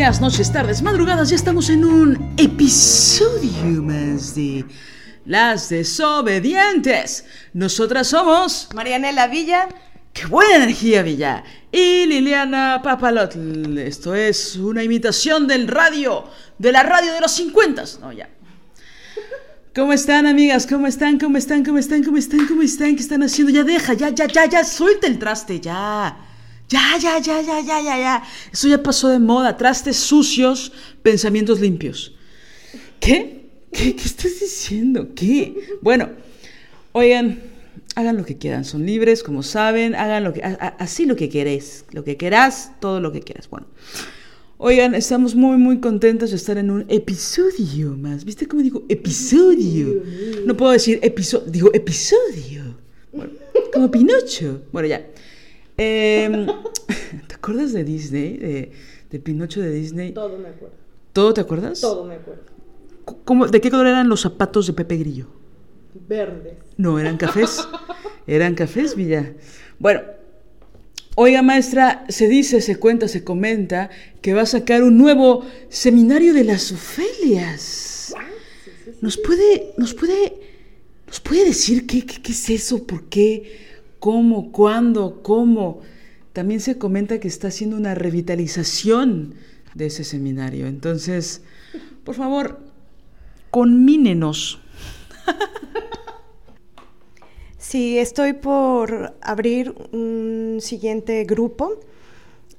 Días, noches, tardes, madrugadas. Ya estamos en un episodio más de Las Desobedientes. Nosotras somos... Marianela Villa. ¡Qué buena energía, Villa! Y Liliana Papalotl. Esto es una imitación del radio, de la radio de los 50. No, ya. ¿Cómo están, amigas? ¿Cómo están? ¿Cómo están? ¿Cómo están? ¿Cómo están? ¿Cómo están? ¿Qué están haciendo? Ya deja, ya, ya, ya, ya, suelta el traste, ya. Ya, ya, ya, ya, ya, ya, ya. Eso ya pasó de moda. Trastes sucios, pensamientos limpios. ¿Qué? ¿Qué, qué estás diciendo? ¿Qué? Bueno, oigan, hagan lo que quieran. Son libres, como saben. Hagan lo que, a- a- así lo que querés. Lo que querás, todo lo que quieras. Bueno. Oigan, estamos muy, muy contentos de estar en un episodio más. ¿Viste cómo digo episodio? No puedo decir episodio, digo episodio. Bueno, como Pinocho. Bueno, ya. Em, ¿Te acuerdas de Disney? De, de Pinocho de Disney. Todo me acuerdo. ¿Todo te acuerdas? Todo me acuerdo. ¿Cómo- ¿De qué color eran los zapatos de Pepe Grillo? Verdes. No, eran cafés. Eran cafés, Villa. Bueno, oiga, maestra, se dice, se cuenta, se comenta que va a sacar un nuevo seminario de las Ofelias. ¿Nos puede, nos puede, nos puede decir qué, qué, qué es eso? ¿Por qué? ¿Cómo? ¿Cuándo? ¿Cómo? También se comenta que está haciendo una revitalización de ese seminario. Entonces, por favor, conmínenos. Sí, estoy por abrir un siguiente grupo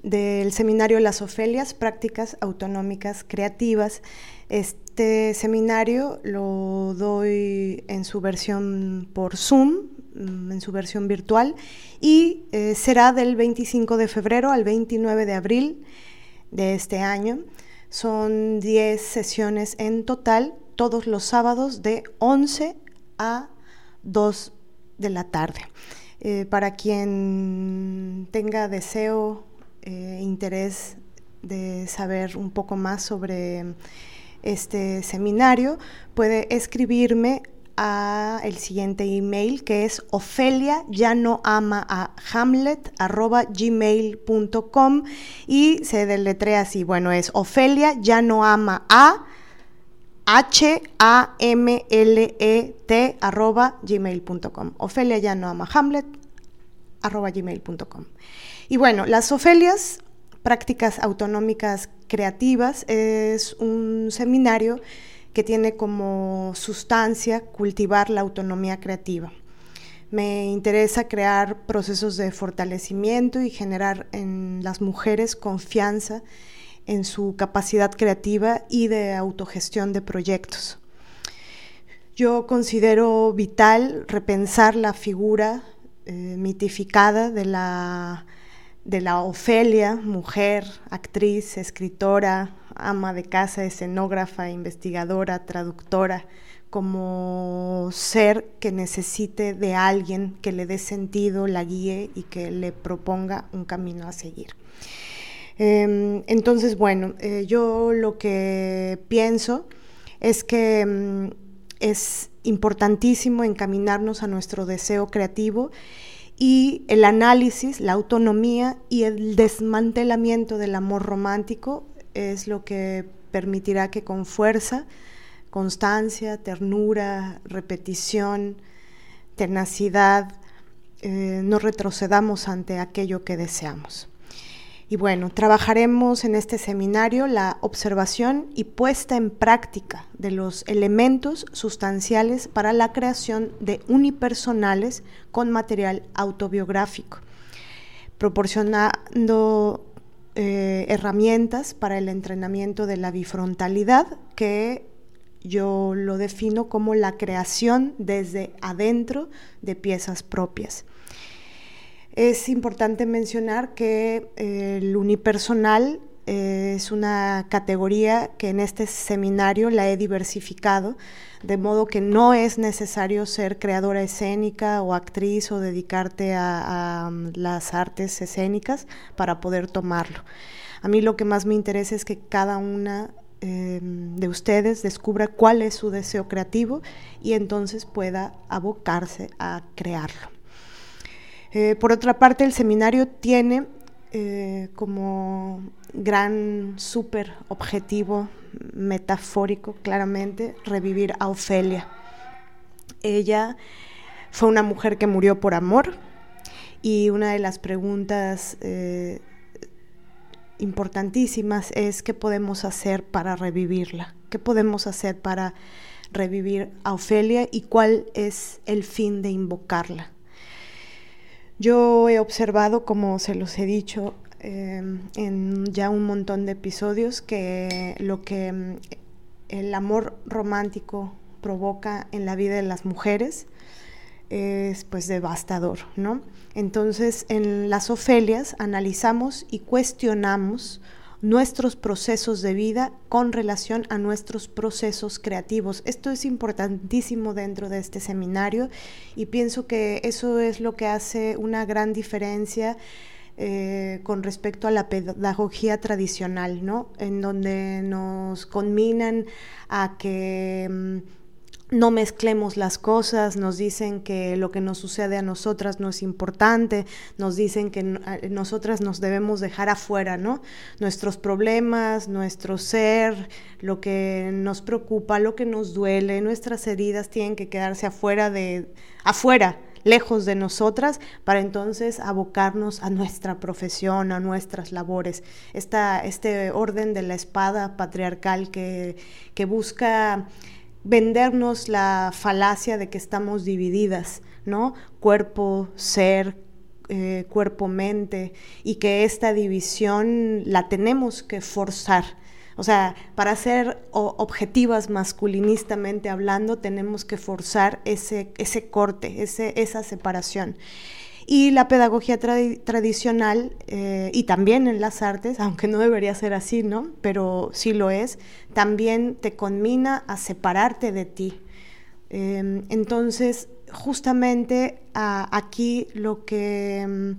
del seminario Las Ofelias, Prácticas Autonómicas Creativas. Este seminario lo doy en su versión por Zoom, en su versión virtual, y eh, será del 25 de febrero al 29 de abril de este año. Son 10 sesiones en total, todos los sábados de 11 a 2 de la tarde. Eh, para quien tenga deseo, eh, interés de saber un poco más sobre este seminario, puede escribirme el siguiente email que es ofelia ya no ama a hamlet arroba gmail.com y se deletrea así, bueno es ofelia ya no ama a H-A-M-L-E-T arroba gmail.com. Ofelia ya no ama Hamlet arroba gmail.com. Y bueno, las Ofelias, prácticas autonómicas creativas, es un seminario que tiene como sustancia cultivar la autonomía creativa. Me interesa crear procesos de fortalecimiento y generar en las mujeres confianza en su capacidad creativa y de autogestión de proyectos. Yo considero vital repensar la figura eh, mitificada de la, de la Ofelia, mujer, actriz, escritora, ama de casa, escenógrafa, investigadora, traductora, como ser que necesite de alguien que le dé sentido, la guíe y que le proponga un camino a seguir. Eh, entonces, bueno, eh, yo lo que pienso es que mm, es importantísimo encaminarnos a nuestro deseo creativo y el análisis, la autonomía y el desmantelamiento del amor romántico es lo que permitirá que con fuerza, constancia, ternura, repetición, tenacidad, eh, no retrocedamos ante aquello que deseamos. Y bueno, trabajaremos en este seminario la observación y puesta en práctica de los elementos sustanciales para la creación de unipersonales con material autobiográfico, proporcionando eh, herramientas para el entrenamiento de la bifrontalidad que yo lo defino como la creación desde adentro de piezas propias. Es importante mencionar que el unipersonal es una categoría que en este seminario la he diversificado, de modo que no es necesario ser creadora escénica o actriz o dedicarte a, a las artes escénicas para poder tomarlo. A mí lo que más me interesa es que cada una Em, de ustedes descubra cuál es su deseo creativo y entonces pueda abocarse a crearlo. Eh, por otra parte, el seminario tiene eh, como gran super objetivo metafórico, claramente, revivir a Ofelia. Ella fue una mujer que murió por amor y una de las preguntas eh, importantísimas es qué podemos hacer para revivirla, qué podemos hacer para revivir a Ofelia y cuál es el fin de invocarla. Yo he observado, como se los he dicho em, en ya un montón de episodios, que lo que em, el amor romántico provoca en la vida de las mujeres es pues devastador, ¿no? Entonces, en las Ofelias analizamos y cuestionamos nuestros procesos de vida con relación a nuestros procesos creativos. Esto es importantísimo dentro de este seminario y pienso que eso es lo que hace una gran diferencia eh, con respecto a la pedagogía tradicional, ¿no? En donde nos conminan a que... Mm, no mezclemos las cosas, nos dicen que lo que nos sucede a nosotras no es importante, nos dicen que nosotras nos debemos dejar afuera, ¿no? Nuestros problemas, nuestro ser, lo que nos preocupa, lo que nos duele, nuestras heridas tienen que quedarse afuera de afuera, lejos de nosotras, para entonces abocarnos a nuestra profesión, a nuestras labores. Esta, este orden de la espada patriarcal que, que busca vendernos la falacia de que estamos divididas, ¿no? Cuerpo, ser, eh, cuerpo, mente, y que esta división la tenemos que forzar. O sea, para ser objetivas masculinistamente hablando, tenemos que forzar ese, ese corte, ese, esa separación. Y la pedagogía tradicional, eh, y también en las artes, aunque no debería ser así, ¿no? Pero sí lo es, también te conmina a separarte de ti. Em, entonces, justamente aquí lo que, em,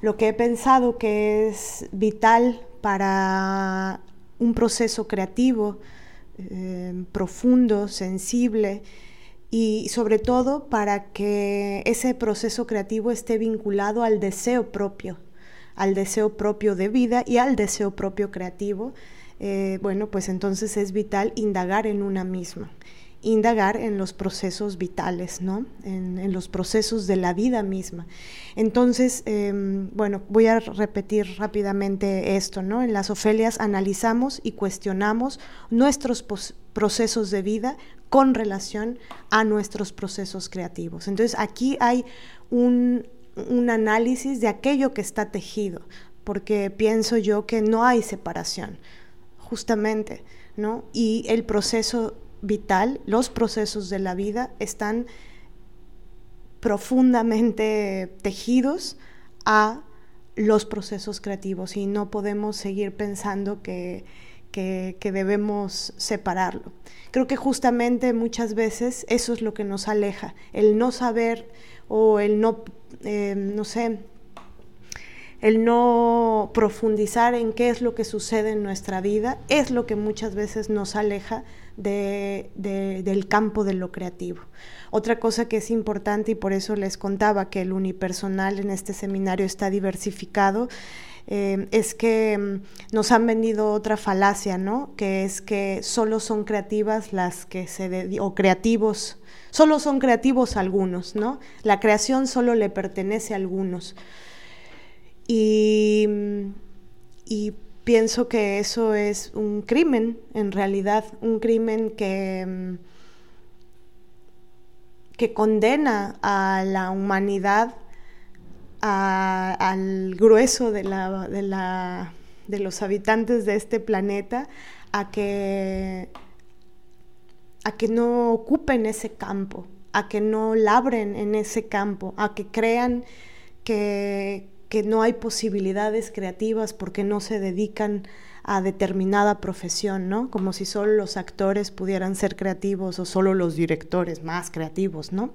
lo que he pensado que es vital para un proceso creativo, em, profundo, sensible, y sobre todo para que ese proceso creativo esté vinculado al deseo propio, al deseo propio de vida y al deseo propio creativo, eh, bueno, pues entonces es vital indagar en una misma, indagar en los procesos vitales, ¿no? En, los procesos de la vida misma. Entonces, em, bueno, voy a repetir rápidamente esto, ¿no? En las Ofelias analizamos y cuestionamos nuestros procesos de vida con relación a nuestros procesos creativos. Entonces aquí hay un, análisis de aquello que está tejido, porque pienso yo que no hay separación, justamente, ¿no? Y el proceso vital, los procesos de la vida están profundamente tejidos a los procesos creativos y no podemos seguir pensando que que, debemos separarlo. Creo que justamente muchas veces eso es lo que nos aleja, el no saber o el no, eh, no sé, el no profundizar en qué es lo que sucede en nuestra vida es lo que muchas veces nos aleja del campo de lo creativo. Otra cosa que es importante y por eso les contaba que el unipersonal en este seminario está diversificado eh, es que mm, nos han vendido otra falacia, ¿no? Que es que solo son creativas las que se o creativos, solo son creativos algunos, ¿no? La creación solo le pertenece a algunos. Y, y pienso que eso es un crimen, en realidad, un crimen que, que condena a la humanidad, al grueso de, la, de, la, de los habitantes de este planeta, a que, a que no ocupen ese campo, a que no labren en ese campo, a que crean que, que no hay posibilidades creativas porque no se dedican a determinada profesión, ¿no? Como si solo los actores pudieran ser creativos o solo los directores más creativos, ¿no?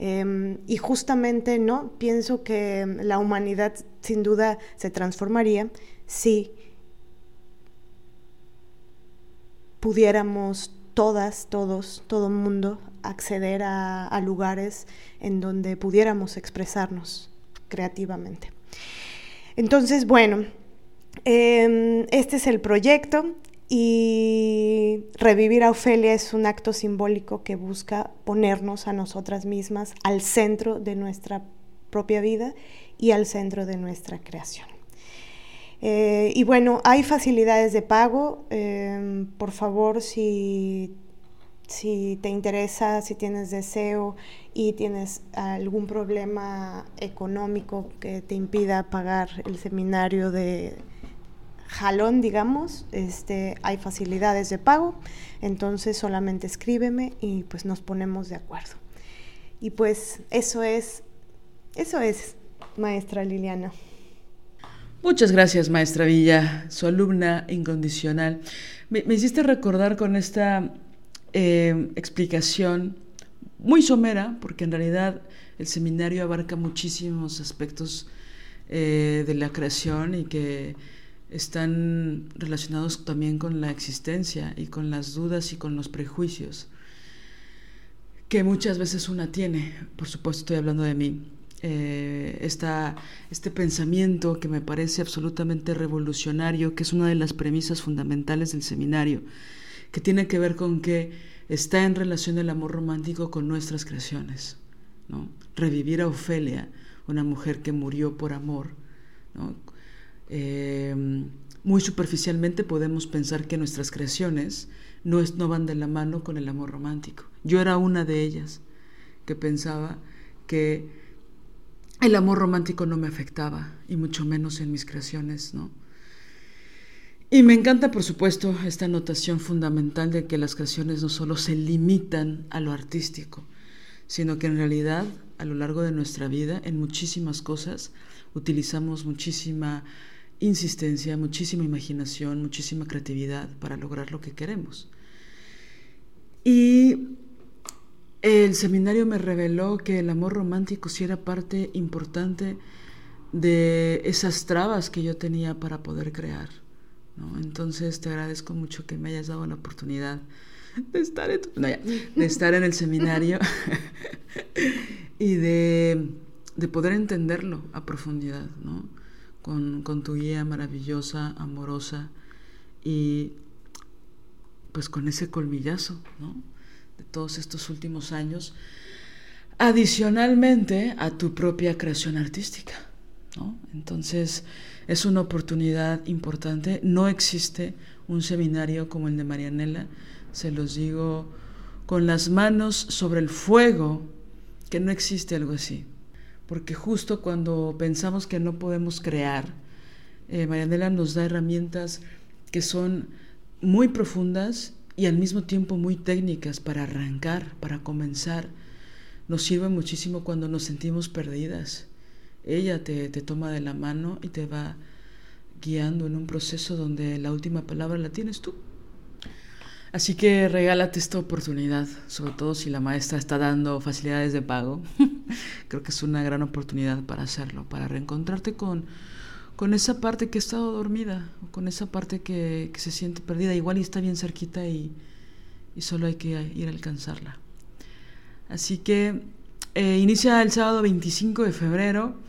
Em, y justamente, ¿no? Pienso que la humanidad sin duda se transformaría si pudiéramos todas, todos, todo mundo acceder a lugares en donde pudiéramos expresarnos creativamente. Entonces, bueno, em, este es el proyecto y revivir a Ofelia es un acto simbólico que busca ponernos a nosotras mismas al centro de nuestra propia vida y al centro de nuestra creación. Eh, y bueno, hay facilidades de pago. Em, por favor, si si te interesa, si tienes deseo y tienes algún problema económico que te impida pagar el seminario de jalón, digamos, este, hay facilidades de pago, entonces solamente escríbeme y pues nos ponemos de acuerdo. Y pues eso es, eso es, maestra Liliana. Muchas gracias, maestra Villa, su alumna incondicional. me hiciste recordar con esta eh, explicación muy somera, porque en realidad el seminario abarca muchísimos aspectos eh, de la creación y que están relacionados también con la existencia y con las dudas y con los prejuicios que muchas veces una tiene, por supuesto estoy hablando de mí, eh, este pensamiento que me parece absolutamente revolucionario, que es una de las premisas fundamentales del seminario, que tiene que ver con que está en relación el amor romántico con nuestras creaciones. ¿no? Revivir a Ofelia, una mujer que murió por amor. Em, muy superficialmente podemos pensar que nuestras creaciones no, no van de la mano con el amor romántico. Yo era una de ellas que pensaba que el amor romántico no me afectaba, y mucho menos en mis creaciones, ¿no? Y me encanta, por supuesto, esta notación fundamental de que las creaciones no solo se limitan a lo artístico, sino que en realidad a lo largo de nuestra vida, en muchísimas cosas, utilizamos muchísima insistencia, muchísima imaginación, muchísima creatividad para lograr lo que queremos. Y el seminario me reveló que el amor romántico sí era parte importante de esas trabas que yo tenía para poder crear. Entonces te agradezco mucho que me hayas dado la oportunidad de estar en, de estar en el seminario y de, poder entenderlo a profundidad, ¿no? Con, con, tu guía maravillosa, amorosa y pues con ese colmillazo, ¿no? De todos estos últimos años, adicionalmente a tu propia creación artística, ¿no? Entonces, es una oportunidad importante. No existe un seminario como el de Marianela, se los digo con las manos sobre el fuego, que no existe algo así. Porque justo cuando pensamos que no podemos crear, eh, Marianela nos da herramientas que son muy profundas y al mismo tiempo muy técnicas para arrancar, para comenzar. Nos sirve muchísimo cuando nos sentimos perdidas ella te, toma de la mano y te va guiando en un proceso donde la última palabra la tienes tú. Así que regálate esta oportunidad, sobre todo si la maestra está dando facilidades de pago. Creo que es una gran oportunidad para hacerlo, para reencontrarte con, con esa parte que ha estado dormida, con esa parte que, se siente perdida. Igual y está bien cerquita y, y solo hay que ir a alcanzarla. Así que eh, inicia el sábado 25 de febrero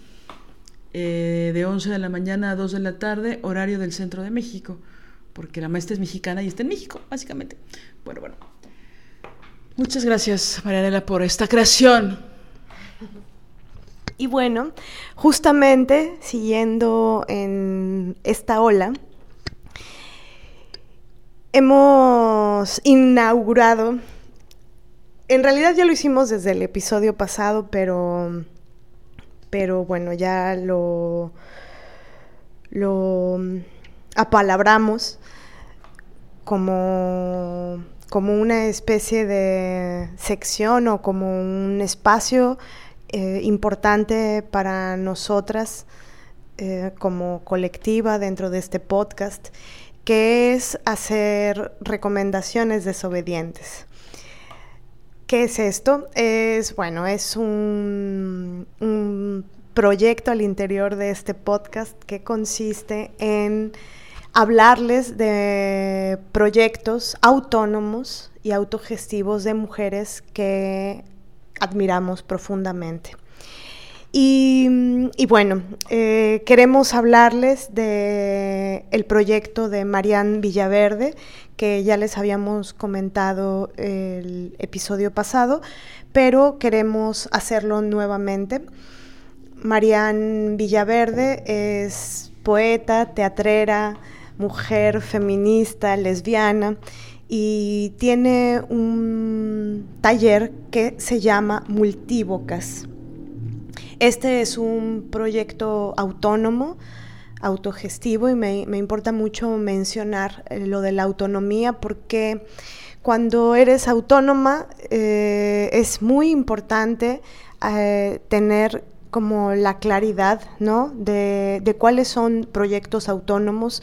eh, de 11 de la mañana a 2 de la tarde, horario del centro de México, porque la maestra es mexicana y está en México, básicamente. Bueno, bueno. Muchas gracias, Marianela, por esta creación. Y bueno, justamente siguiendo en esta ola, hemos inaugurado, en realidad ya lo hicimos desde el episodio pasado, pero, pero bueno, ya lo, lo apalabramos como, como una especie de sección o como un espacio eh, importante para nosotras eh, como colectiva dentro de este podcast, que es hacer recomendaciones desobedientes. ¿Qué es esto? Es, bueno, es un, proyecto al interior de este podcast que consiste en hablarles de proyectos autónomos y autogestivos de mujeres que admiramos profundamente. Y, bueno, eh, queremos hablarles del el proyecto de Marianne Villaverde, que ya les habíamos comentado el episodio pasado, pero queremos hacerlo nuevamente. Marianne Villaverde es poeta, teatrera, mujer feminista, lesbiana, y tiene un taller que se llama Multívocas. Este es un proyecto autónomo, autogestivo, y me, importa mucho mencionar eh, lo de la autonomía porque cuando eres autónoma eh, es muy importante eh, tener como la claridad ¿no? de, de cuáles son proyectos autónomos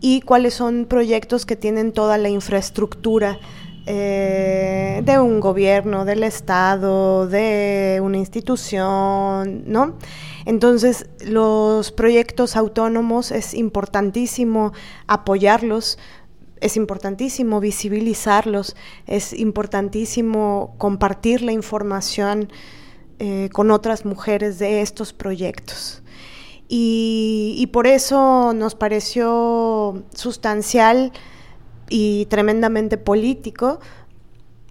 y cuáles son proyectos que tienen toda la infraestructura eh, de un gobierno, del Estado, de una institución, ¿no? Entonces, los proyectos autónomos es importantísimo apoyarlos, es importantísimo visibilizarlos, es importantísimo compartir la información eh, con otras mujeres de estos proyectos. Y, por eso nos pareció sustancial y tremendamente político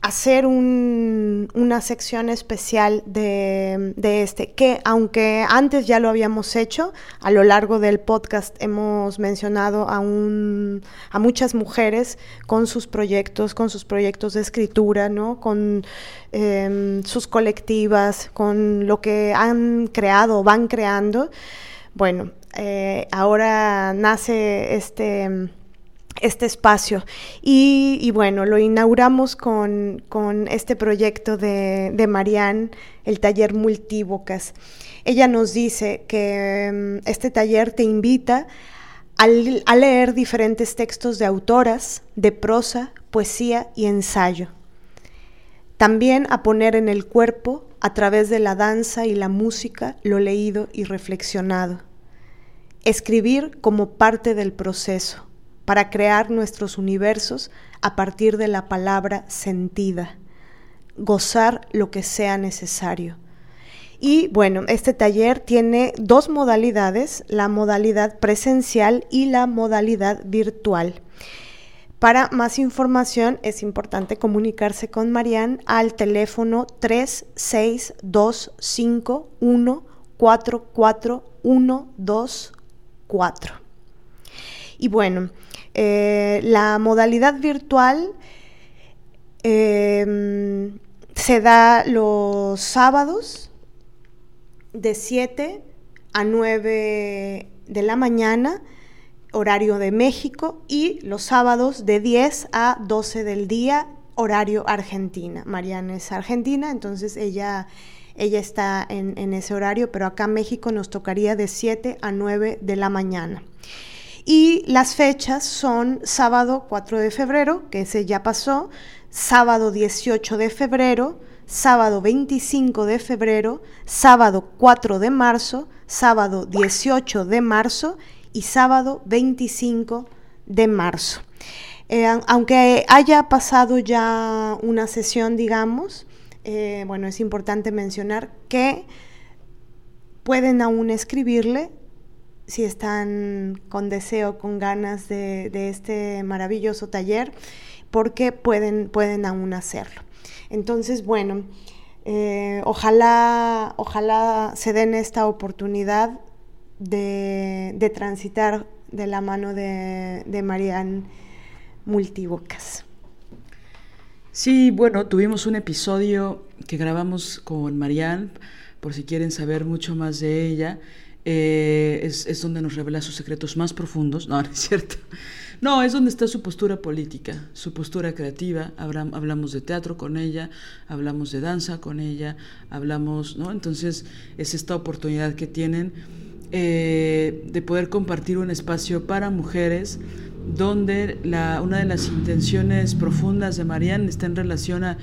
hacer una sección especial de, este, que aunque antes ya lo habíamos hecho, a lo largo del podcast hemos mencionado a, a muchas mujeres con sus proyectos, con sus proyectos de escritura, ¿no? con em, sus colectivas, con lo que han creado, van creando. Bueno, eh, ahora nace este, este espacio y, bueno, lo inauguramos con, este proyecto de, de Marianne, el taller Multívocas. Ella nos dice que mm, este taller te invita a leer diferentes textos de autoras, de prosa, poesía y ensayo. También a poner en el cuerpo a través de la danza y la música lo leído y reflexionado. Escribir como parte del proceso, para crear nuestros universos a partir de la palabra sentida, gozar lo que sea necesario. Y bueno, este taller tiene dos modalidades, la modalidad presencial y la modalidad virtual. Para más información es importante comunicarse con Marianne al teléfono 362514412 Y bueno, eh, la modalidad virtual em, se da los sábados de 7 a 9 de la mañana horario de México, y los sábados de 10 a 12 del día, horario Argentina. Mariana es argentina, entonces ella, ella está en, en ese horario, pero acá en México nos tocaría de 7 a 9 de la mañana. Y las fechas son sábado 4 de febrero, que ese ya pasó, sábado 18 de febrero, sábado 25 de febrero, sábado 4 de marzo, sábado 18 de marzo y sábado 25 de marzo. Eh, aunque haya pasado ya una sesión, digamos, eh, bueno, es importante mencionar que pueden aún escribirle si están con deseo, con ganas de, este maravilloso taller, porque pueden, pueden aún hacerlo. Entonces, bueno, Eh, ojalá, ojalá se den esta oportunidad de, transitar de la mano de, de Marianne Multibocas. Sí, bueno, tuvimos un episodio que grabamos con Marianne, por si quieren saber mucho más de ella. Eh, es, es, donde nos revela sus secretos más profundos. No, es cierto. No, es donde está su postura política, su postura creativa. Hablamos de teatro con ella, hablamos de danza con ella, hablamos, ¿no? Entonces es esta oportunidad que tienen eh, de poder compartir un espacio para mujeres donde la, una de las intenciones profundas de Marianne está en relación a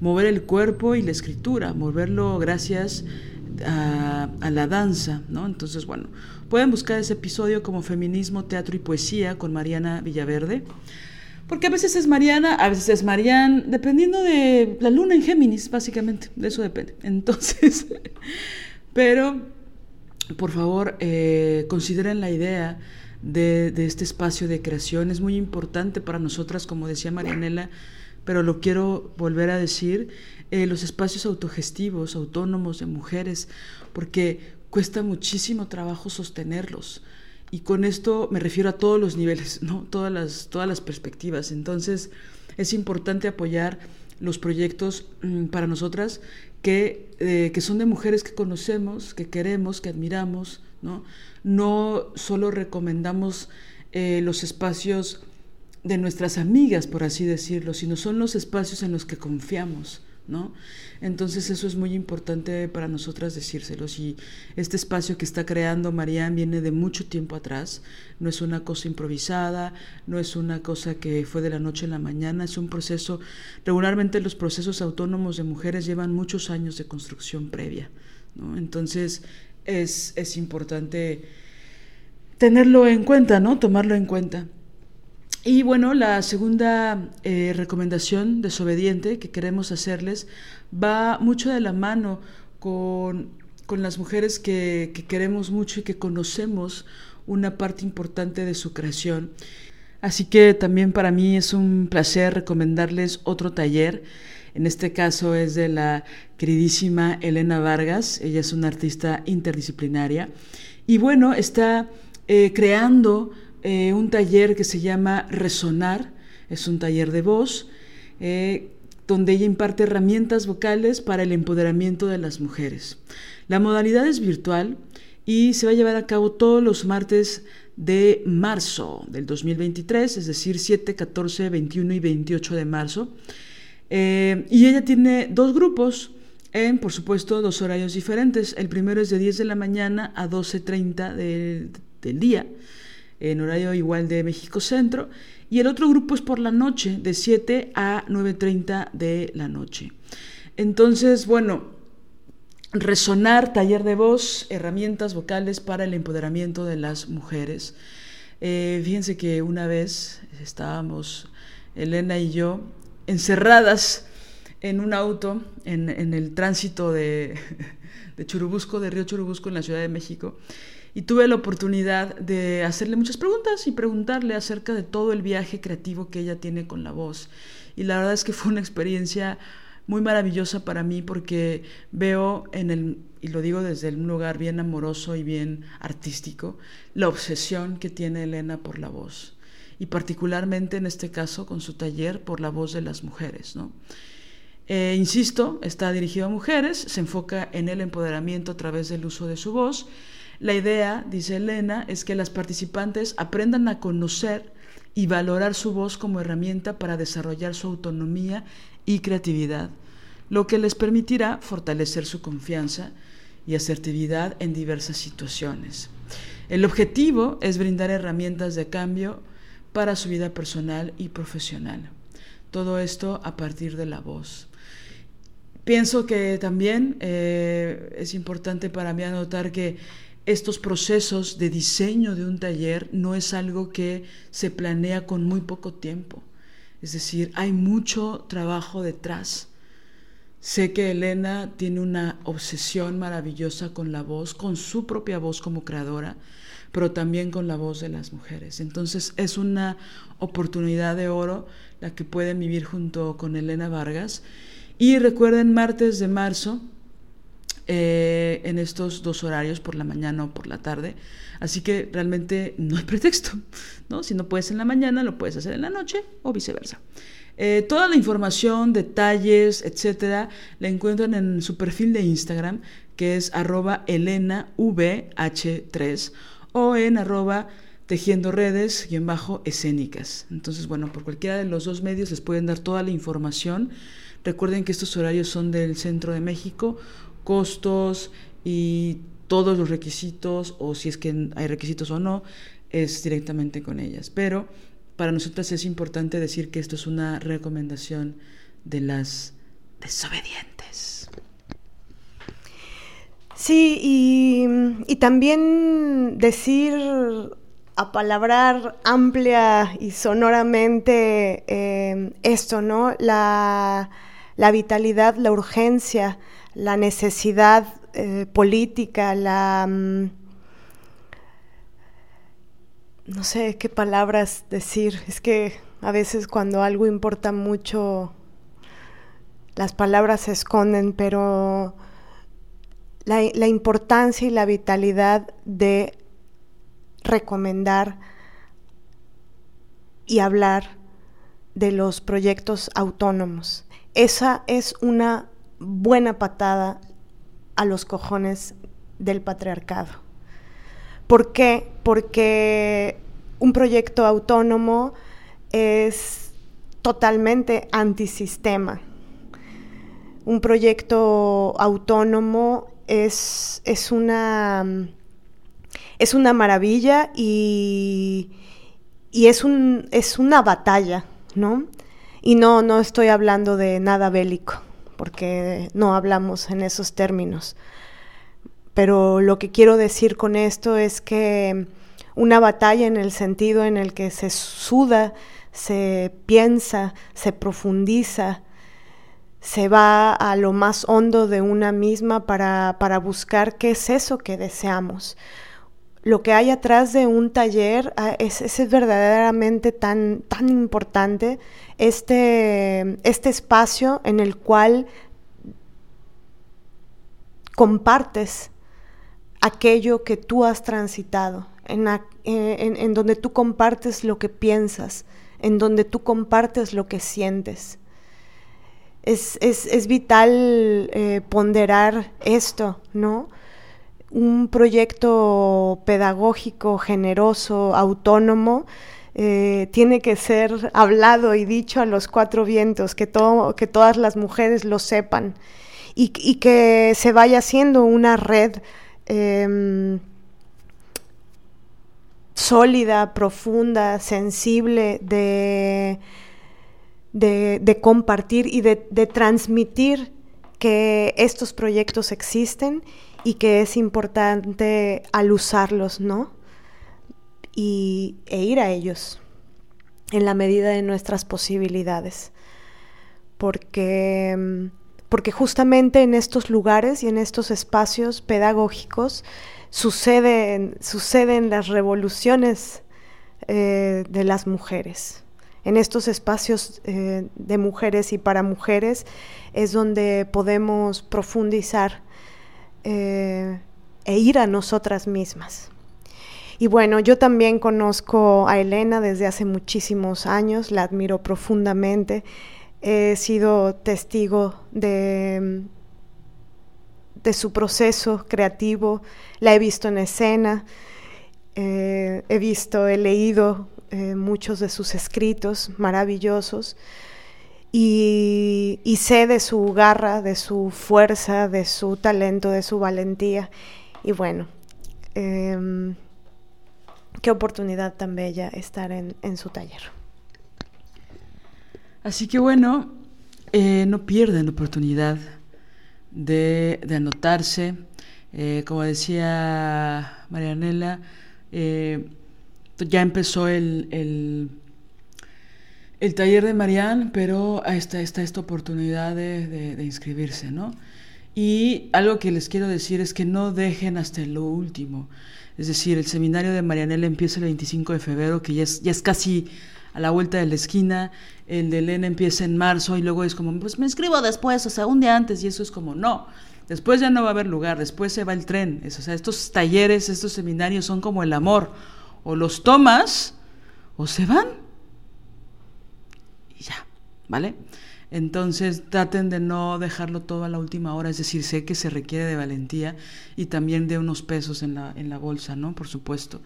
mover el cuerpo y la escritura, moverlo gracias a, a, la danza, ¿no? Entonces, bueno, pueden buscar ese episodio como Feminismo, Teatro y Poesía con Mariana Villaverde, porque a veces es Mariana, a veces es Marianne, dependiendo de la luna en Géminis, básicamente, de eso depende. Entonces, pero por favor, eh, consideren la idea de, de este espacio de creación, es muy importante para nosotras, como decía Marianela, pero lo quiero volver a decir, eh, los espacios autogestivos, autónomos de mujeres, porque cuesta muchísimo trabajo sostenerlos. Y con esto me refiero a todos los niveles, ¿no? todas, las, todas las perspectivas. Entonces es importante apoyar los proyectos mm, para nosotras que, eh, que, son de mujeres que conocemos, que queremos, que admiramos. No, no solo recomendamos eh, los espacios de nuestras amigas, por así decirlo, sino son los espacios en los que confiamos. ¿No? Entonces eso es muy importante para nosotras decírselos y este espacio que está creando Marianne viene de mucho tiempo atrás, no es una cosa improvisada, no es una cosa que fue de la noche a la mañana, es un proceso, regularmente los procesos autónomos de mujeres llevan muchos años de construcción previa, ¿no? Entonces es, es importante tenerlo en cuenta, ¿no? Tomarlo en cuenta. Y bueno, la segunda eh, recomendación desobediente que queremos hacerles va mucho de la mano con, con las mujeres que, que, queremos mucho y que conocemos una parte importante de su creación. Así que también para mí es un placer recomendarles otro taller. En este caso es de la queridísima Elena Vargas. Ella es una artista interdisciplinaria. Y bueno, está eh, creando eh, un taller que se llama Resonar, es un taller de voz, eh, donde ella imparte herramientas vocales para el empoderamiento de las mujeres. La modalidad es virtual y se va a llevar a cabo todos los martes de marzo del 2023, es decir, 7, 14, 21 y 28 de marzo. Eh, y ella tiene dos grupos en, por supuesto, dos horarios diferentes. El primero es de 10 de la mañana a 12.30 del día en horario igual de México Centro, y el otro grupo es por la noche, de 7 a 9.30 de la noche. Entonces, bueno, resonar, taller de voz, herramientas vocales para el empoderamiento de las mujeres. Eh, fíjense que una vez estábamos, Elena y yo, encerradas en un auto en, en el tránsito de, de Churubusco, de Río Churubusco en la Ciudad de México, y tuve la oportunidad de hacerle muchas preguntas y preguntarle acerca de todo el viaje creativo que ella tiene con la voz. Y la verdad es que fue una experiencia muy maravillosa para mí porque veo en el, y lo digo desde un lugar bien amoroso y bien artístico, la obsesión que tiene Elena por la voz. Y particularmente en este caso con su taller por la voz de las mujeres. ¿no? Eh, insisto, está dirigido a mujeres, se enfoca en el empoderamiento a través del uso de su voz la idea, dice Elena, es que las participantes aprendan a conocer y valorar su voz como herramienta para desarrollar su autonomía y creatividad, lo que les permitirá fortalecer su confianza y asertividad en diversas situaciones. El objetivo es brindar herramientas de cambio para su vida personal y profesional. Todo esto a partir de la voz. Pienso que también eh, es importante para mí anotar que estos procesos de diseño de un taller no es algo que se planea con muy poco tiempo. Es decir, hay mucho trabajo detrás. Sé que Elena tiene una obsesión maravillosa con la voz, con su propia voz como creadora, pero también con la voz de las mujeres. Entonces es una oportunidad de oro la que pueden vivir junto con Elena Vargas Y recuerden, martes de marzo, eh, en estos dos horarios, por la mañana o por la tarde. Así que realmente no hay pretexto, ¿no? Si no puedes en la mañana, lo puedes hacer en la noche o viceversa. Eh, toda la información, detalles, etcétera, la encuentran en su perfil de Instagram, que es arroba elenavh3 o en arroba tejiendo redes y en bajo escénicas. Entonces, bueno, por cualquiera de los dos medios les pueden dar toda la información. Recuerden que estos horarios son del centro de México, costos y todos los requisitos, o si es que hay requisitos o no, es directamente con ellas. Pero para nosotras es importante decir que esto es una recomendación de las desobedientes. Sí, y, y también decir, apalabrar amplia y sonoramente eh, esto, ¿no? La, la vitalidad, la urgencia, la necesidad eh, política, la... Mm, no sé qué palabras decir. Es que a veces cuando algo importa mucho, las palabras se esconden, pero la, la importancia y la vitalidad de recomendar y hablar de los proyectos autónomos. Esa es una buena patada a los cojones del patriarcado. ¿Por qué? Porque un proyecto autónomo es totalmente antisistema. Un proyecto autónomo es, es, una, es una maravilla y, y es, un, es una batalla, ¿no? Y no, no estoy hablando de nada bélico, porque no hablamos en esos términos. Pero lo que quiero decir con esto es que una batalla en el sentido en el que se suda, se piensa, se profundiza, se va a lo más hondo de una misma para, para buscar qué es eso que deseamos lo que hay atrás de un taller ah, es, es, verdaderamente tan, tan importante, este, este espacio en el cual compartes aquello que tú has transitado, en, en, donde tú compartes lo que piensas, en donde tú compartes lo que sientes. Es, es, es vital eh, ponderar esto, ¿no? Un proyecto pedagógico, generoso, autónomo, eh, tiene que ser hablado y dicho a los cuatro vientos, que, que todas las mujeres lo sepan y, que se vaya haciendo una red em, sólida, profunda, sensible de, de, compartir y de, de transmitir que estos proyectos existen y que es importante al usarlos, ¿no? Y, e ir a ellos en la medida de nuestras posibilidades. Porque, porque justamente en estos lugares y en estos espacios pedagógicos suceden, suceden las revoluciones eh, de las mujeres. En estos espacios eh, de mujeres y para mujeres es donde podemos profundizar eh, e ir a nosotras mismas. Y bueno, yo también conozco a Elena desde hace muchísimos años, la admiro profundamente, he sido testigo de, de su proceso creativo, la he visto en escena, eh, he visto, he leído eh, muchos de sus escritos maravillosos y, sé de su garra, de su fuerza, de su talento, de su valentía. Y bueno, em, qué oportunidad tan bella estar en, su taller. Así que bueno, eh, no pierden la oportunidad de, anotarse. Eh, como decía Marianela, ya empezó el el taller de Marianne, pero está, está esta oportunidad de, inscribirse, ¿no? Y algo que les quiero decir es que no dejen hasta lo último. Es decir, el seminario de Marianela empieza el 25 de febrero, que ya es, ya es casi a la vuelta de la esquina, el de Elena empieza en marzo y luego es como, pues me escribo después, o sea, un día antes y eso es como, no, después ya no va a haber lugar, después se va el tren, sea, estos talleres, estos seminarios son como el amor, o los tomas o se van y ya, ¿vale? Entonces traten de no dejarlo todo a la última hora, es decir, sé que se requiere de valentía y también de unos pesos en la, en la bolsa, ¿no? Por supuesto,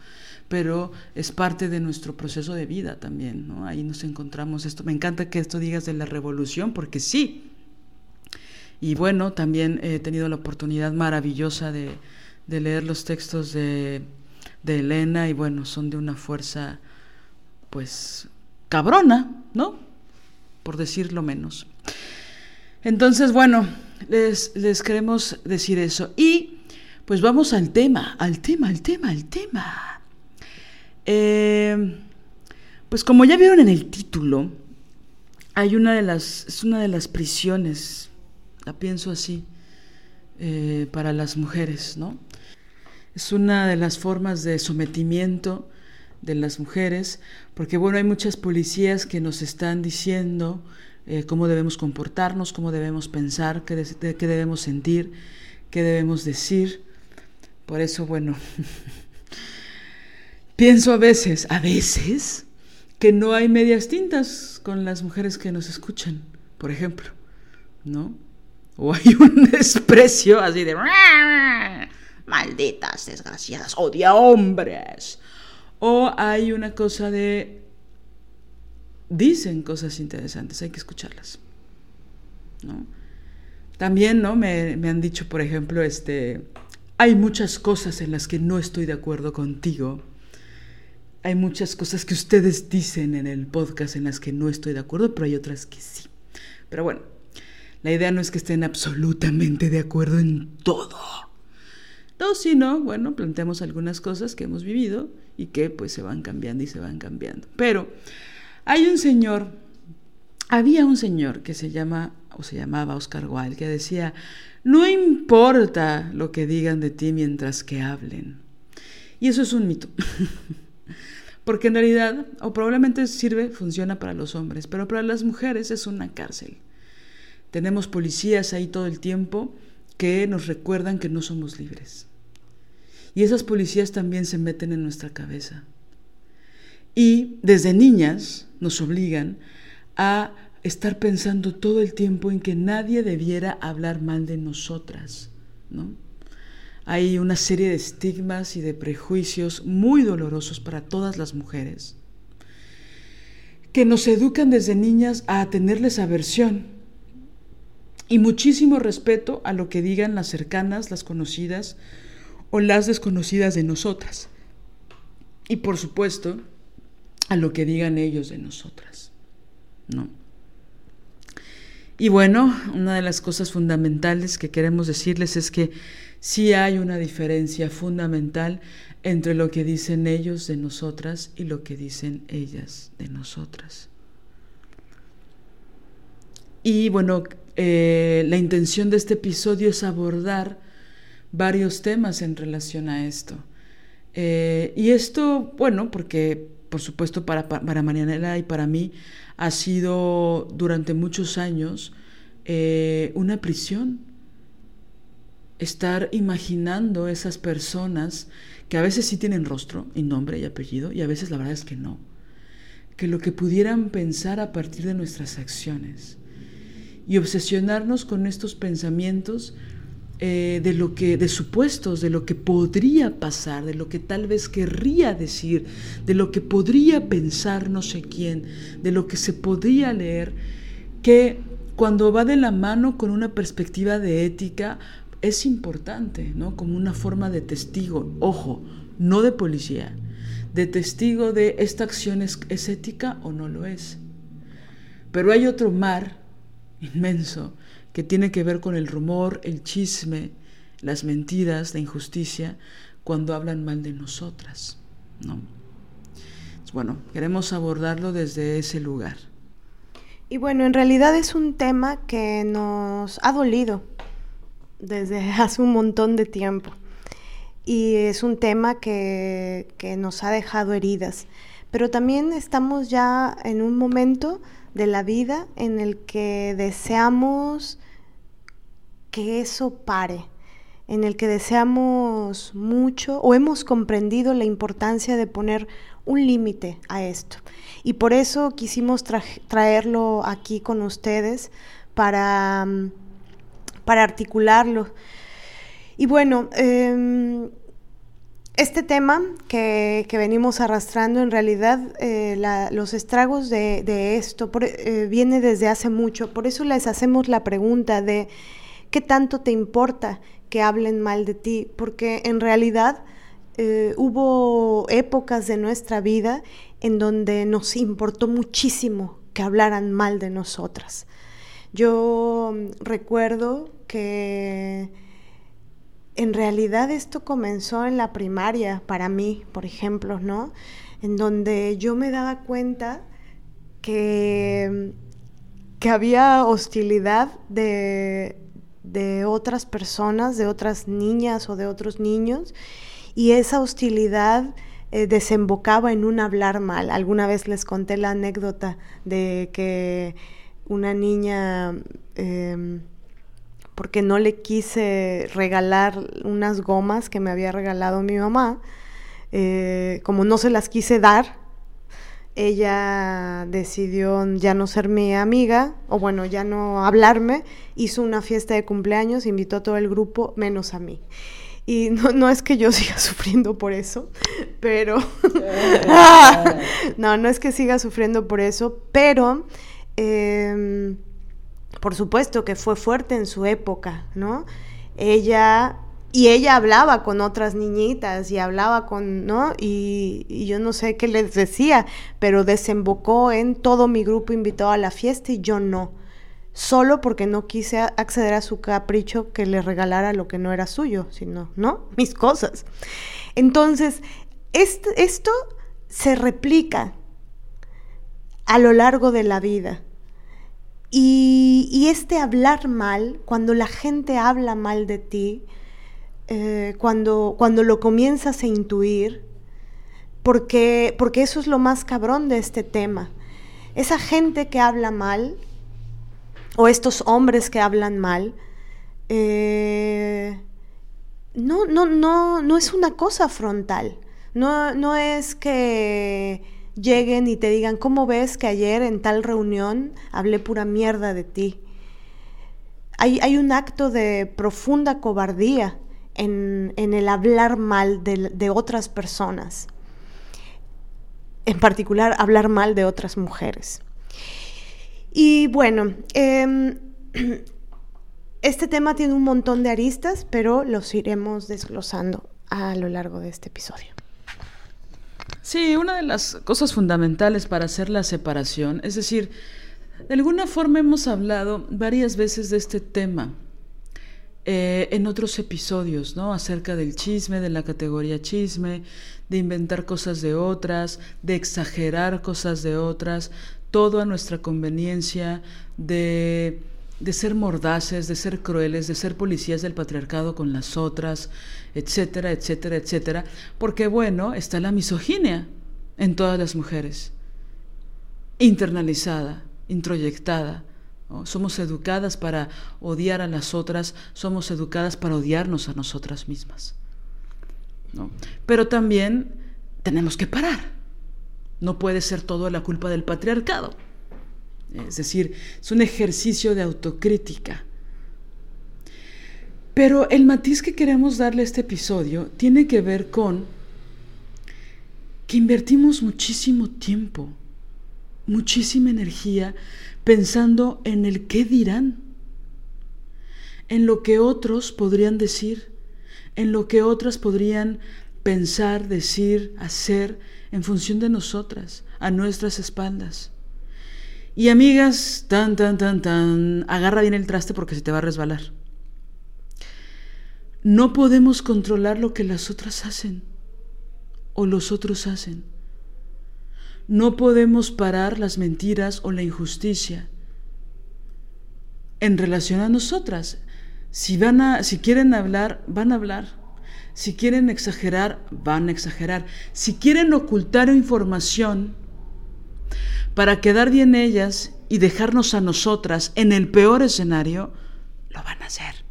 pero es parte de nuestro proceso de vida también, ¿no? Ahí nos encontramos esto. Me encanta que esto digas de la revolución, porque sí. Y bueno, también he tenido la oportunidad maravillosa de, de leer los textos de, de Elena y bueno, son de una fuerza, pues, cabrona, ¿no? por decirlo menos. Entonces, bueno, les, les queremos decir eso. Y pues vamos al tema, al tema, al tema, al tema. Eh, pues como ya vieron en el título, hay una de las, es una de las prisiones, la pienso así, eh, para las mujeres, ¿no? Es una de las formas de sometimiento de las mujeres, porque bueno, hay muchas policías que nos están diciendo eh, cómo debemos comportarnos, cómo debemos pensar, qué, qué debemos sentir, qué debemos decir. Por eso, bueno, pienso a veces, a veces, que no hay medias tintas con las mujeres que nos escuchan, por ejemplo, ¿no? O hay un desprecio así de... Malditas, desgraciadas, odia hombres. O hay una cosa de... Dicen cosas interesantes, hay que escucharlas. ¿no? También, ¿no? Me, me han dicho, por ejemplo, este... Hay muchas cosas en las que no estoy de acuerdo contigo. Hay muchas cosas que ustedes dicen en el podcast en las que no estoy de acuerdo, pero hay otras que sí. Pero bueno, la idea no es que estén absolutamente de acuerdo en todo. No, sino, bueno, planteamos algunas cosas que hemos vivido y que pues se van cambiando y se van cambiando. Pero hay un señor, había un señor que se llama o se llamaba Oscar Wilde que decía, no importa lo que digan de ti mientras que hablen. Y eso es un mito. Porque en realidad, o probablemente sirve, funciona para los hombres, pero para las mujeres es una cárcel. Tenemos policías ahí todo el tiempo que nos recuerdan que no somos libres. Y esas policías también se meten en nuestra cabeza. Y desde niñas nos obligan a estar pensando todo el tiempo en que nadie debiera hablar mal de nosotras, ¿no? Hay una serie de estigmas y de prejuicios muy dolorosos para todas las mujeres que nos educan desde niñas a tenerles aversión y muchísimo respeto a lo que digan las cercanas, las conocidas las desconocidas de nosotras. Y por supuesto, a lo que digan ellos de nosotras. ¿No? Y bueno, una de las cosas fundamentales que queremos decirles es que sí hay una diferencia fundamental entre lo que dicen ellos de nosotras y lo que dicen ellas de nosotras. Y bueno, eh, la intención de este episodio es abordar varios temas en relación a esto. Eh, y esto, bueno, porque por supuesto para, para Marianela y para mí ha sido durante muchos años eh, una prisión. Estar imaginando esas personas que a veces sí tienen rostro y nombre y apellido y a veces la verdad es que no. Que lo que pudieran pensar a partir de nuestras acciones y obsesionarnos con estos pensamientos eh, de lo que, de supuestos, de lo que podría pasar, de lo que tal vez querría decir, de lo que podría pensar no sé quién, de lo que se podría leer, que cuando va de la mano con una perspectiva de ética es importante, ¿no? Como una forma de testigo, ojo, no de policía, de testigo de esta acción es, es ética o no lo es. Pero hay otro mar inmenso que tiene que ver con el rumor, el chisme, las mentiras, la injusticia, cuando hablan mal de nosotras. ¿no? Bueno, queremos abordarlo desde ese lugar. Y bueno, en realidad es un tema que nos ha dolido desde hace un montón de tiempo. Y es un tema que, que nos ha dejado heridas. pero también estamos ya en un momento de la vida en el que deseamos que eso pare, en el que deseamos mucho o hemos comprendido la importancia de poner un límite a esto. Y por eso quisimos traerlo aquí con ustedes para, para articularlo. Y bueno, em, este tema que, venimos arrastrando, en realidad eh, los estragos de, esto eh, viene desde hace mucho. Por eso les hacemos la pregunta de qué tanto te importa que hablen mal de ti, porque en realidad eh, hubo épocas de nuestra vida en donde nos importó muchísimo que hablaran mal de nosotras. Yo recuerdo que en realidad esto comenzó en la primaria para mí, por ejemplo, ¿no? En donde yo me daba cuenta que, que había hostilidad de, de otras personas, de otras niñas o de otros niños, y esa hostilidad eh, desembocaba en un hablar mal. Alguna vez les conté la anécdota de que una niña... Em, porque no le quise regalar unas gomas que me había regalado mi mamá. Eh, como no se las quise dar, ella decidió ya no ser mi amiga, o bueno, ya no hablarme, hizo una fiesta de cumpleaños, invitó a todo el grupo, menos a mí. Y no, es que yo siga sufriendo por eso, pero... no, no es que siga sufriendo por eso, pero... Em, por supuesto que fue fuerte en su época, ¿no? Ella, y ella hablaba con otras niñitas y hablaba con, ¿no? Y, yo no sé qué les decía, pero desembocó en todo mi grupo invitado a la fiesta y yo no. Solo porque no quise acceder a su capricho que le regalara lo que no era suyo, sino, ¿no? Mis cosas. Entonces, esto se replica a lo largo de la vida. Y, este hablar mal, cuando la gente habla mal de ti, eh, cuando, cuando lo comienzas a intuir, porque, porque eso es lo más cabrón de este tema. Esa gente que habla mal, o estos hombres que hablan mal, eh, no, no, no, no es una cosa frontal. No, no es que lleguen y te digan, ¿cómo ves que ayer en tal reunión hablé pura mierda de ti? Hay, un acto de profunda cobardía en, el hablar mal de, otras personas, en particular hablar mal de otras mujeres. Y bueno, em, este tema tiene un montón de aristas, pero los iremos desglosando a lo largo de este episodio. Sí, una de las cosas fundamentales para hacer la separación, es decir, de alguna forma hemos hablado varias veces de este tema eh, en otros episodios, ¿no? Acerca del chisme, de la categoría chisme, de inventar cosas de otras, de exagerar cosas de otras, todo a nuestra conveniencia, de de ser mordaces, de ser crueles, de ser policías del patriarcado con las otras, etcétera, etcétera, etcétera, porque bueno, está la misoginia en todas las mujeres, internalizada, introyectada. Somos educadas para odiar a las otras, somos educadas para odiarnos a nosotras mismas. Pero también tenemos que parar. No puede ser todo la culpa del patriarcado. Es decir, es un ejercicio de autocrítica. Pero el matiz que queremos darle a este episodio tiene que ver con que invertimos muchísimo tiempo, muchísima energía pensando en el qué dirán, en lo que otros podrían decir, en lo que otras podrían pensar, decir, hacer en función de nosotras, a nuestras espaldas. Y amigas, tan, tan, tan, tan, agarra bien el traste porque se te va a resbalar. No podemos controlar lo que las otras hacen o los otros hacen. No podemos parar las mentiras o la injusticia en relación a nosotras. Si van a, si quieren hablar, van a hablar. Si quieren exagerar, van a exagerar. Si quieren ocultar información para quedar bien ellas y dejarnos a nosotras en el peor escenario, lo van a hacer.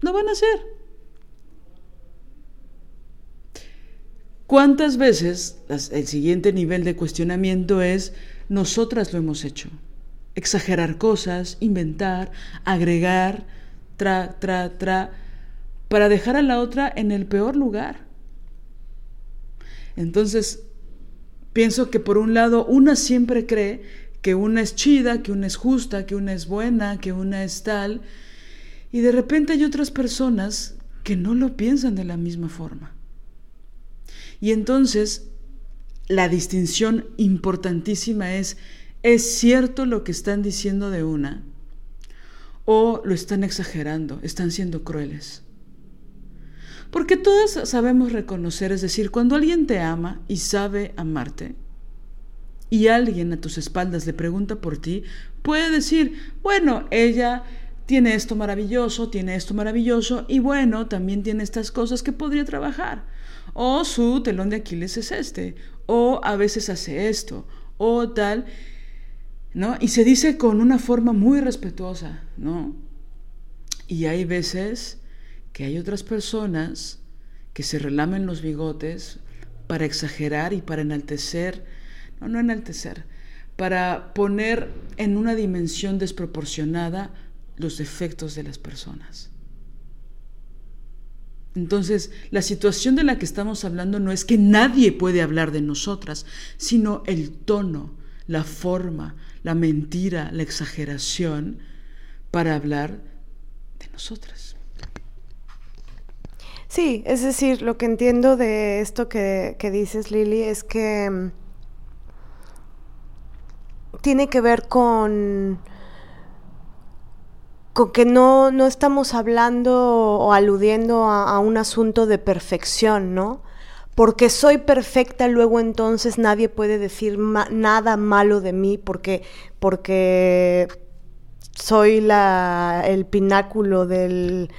Lo van a hacer. ¿Cuántas veces el siguiente nivel de cuestionamiento es nosotras lo hemos hecho? Exagerar cosas, inventar, agregar, tra, tra, tra, para dejar a la otra en el peor lugar. Entonces, pienso que por un lado una siempre cree que una es chida, que una es justa, que una es buena, que una es tal, y de repente hay otras personas que no lo piensan de la misma forma. Y entonces la distinción importantísima es, ¿es cierto lo que están diciendo de una? ¿O lo están exagerando? ¿Están siendo crueles? Porque todas sabemos reconocer, es decir, cuando alguien te ama y sabe amarte, y alguien a tus espaldas le pregunta por ti, puede decir, bueno, ella tiene esto maravilloso, tiene esto maravilloso, y bueno, también tiene estas cosas que podría trabajar. O su telón de Aquiles es este, o a veces hace esto, o tal, ¿no? Y se dice con una forma muy respetuosa, ¿no? Y hay veces que hay otras personas que se relamen los bigotes para exagerar y para enaltecer, no, no enaltecer, para poner en una dimensión desproporcionada los defectos de las personas. Entonces, la situación de la que estamos hablando no es que nadie puede hablar de nosotras, sino el tono, la forma, la mentira, la exageración para hablar de nosotras. Sí, es decir, lo que entiendo de esto que, dices, Lili, es que mm, tiene que ver con, con que no, no estamos hablando o aludiendo a, un asunto de perfección, ¿no? Porque soy perfecta, luego entonces nadie puede decir nada malo de mí porque, porque soy la, el pináculo del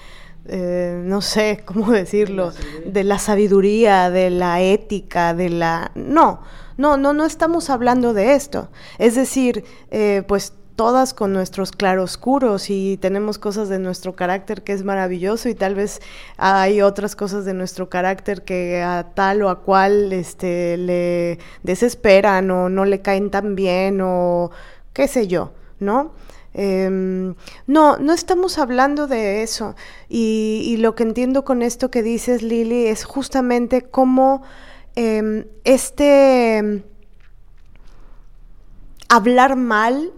eh, no sé cómo decirlo, de la sabiduría, de la ética, de la... No, no, no, no estamos hablando de esto. Es decir, eh, pues todas con nuestros claroscuros y tenemos cosas de nuestro carácter que es maravilloso y tal vez hay otras cosas de nuestro carácter que a tal o a cual este, le desesperan o no le caen tan bien o qué sé yo, ¿no? Em, no, no estamos hablando de eso. Y, lo que entiendo con esto que dices, Lili, es justamente cómo em, este hablar mal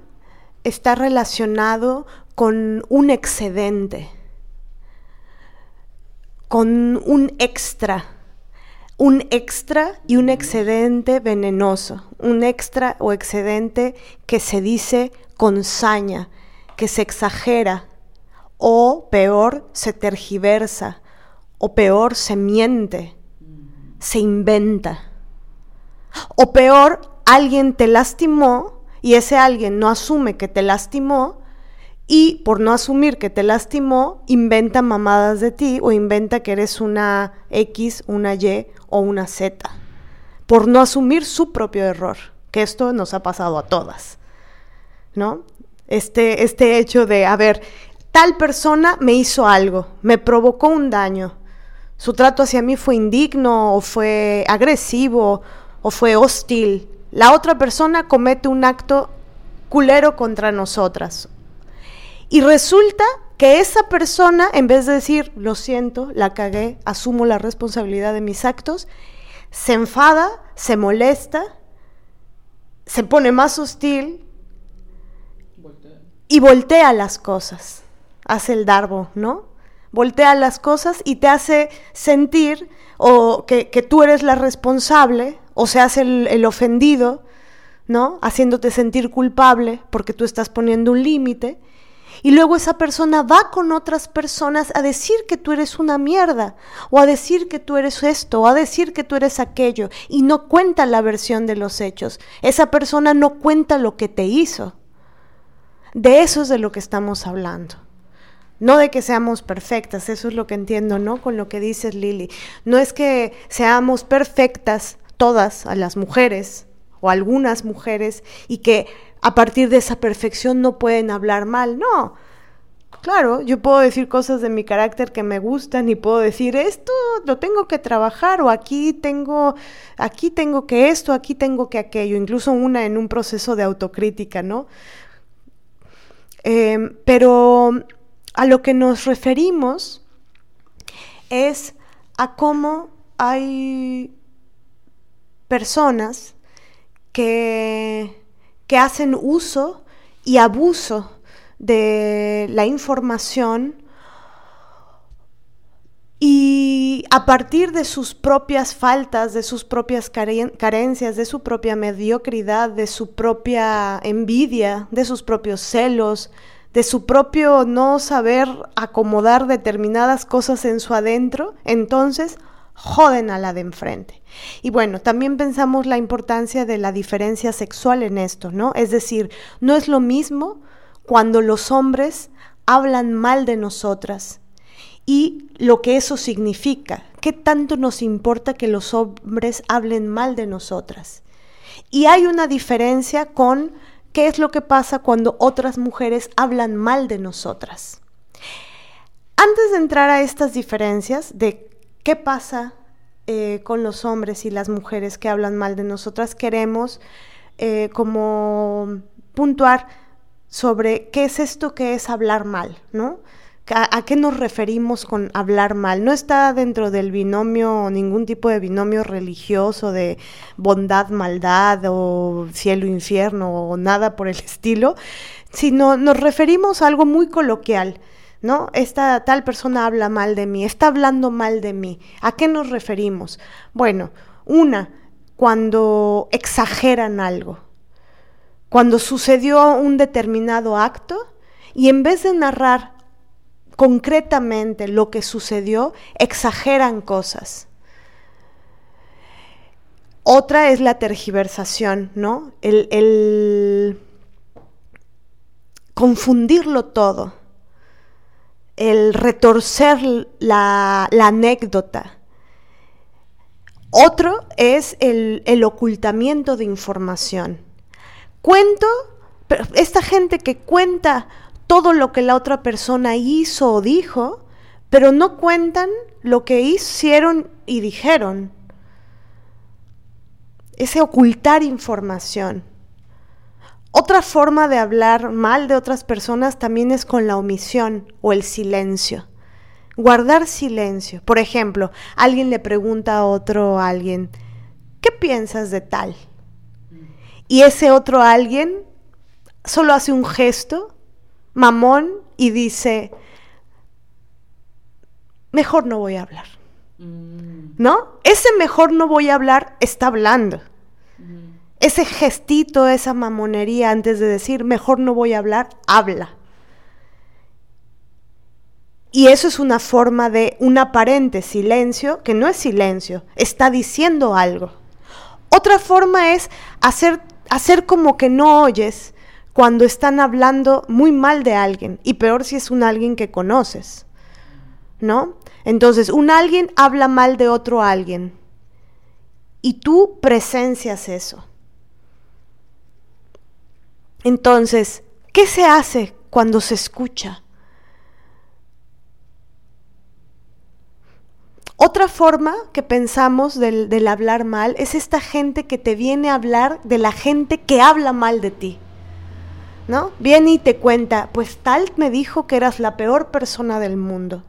está relacionado con un excedente, con un extra, un extra y un excedente venenoso, un extra o excedente que se dice con saña, que se exagera, o peor, se tergiversa, o peor, se miente, se inventa. O peor, alguien te lastimó y ese alguien no asume que te lastimó y por no asumir que te lastimó, inventa mamadas de ti o inventa que eres una X, una Y o una Z. Por no asumir su propio error, que esto nos ha pasado a todas. ¿no? Este, este hecho de, a ver, tal persona me hizo algo, me provocó un daño. Su trato hacia mí fue indigno o fue agresivo o fue hostil. La otra persona comete un acto culero contra nosotras. Y resulta que esa persona, en vez de decir, lo siento, la cagué, asumo la responsabilidad de mis actos, se enfada, se molesta, se pone más hostil, y voltea las cosas, hace el darbo, ¿no? Voltea las cosas y te hace sentir o que, tú eres la responsable o se hace el, ofendido, ¿no? Haciéndote sentir culpable porque tú estás poniendo un límite. Y luego esa persona va con otras personas a decir que tú eres una mierda, o a decir que tú eres esto, o a decir que tú eres aquello, y no cuenta la versión de los hechos. Esa persona no cuenta lo que te hizo. De eso es de lo que estamos hablando. No de que seamos perfectas, eso es lo que entiendo, ¿no? Con lo que dices, Lili. No es que seamos perfectas todas a las mujeres o algunas mujeres y que a partir de esa perfección no pueden hablar mal, no. Claro, yo puedo decir cosas de mi carácter que me gustan y puedo decir esto lo tengo que trabajar o aquí tengo, aquí tengo que esto, aquí tengo que aquello, incluso una en un proceso de autocrítica, ¿no? Em, pero a lo que nos referimos es a cómo hay personas que, que hacen uso y abuso de la información y a partir de sus propias faltas, de sus propias carencias, de su propia mediocridad, de su propia envidia, de sus propios celos, de su propio no saber acomodar determinadas cosas en su adentro, entonces joden a la de enfrente. Y bueno, también pensamos la importancia de la diferencia sexual en esto, ¿no? Es decir, no es lo mismo cuando los hombres hablan mal de nosotras y lo que eso significa. ¿Qué tanto nos importa que los hombres hablen mal de nosotras? Y hay una diferencia con qué es lo que pasa cuando otras mujeres hablan mal de nosotras. Antes de entrar a estas diferencias de qué pasa eh, con los hombres y las mujeres que hablan mal de nosotras, queremos eh, como puntuar sobre qué es esto que es hablar mal, ¿no? ¿A, qué nos referimos con hablar mal? No está dentro del binomio, ningún tipo de binomio religioso de bondad, maldad o cielo, infierno o nada por el estilo, sino nos referimos a algo muy coloquial. Esta tal persona habla mal de mí, está hablando mal de mí. ¿A qué nos referimos? Bueno, una, cuando exageran algo, cuando sucedió un determinado acto y en vez de narrar concretamente lo que sucedió, exageran cosas. Otra es la tergiversación, ¿no? El, confundirlo todo, el retorcer la, anécdota. Otro es el, ocultamiento de información. Cuento, esta gente que cuenta todo lo que la otra persona hizo o dijo, pero no cuentan lo que hicieron y dijeron. Ese ocultar información. Otra forma de hablar mal de otras personas también es con la omisión o el silencio. Guardar silencio. Por ejemplo, alguien le pregunta a otro alguien, ¿qué piensas de tal? Y ese otro alguien solo hace un gesto mamón y dice, mejor no voy a hablar. Mm. ¿No? Ese mejor no voy a hablar está hablando. Ese gestito, esa mamonería antes de decir, mejor no voy a hablar, habla. Y eso es una forma de un aparente silencio, que no es silencio, está diciendo algo. Otra forma es hacer, hacer como que no oyes cuando están hablando muy mal de alguien y peor si es un alguien que conoces, ¿no? Entonces, un alguien habla mal de otro alguien y tú presencias eso. Entonces, ¿qué se hace cuando se escucha? Otra forma que pensamos del, del, hablar mal es esta gente que te viene a hablar de la gente que habla mal de ti. ¿no? Viene y te cuenta, pues tal me dijo que eras la peor persona del mundo.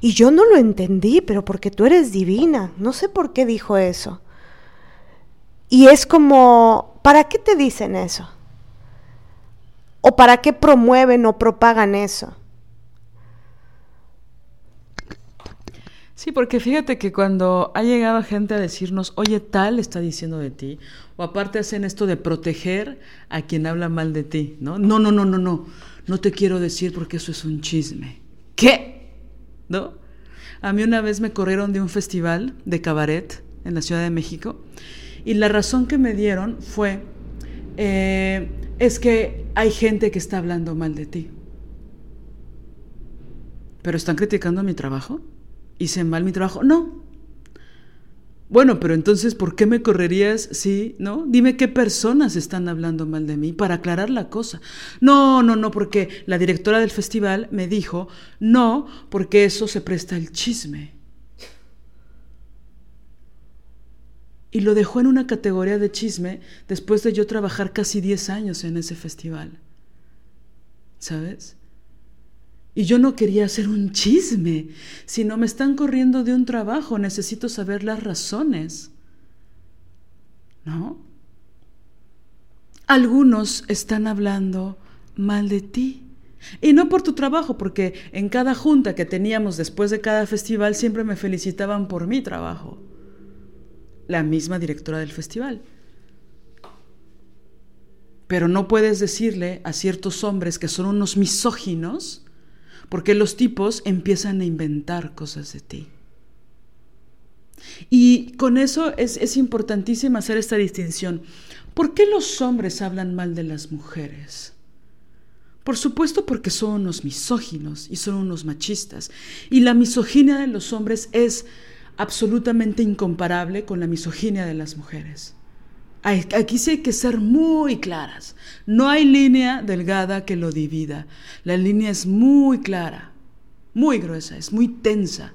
Y yo no lo entendí, pero porque tú eres divina, no sé por qué dijo eso. Y es como, ¿para qué te dicen eso? ¿O para qué promueven o propagan eso? Sí, porque fíjate que cuando ha llegado gente a decirnos, oye, tal está diciendo de ti, o aparte hacen esto de proteger a quien habla mal de ti, ¿no? No, no, no, no, no, no te quiero decir porque eso es un chisme. ¿Qué? ¿No? A mí una vez me corrieron de un festival de cabaret en la Ciudad de México y la razón que me dieron fue, eh, es que hay gente que está hablando mal de ti. ¿Pero están criticando mi trabajo? ¿Hice mal mi trabajo? No. Bueno, pero entonces, ¿por qué me correrías? Sí, ¿no? Dime qué personas están hablando mal de mí para aclarar la cosa. No, no, no, porque la directora del festival me dijo, no, porque eso se presta al chisme. Y lo dejó en una categoría de chisme después de yo trabajar casi 10 años en ese festival. ¿Sabes? Y yo no quería hacer un chisme, sino me están corriendo de un trabajo, necesito saber las razones. ¿No? Algunos están hablando mal de ti. Y no por tu trabajo, porque en cada junta que teníamos después de cada festival siempre me felicitaban por mi trabajo. La misma directora del festival. Pero no puedes decirle a ciertos hombres que son unos misóginos porque los tipos empiezan a inventar cosas de ti. Y con eso es, es importantísimo hacer esta distinción. ¿Por qué los hombres hablan mal de las mujeres? Por supuesto porque son unos misóginos y son unos machistas. Y la misoginia de los hombres es absolutamente incomparable con la misoginia de las mujeres. Aquí sí hay que ser muy claras. No hay línea delgada que lo divida. La línea es muy clara, muy gruesa, es muy tensa.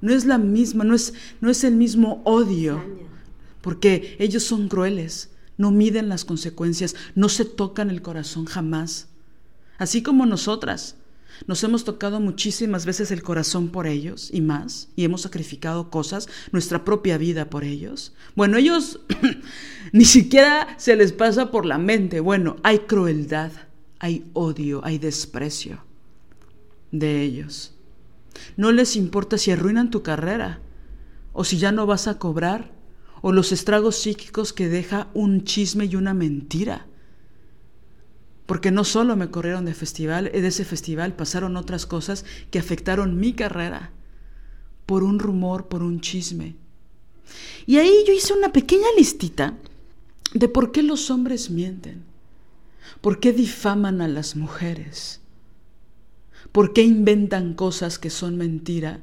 No es la misma, no es, no es el mismo odio, porque ellos son crueles, no miden las consecuencias, no se tocan el corazón jamás. Así como nosotras. Nos hemos tocado muchísimas veces el corazón por ellos y más, y hemos sacrificado cosas, nuestra propia vida por ellos. Bueno, ellos ni siquiera se les pasa por la mente. Bueno, hay crueldad, hay odio, hay desprecio de ellos. No les importa si arruinan tu carrera, o si ya no vas a cobrar, o los estragos psíquicos que deja un chisme y una mentira. Porque no solo me corrieron de festival, de ese festival pasaron otras cosas que afectaron mi carrera por un rumor, por un chisme. Y ahí yo hice una pequeña listita de por qué los hombres mienten, por qué difaman a las mujeres, por qué inventan cosas que son mentira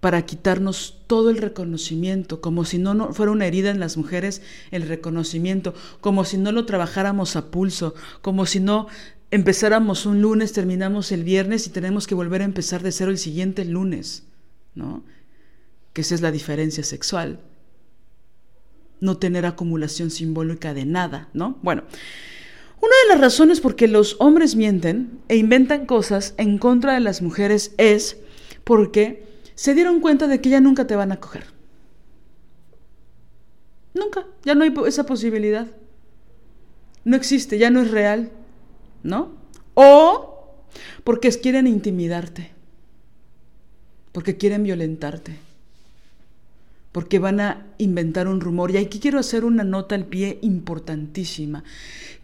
para quitarnos todo el reconocimiento, como si no, fuera una herida en las mujeres el reconocimiento, como si no lo trabajáramos a pulso, como si no empezáramos un lunes, terminamos el viernes y tenemos que volver a empezar de cero el siguiente lunes, ¿no? Que esa es la diferencia sexual. No tener acumulación simbólica de nada, ¿no? Bueno, una de las razones por que los hombres mienten e inventan cosas en contra de las mujeres es porque se dieron cuenta de que ya nunca te van a coger. Nunca, ya no hay esa posibilidad. No existe, ya no es real, ¿no? O porque quieren intimidarte, porque quieren violentarte, porque van a inventar un rumor. Y aquí quiero hacer una nota al pie importantísima,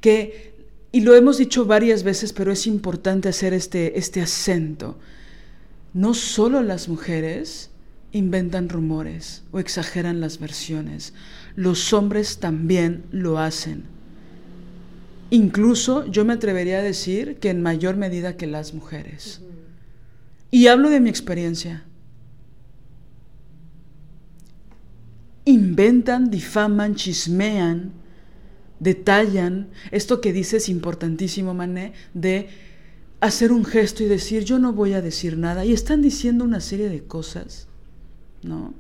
que, y lo hemos dicho varias veces, pero es importante hacer este, este acento no solo las mujeres inventan rumores o exageran las versiones, los hombres también lo hacen. Incluso yo me atrevería a decir que en mayor medida que las mujeres. Y hablo de mi experiencia. Inventan, difaman, chismean, detallan. Esto que dices es importantísimo, Mané, de hacer un gesto y decir, yo no voy a decir nada. Y están diciendo una serie de cosas, ¿no?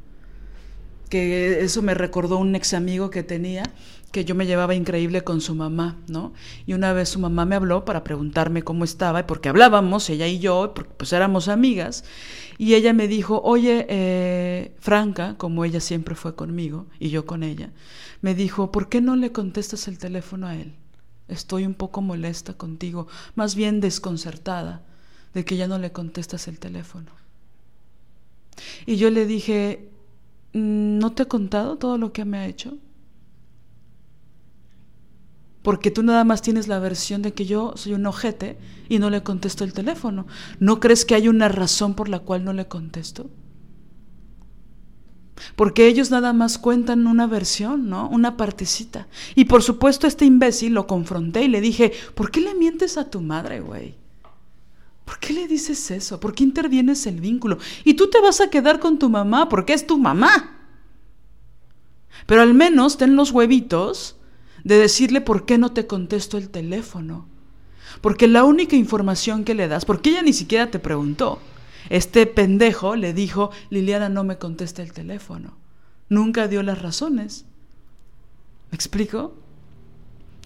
Que eso me recordó un ex amigo que tenía, que yo me llevaba increíble con su mamá, ¿no? Y una vez su mamá me habló para preguntarme cómo estaba, y porque hablábamos, ella y yo, porque pues éramos amigas, y ella me dijo, oye, eh, Franca, como ella siempre fue conmigo, y yo con ella, me dijo, ¿por qué no le contestas el teléfono a él? Estoy un poco molesta contigo, más bien desconcertada de que ya no le contestas el teléfono. Y yo le dije, mm, ¿no te he contado todo lo que me ha hecho? Porque tú nada más tienes la versión de que yo soy un ojete y no le contesto el teléfono. ¿No crees que hay una razón por la cual no le contesto? Porque ellos nada más cuentan una versión, ¿no? Una partecita. Y por supuesto este imbécil lo confronté y le dije, ¿por qué le mientes a tu madre, güey? ¿Por qué le dices eso? ¿Por qué intervienes el vínculo? Y tú te vas a quedar con tu mamá porque es tu mamá. Pero al menos ten los huevitos de decirle por qué no te contesto el teléfono. Porque la única información que le das, porque ella ni siquiera te preguntó, este pendejo le dijo, Liliana no me contesta el teléfono. Nunca dio las razones. ¿Me explico?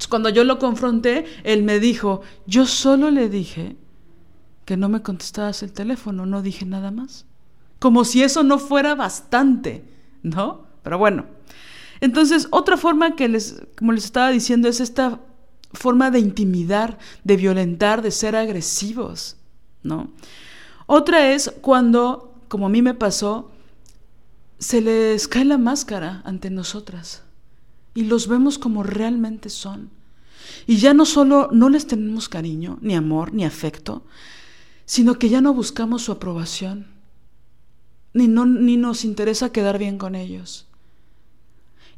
Cuando yo lo confronté, él me dijo, yo solo le dije que no me contestabas el teléfono, no dije nada más. Como si eso no fuera bastante, ¿no? Pero bueno. Entonces, otra forma que les, como les estaba diciendo, es esta forma de intimidar, de violentar, de ser agresivos, ¿no? Otra es cuando, como a mí me pasó, se les cae la máscara ante nosotras y los vemos como realmente son. Y ya no solo no les tenemos cariño, ni amor, ni afecto, sino que ya no buscamos su aprobación, ni, no, ni nos interesa quedar bien con ellos.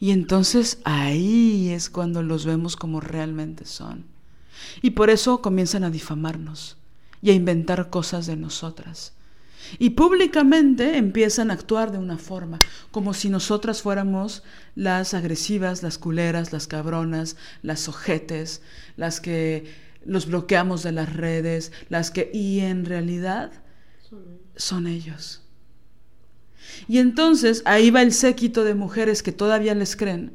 Y entonces ahí es cuando los vemos como realmente son. Y por eso comienzan a difamarnos y a inventar cosas de nosotras. Y públicamente empiezan a actuar de una forma, como si nosotras fuéramos las agresivas, las culeras, las cabronas, las ojetes, las que los bloqueamos de las redes, las que... Y en realidad son ellos. Y entonces ahí va el séquito de mujeres que todavía les creen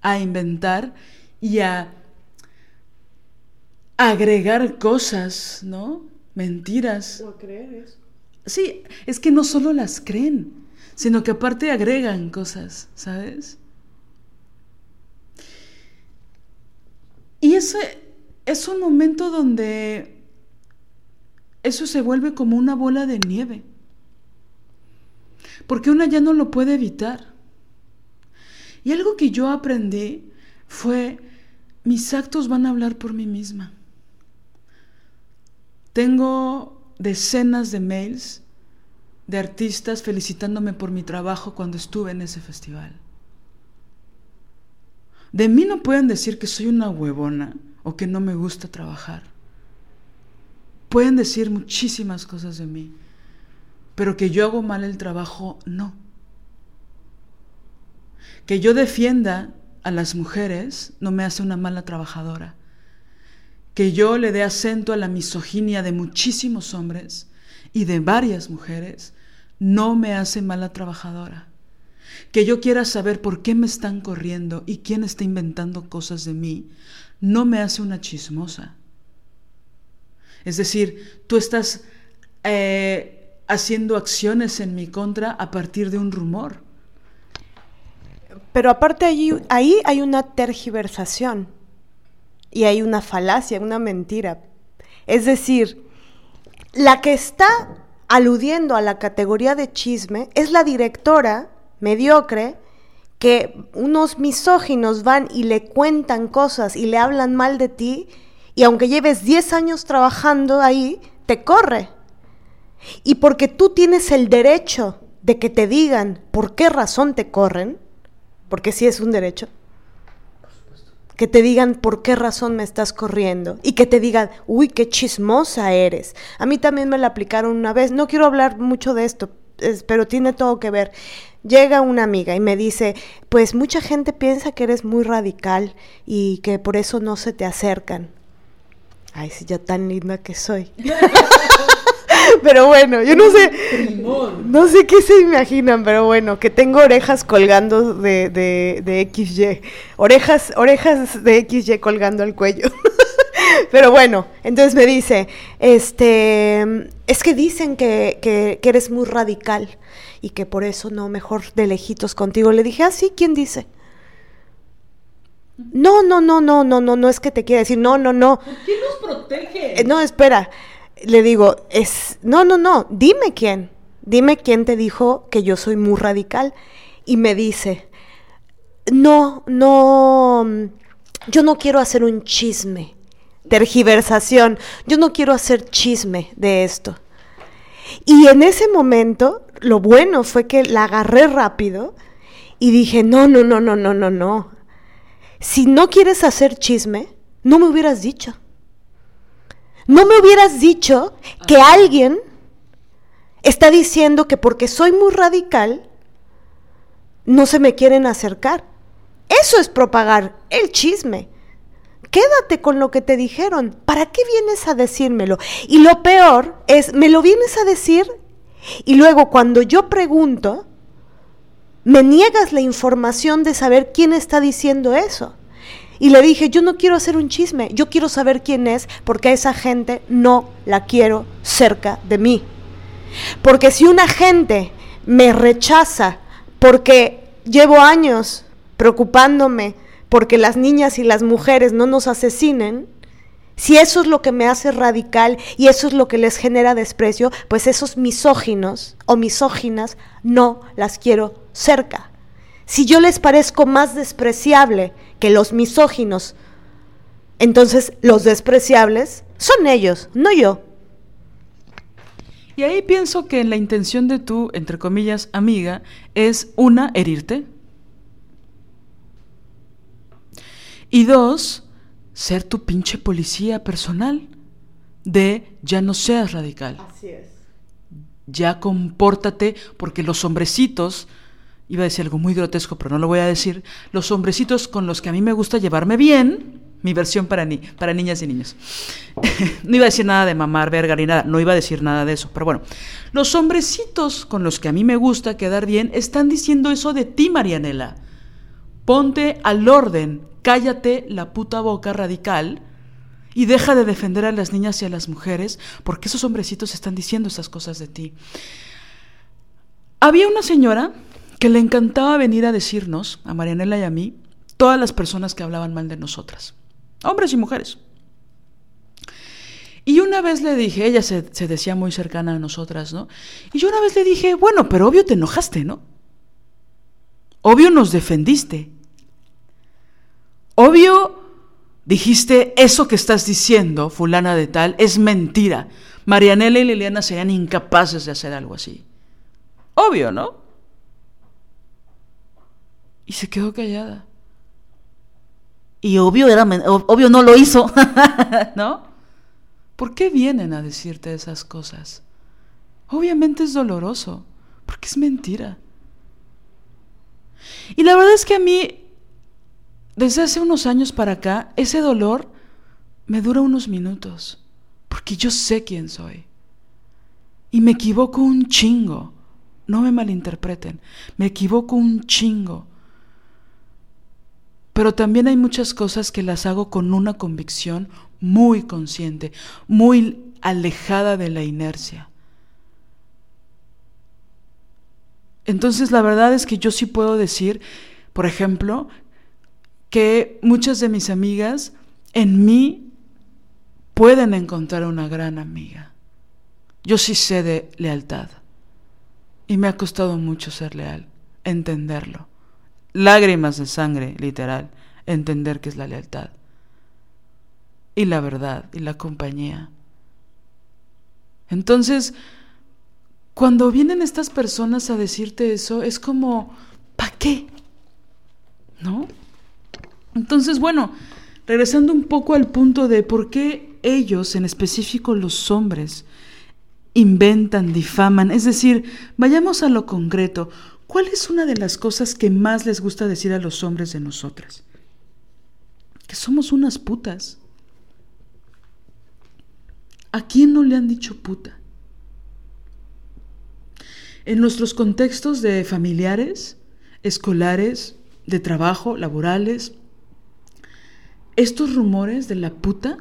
a inventar y a agregar cosas, ¿no? Mentiras. O creer eso. Sí, es que no solo las creen, sino que aparte agregan cosas, ¿sabes? Y ese es un momento donde eso se vuelve como una bola de nieve, porque una ya no lo puede evitar. Y algo que yo aprendí fue, mis actos van a hablar por mí misma. Tengo decenas de mails de artistas felicitándome por mi trabajo cuando estuve en ese festival. De mí no pueden decir que soy una huevona o que no me gusta trabajar. Pueden decir muchísimas cosas de mí, pero que yo hago mal el trabajo, no. Que yo defienda a las mujeres no me hace una mala trabajadora que yo le dé acento a la misoginia de muchísimos hombres y de varias mujeres no me hace mala trabajadora. Que yo quiera saber por qué me están corriendo y quién está inventando cosas de mí no me hace una chismosa. Es decir, tú estás eh, haciendo acciones en mi contra a partir de un rumor. Pero aparte allí, ahí hay una tergiversación y hay una falacia, una mentira. Es decir, la que está aludiendo a la categoría de chisme es la directora mediocre que unos misóginos van y le cuentan cosas y le hablan mal de ti y aunque lleves 10 años trabajando ahí, te corre. Y porque tú tienes el derecho de que te digan por qué razón te corren, porque sí es un derecho, que te digan por qué razón me estás corriendo y que te digan, uy, qué chismosa eres. A mí también me la aplicaron una vez, no quiero hablar mucho de esto, pero tiene todo que ver. Llega una amiga y me dice, pues mucha gente piensa que eres muy radical y que por eso no se te acercan. Ay, si yo tan linda que soy. pero bueno, yo no sé. No sé qué se imaginan, pero bueno, que tengo orejas colgando de, de, de XY. Orejas, orejas de XY colgando al cuello. pero bueno, entonces me dice, este, es que dicen que, que, que, eres muy radical y que por eso no, mejor de lejitos contigo. Le dije, ah, sí, ¿quién dice? No, no, no, no, no, no, no es que te quiera decir, no, no, no. ¿Por qué nos protege? Eh, no, espera le digo, es, no, no, no, dime quién, dime quién te dijo que yo soy muy radical. Y me dice, no, no, yo no quiero hacer un chisme, tergiversación, yo no quiero hacer chisme de esto. Y en ese momento, lo bueno fue que la agarré rápido y dije, no, no, no, no, no, no, no. Si no quieres hacer chisme, no me hubieras dicho. No me hubieras dicho que alguien está diciendo que porque soy muy radical, no se me quieren acercar. Eso es propagar el chisme. Quédate con lo que te dijeron. ¿Para qué vienes a decírmelo? Y lo peor es, me lo vienes a decir y luego cuando yo pregunto, me niegas la información de saber quién está diciendo eso. Y le dije, yo no quiero hacer un chisme, yo quiero saber quién es porque a esa gente no la quiero cerca de mí. Porque si una gente me rechaza porque llevo años preocupándome porque las niñas y las mujeres no nos asesinen, si eso es lo que me hace radical y eso es lo que les genera desprecio, pues esos misóginos o misóginas no las quiero cerca. Si yo les parezco más despreciable que los misóginos, entonces los despreciables son ellos, no yo. Y ahí pienso que la intención de tu, entre comillas, amiga, es una, herirte. Y dos, ser tu pinche policía personal de ya no seas radical. Así es. Ya compórtate, porque los hombrecitos, iba a decir algo muy grotesco, pero no lo voy a decir, los hombrecitos con los que a mí me gusta llevarme bien, mi versión para, ni, para niñas y niños. no iba a decir nada de mamar, verga ni nada, no iba a decir nada de eso, pero bueno, los hombrecitos con los que a mí me gusta quedar bien están diciendo eso de ti, Marianela. Ponte al orden, cállate la puta boca radical y deja de defender a las niñas y a las mujeres porque esos hombrecitos están diciendo esas cosas de ti. Había una señora que le encantaba venir a decirnos, a Marianela y a mí, todas las personas que hablaban mal de nosotras, hombres y mujeres. Y una vez le dije, ella se, decía muy cercana a nosotras, ¿no? Y yo una vez le dije, bueno, pero obvio te enojaste, ¿no? Obvio nos defendiste. Obvio dijiste, eso que estás diciendo, fulana de tal, es mentira. Marianela y Liliana serían incapaces de hacer algo así. Obvio, ¿no? Y se quedó callada. Y obvio, era, obvio no lo hizo, ¿no? ¿Por qué vienen a decirte esas cosas? Obviamente es doloroso, porque es mentira. Y la verdad es que a mí, desde hace unos años para acá, ese dolor me dura unos minutos, porque yo sé quién soy. Y me equivoco un chingo. No me malinterpreten, me equivoco un chingo. Pero también hay muchas cosas que las hago con una convicción muy consciente, muy alejada de la inercia. Entonces la verdad es que yo sí puedo decir, por ejemplo, que muchas de mis amigas en mí pueden encontrar una gran amiga. Yo sí sé de lealtad y me ha costado mucho ser leal, entenderlo lágrimas de sangre, literal, entender qué es la lealtad. Y la verdad, y la compañía. Entonces, cuando vienen estas personas a decirte eso, es como, ¿para qué? ¿No? Entonces, bueno, regresando un poco al punto de por qué ellos, en específico los hombres, inventan, difaman, es decir, vayamos a lo concreto. ¿Cuál es una de las cosas que más les gusta decir a los hombres de nosotras? Que somos unas putas. ¿A quién no le han dicho puta? En nuestros contextos de familiares, escolares, de trabajo, laborales, estos rumores de la puta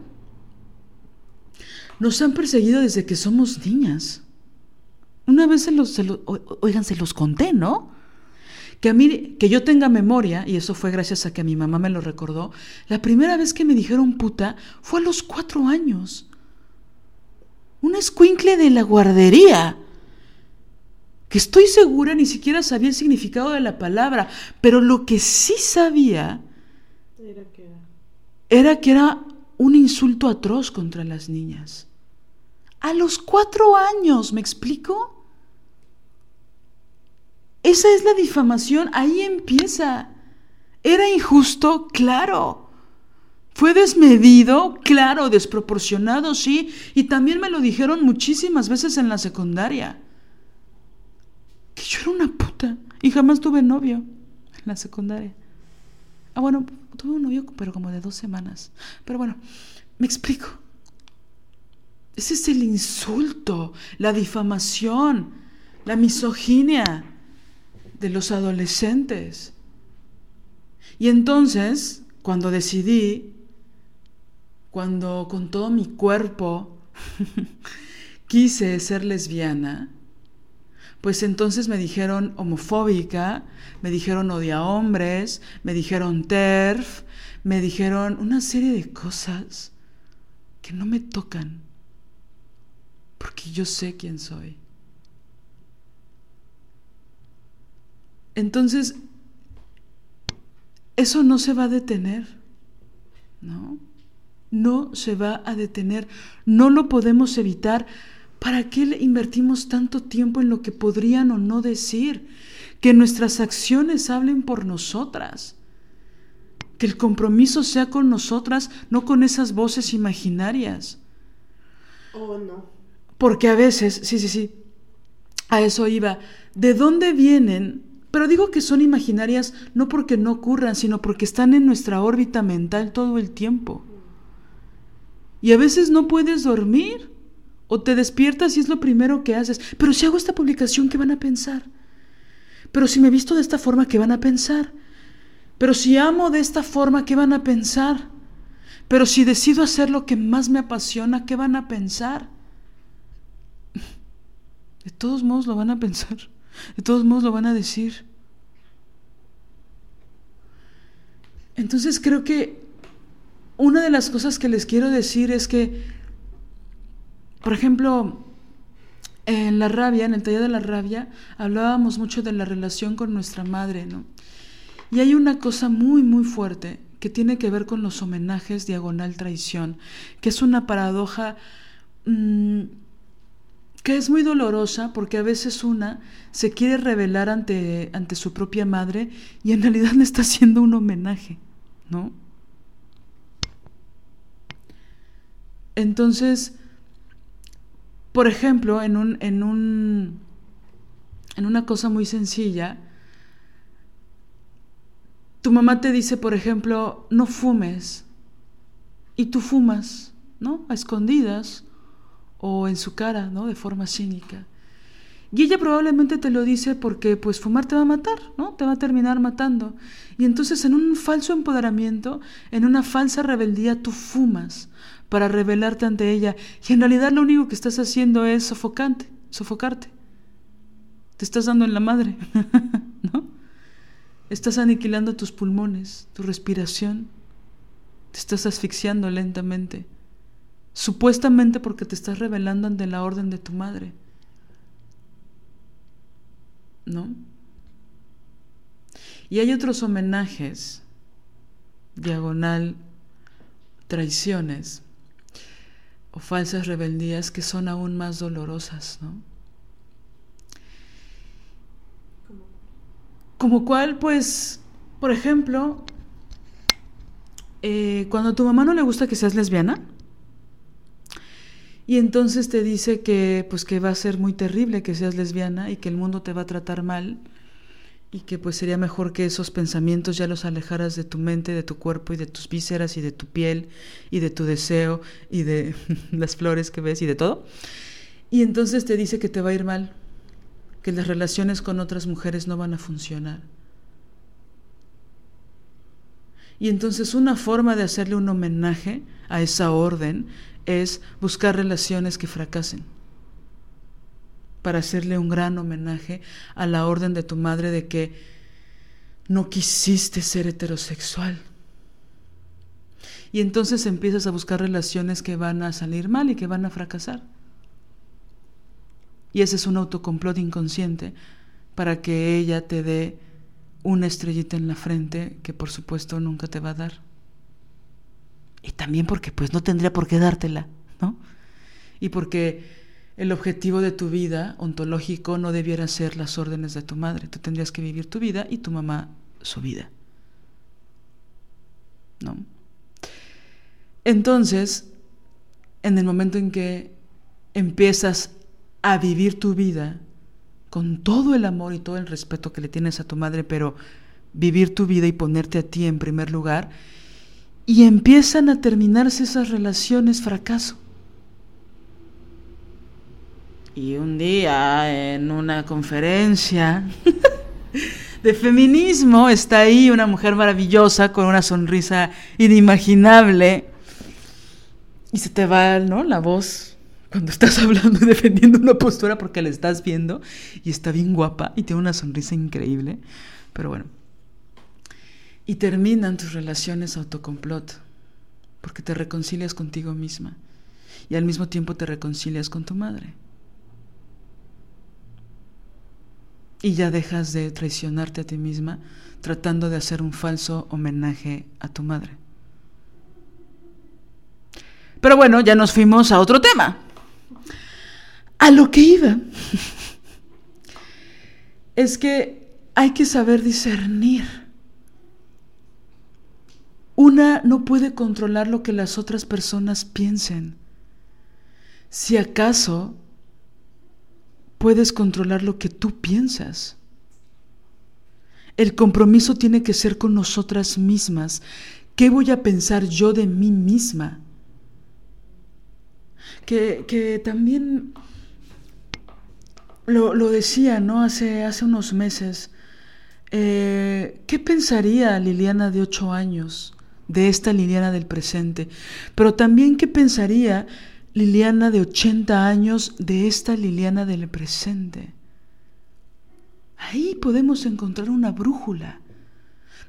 nos han perseguido desde que somos niñas. Una vez se los, oigan, se los conté, ¿no? Que a mí, que yo tenga memoria, y eso fue gracias a que mi mamá me lo recordó, la primera vez que me dijeron puta fue a los cuatro años. Un escuincle de la guardería. Que estoy segura ni siquiera sabía el significado de la palabra, pero lo que sí sabía era que era, era, que era un insulto atroz contra las niñas. A los cuatro años, ¿me explico? Esa es la difamación, ahí empieza. ¿Era injusto? Claro. Fue desmedido, claro, desproporcionado, sí, y también me lo dijeron muchísimas veces en la secundaria. Que yo era una puta y jamás tuve novio en la secundaria. Ah, bueno, tuve un novio, pero como de dos semanas. Pero bueno, me explico. Ese es el insulto, la difamación, la misoginia de los adolescentes. Y entonces, cuando decidí cuando con todo mi cuerpo quise ser lesbiana, pues entonces me dijeron homofóbica, me dijeron odia hombres, me dijeron TERF, me dijeron una serie de cosas que no me tocan, porque yo sé quién soy. Entonces, eso no se va a detener, ¿no? no se va a detener, no lo podemos evitar. ¿Para qué le invertimos tanto tiempo en lo que podrían o no decir? Que nuestras acciones hablen por nosotras. Que el compromiso sea con nosotras, no con esas voces imaginarias. Oh, no. Porque a veces, sí, sí, sí, a eso iba. ¿De dónde vienen? Pero digo que son imaginarias no porque no ocurran, sino porque están en nuestra órbita mental todo el tiempo. Y a veces no puedes dormir. O te despiertas y es lo primero que haces. Pero si hago esta publicación, ¿qué van a pensar? Pero si me visto de esta forma, ¿qué van a pensar? Pero si amo de esta forma, ¿qué van a pensar? Pero si decido hacer lo que más me apasiona, ¿qué van a pensar? De todos modos lo van a pensar. De todos modos lo van a decir. Entonces creo que una de las cosas que les quiero decir es que, por ejemplo, en la rabia, en el taller de la rabia, hablábamos mucho de la relación con nuestra madre, ¿no? Y hay una cosa muy, muy fuerte que tiene que ver con los homenajes diagonal traición, que es una paradoja mm, que es muy dolorosa porque a veces una se quiere revelar ante, ante su propia madre y en realidad le está haciendo un homenaje, ¿no? Entonces, por ejemplo, en, un, en, un, en una cosa muy sencilla, tu mamá te dice, por ejemplo, no fumes, y tú fumas, ¿no? A escondidas o en su cara, ¿no? De forma cínica. Y ella probablemente te lo dice porque pues fumar te va a matar, ¿no? Te va a terminar matando. Y entonces en un falso empoderamiento, en una falsa rebeldía, tú fumas para revelarte ante ella. Y en realidad lo único que estás haciendo es sofocante, sofocarte. Te estás dando en la madre, ¿no? Estás aniquilando tus pulmones, tu respiración. Te estás asfixiando lentamente. Supuestamente porque te estás revelando ante la orden de tu madre. ¿No? Y hay otros homenajes, diagonal, traiciones, o falsas rebeldías que son aún más dolorosas, ¿no? Como cual, pues, por ejemplo, eh, cuando a tu mamá no le gusta que seas lesbiana, y entonces te dice que, pues, que va a ser muy terrible que seas lesbiana y que el mundo te va a tratar mal, y que pues sería mejor que esos pensamientos ya los alejaras de tu mente, de tu cuerpo y de tus vísceras y de tu piel y de tu deseo y de las flores que ves y de todo. Y entonces te dice que te va a ir mal, que las relaciones con otras mujeres no van a funcionar. Y entonces una forma de hacerle un homenaje a esa orden es buscar relaciones que fracasen para hacerle un gran homenaje a la orden de tu madre de que no quisiste ser heterosexual. Y entonces empiezas a buscar relaciones que van a salir mal y que van a fracasar. Y ese es un autocomplot inconsciente para que ella te dé una estrellita en la frente que por supuesto nunca te va a dar. Y también porque pues no tendría por qué dártela, ¿no? Y porque el objetivo de tu vida ontológico no debiera ser las órdenes de tu madre. Tú tendrías que vivir tu vida y tu mamá su vida. ¿No? Entonces, en el momento en que empiezas a vivir tu vida con todo el amor y todo el respeto que le tienes a tu madre, pero vivir tu vida y ponerte a ti en primer lugar, y empiezan a terminarse esas relaciones fracaso. Y un día en una conferencia de feminismo está ahí una mujer maravillosa con una sonrisa inimaginable y se te va ¿no? la voz cuando estás hablando y defendiendo una postura porque la estás viendo y está bien guapa y tiene una sonrisa increíble. Pero bueno. Y terminan tus relaciones autocomplot porque te reconcilias contigo misma y al mismo tiempo te reconcilias con tu madre. Y ya dejas de traicionarte a ti misma tratando de hacer un falso homenaje a tu madre. Pero bueno, ya nos fuimos a otro tema. A lo que iba es que hay que saber discernir. Una no puede controlar lo que las otras personas piensen. Si acaso puedes controlar lo que tú piensas. El compromiso tiene que ser con nosotras mismas. ¿Qué voy a pensar yo de mí misma? Que, que también lo, lo, decía, ¿no? Hace, hace unos meses. Eh, ¿Qué pensaría Liliana de ocho años de esta Liliana del presente? Pero también qué pensaría Liliana de 80 años de esta Liliana del presente. Ahí podemos encontrar una brújula,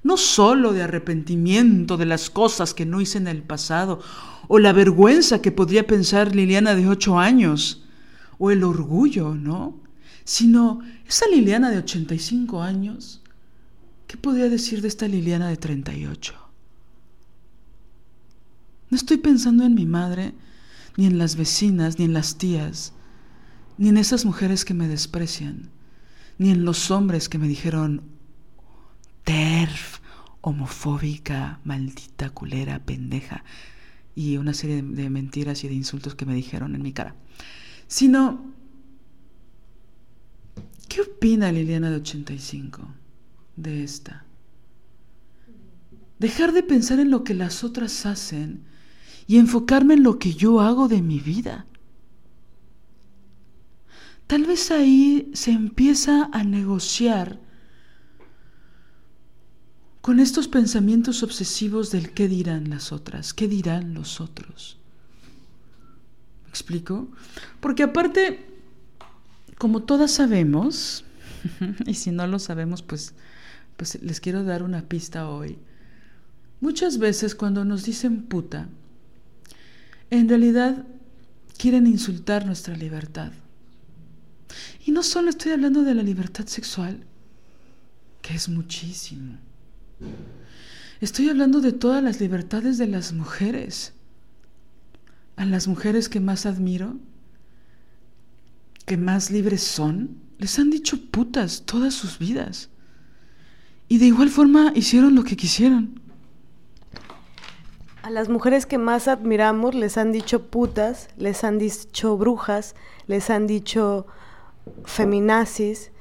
no sólo de arrepentimiento de las cosas que no hice en el pasado, o la vergüenza que podría pensar Liliana de 8 años, o el orgullo, ¿no? Sino esa Liliana de 85 años, ¿qué podría decir de esta Liliana de 38? No estoy pensando en mi madre, ni en las vecinas, ni en las tías, ni en esas mujeres que me desprecian, ni en los hombres que me dijeron terf, homofóbica, maldita, culera, pendeja, y una serie de, mentiras y de insultos que me dijeron en mi cara, sino, ¿qué opina Liliana de 85 de esta? Dejar de pensar en lo que las otras hacen y enfocarme en lo que yo hago de mi vida. Tal vez ahí se empieza a negociar con estos pensamientos obsesivos del qué dirán las otras, qué dirán los otros. ¿Me explico? Porque aparte, como todas sabemos, y si no lo sabemos, pues, pues les quiero dar una pista hoy. Muchas veces cuando nos dicen puta, en realidad quieren insultar nuestra libertad. Y no solo estoy hablando de la libertad sexual, que es muchísimo. Estoy hablando de todas las libertades de las mujeres. A las mujeres que más admiro, que más libres son, les han dicho putas todas sus vidas. Y de igual forma hicieron lo que quisieron. A las mujeres que más admiramos les han dicho putas, les han dicho brujas, les han dicho feminazis,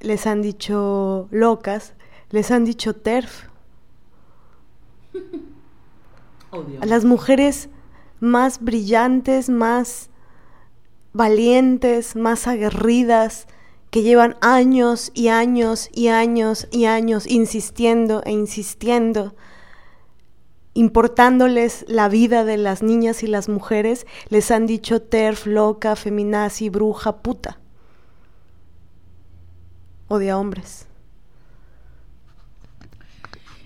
les han dicho locas, les han dicho terf. A las mujeres más brillantes, más valientes, más aguerridas, que llevan años y años y años y años insistiendo e insistiendo importándoles la vida de las niñas y las mujeres, les han dicho terf, loca, feminazi, bruja, puta. Odia hombres.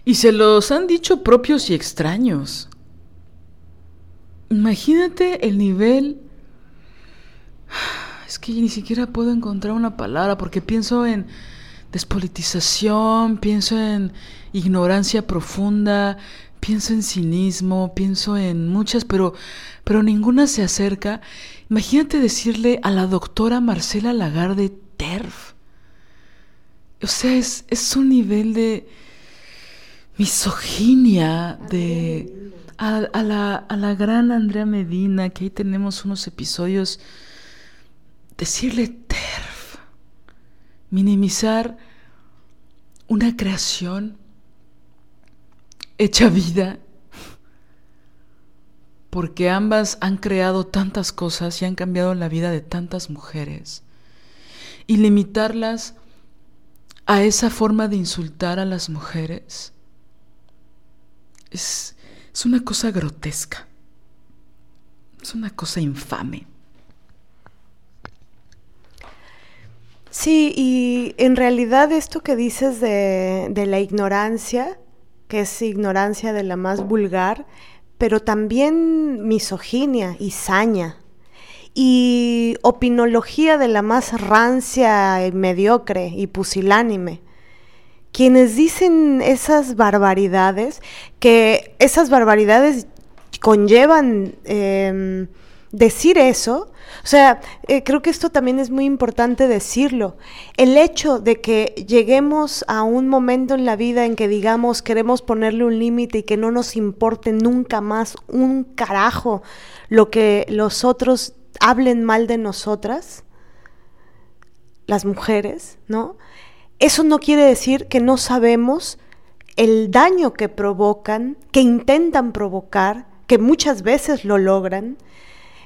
Y se los han dicho propios y extraños. Imagínate el nivel... Es que ni siquiera puedo encontrar una palabra porque pienso en despolitización, pienso en ignorancia profunda, pienso en cinismo, pienso en muchas, pero, pero ninguna se acerca. Imagínate decirle a la doctora Marcela Lagarde TERF. O sea, es, un nivel de misoginia, de a, la, a la gran Andrea Medina, que ahí tenemos unos episodios, decirle TERF, minimizar una creación hecha vida, porque ambas han creado tantas cosas y han cambiado la vida de tantas mujeres, y limitarlas a esa forma de insultar a las mujeres es, es una cosa grotesca. Es una cosa infame. Sí, y en realidad esto que dices de, de, la ignorancia, que es ignorancia de la más vulgar, pero también misoginia y saña, y opinología de la más rancia y mediocre y pusilánime. Quienes dicen esas barbaridades, que esas barbaridades conllevan em, decir eso, o sea, eh, creo que esto también es muy importante decirlo. El hecho de que lleguemos a un momento en la vida en que digamos queremos ponerle un límite y que no nos importe nunca más un carajo lo que los otros hablen mal de nosotras, las mujeres, ¿no? Eso no quiere decir que no sabemos el daño que provocan, que intentan provocar, que muchas veces lo logran.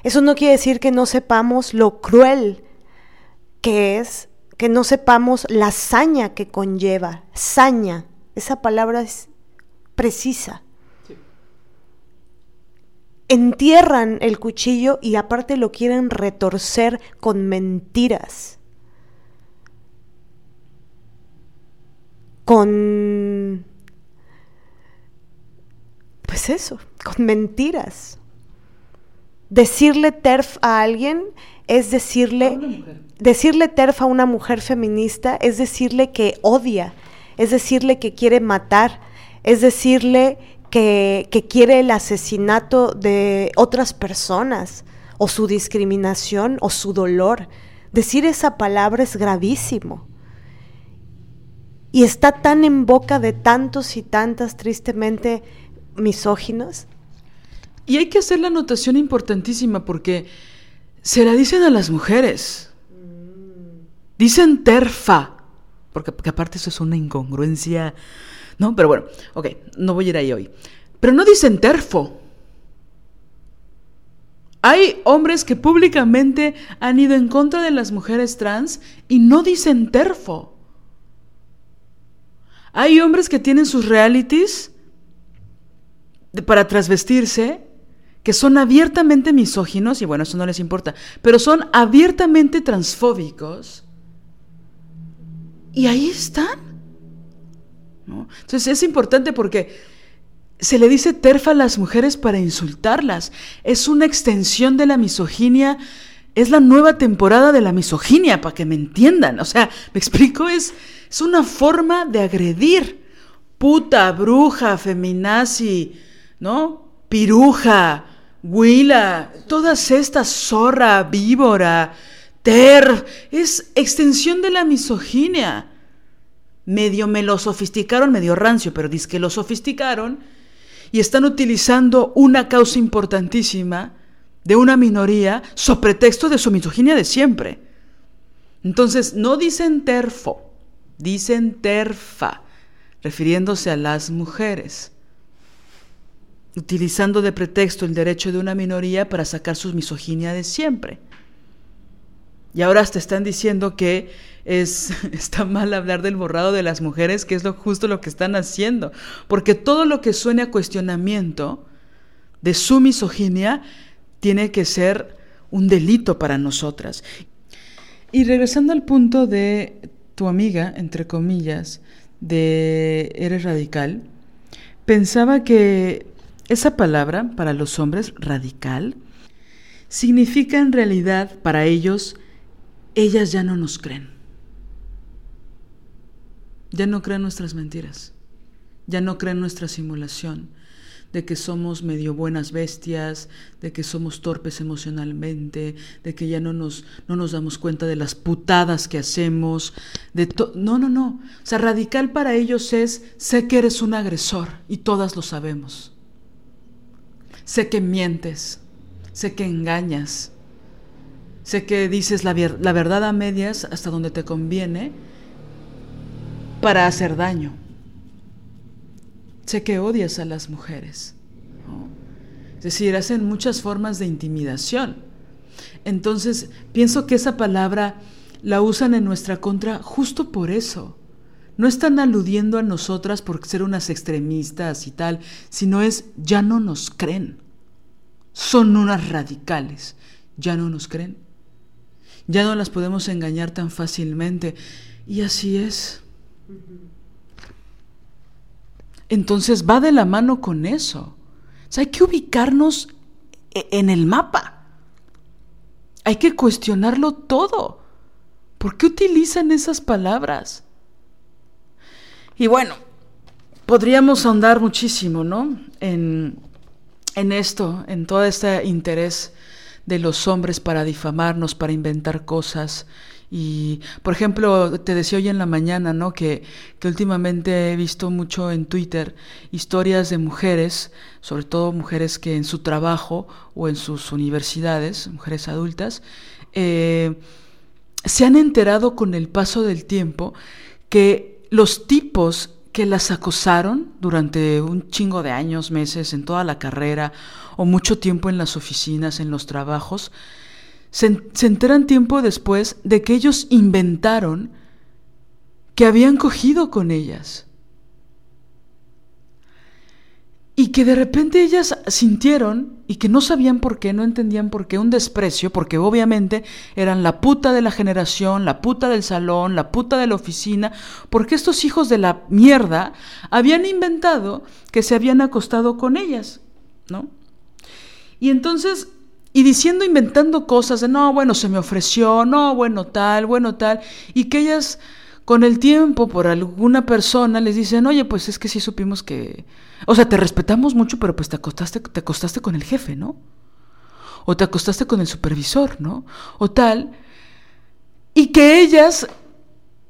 Eso no quiere decir que no sepamos lo cruel que es, que no sepamos la saña que conlleva. Saña, esa palabra es precisa. Entierran el cuchillo y aparte lo quieren retorcer con mentiras. con, pues eso, con mentiras. Decirle TERF a alguien es decirle, decirle TERF a una mujer feminista es decirle que odia, es decirle que quiere matar, es decirle que, que quiere el asesinato de otras personas o su discriminación o su dolor. Decir esa palabra es gravísimo y está tan en boca de tantos y tantas tristemente misóginos. Y hay que hacer la anotación importantísima porque se la dicen a las mujeres. Dicen terfa, porque, porque, aparte eso es una incongruencia, ¿no? Pero bueno, ok, no voy a ir ahí hoy. Pero no dicen terfo. Hay hombres que públicamente han ido en contra de las mujeres trans y no dicen terfo. Hay hombres que tienen sus realities para trasvestirse, que son abiertamente misóginos, y bueno, eso no les importa, pero son abiertamente transfóbicos. Y ahí están. Entonces es importante porque se le dice terfa a las mujeres para insultarlas. Es una extensión de la misoginia. Es la nueva temporada de la misoginia, para que me entiendan. O sea, me explico, es, es una forma de agredir. Puta, bruja, feminazi, ¿no? Piruja, huila, todas estas, zorra, víbora, ter, es extensión de la misoginia. Medio me lo sofisticaron, medio rancio, pero dice que lo sofisticaron y están utilizando una causa importantísima de una minoría sobre pretexto de su misoginia de siempre. Entonces, no dicen terfo, Dicen terfa, refiriéndose a las mujeres, utilizando de pretexto el derecho de una minoría para sacar su misoginia de siempre. Y ahora te están diciendo que es, está mal hablar del borrado de las mujeres, que es lo, justo lo que están haciendo. Porque todo lo que suene a cuestionamiento de su misoginia tiene que ser un delito para nosotras. Y regresando al punto de tu amiga, entre comillas, de eres radical, pensaba que esa palabra para los hombres, radical, significa en realidad para ellos, ellas ya no nos creen. Ya no creen nuestras mentiras, ya no creen nuestra simulación, de que somos medio buenas bestias, de que somos torpes emocionalmente, de que ya no nos, no nos damos cuenta de las putadas que hacemos, de no, no, no. O sea, radical para ellos es, sé que eres un agresor y todas lo sabemos. Sé que mientes, sé que engañas, sé que dices la, verdad a medias hasta donde te conviene para hacer daño. Sé que odias a las mujeres. Es decir, hacen muchas formas de intimidación. Entonces, pienso que esa palabra la usan en nuestra contra justo por eso. No están aludiendo a nosotras por ser unas extremistas y tal, sino es ya no nos creen. Son unas radicales. Ya no nos creen. Ya no las podemos engañar tan fácilmente. Y así es. Entonces va de la mano con eso. hay que ubicarnos e-, en el mapa. Hay que cuestionarlo todo. ¿Por qué utilizan esas palabras? Y bueno, podríamos ahondar muchísimo, ¿no? En, en esto, en todo este interés de los hombres para difamarnos, para inventar cosas y, por ejemplo, te decía hoy en la mañana, ¿no? Que, que últimamente he visto mucho en Twitter historias de mujeres, sobre todo mujeres que en su trabajo o en sus universidades, mujeres adultas, eh, se han enterado con el paso del tiempo que los tipos que las acosaron durante un chingo de años, meses, en toda la carrera o mucho tiempo en las oficinas, en los trabajos, se, enteran tiempo después de que ellos inventaron que habían cogido con ellas. Y que de repente ellas sintieron, y que no sabían por qué, no entendían por qué, un desprecio, porque obviamente eran la puta de la generación, la puta del salón, la puta de la oficina, porque estos hijos de la mierda habían inventado que se habían acostado con ellas, ¿no? Y entonces y diciendo, inventando cosas de, no, bueno, se me ofreció, no, bueno, tal, bueno, tal, y que ellas con el tiempo por alguna persona les dicen, oye, pues es que sí supimos que, o sea, te respetamos mucho, pero pues te acostaste, te acostaste con el jefe, ¿no? O te acostaste con el supervisor, ¿no? O tal, y que ellas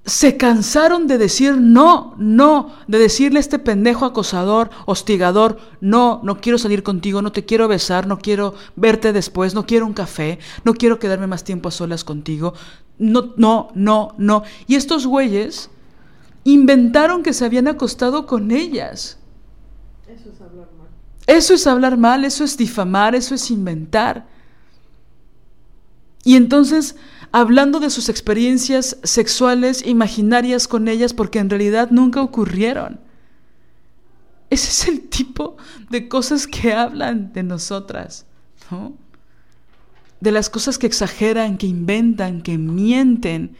se cansaron de decir no, no, de decirle a este pendejo acosador, hostigador, no, no quiero salir contigo, no te quiero besar, no quiero verte después, no quiero un café, no quiero quedarme más tiempo a solas contigo, no, no, no, no. Y estos güeyes inventaron que se habían acostado con ellas. Eso es hablar mal. Eso es hablar mal, eso es difamar, eso es inventar. Y entonces hablando de sus experiencias sexuales imaginarias con ellas porque en realidad nunca ocurrieron. Ese es el tipo de cosas que hablan de nosotras, ¿no? De las cosas que exageran, que inventan, que mienten.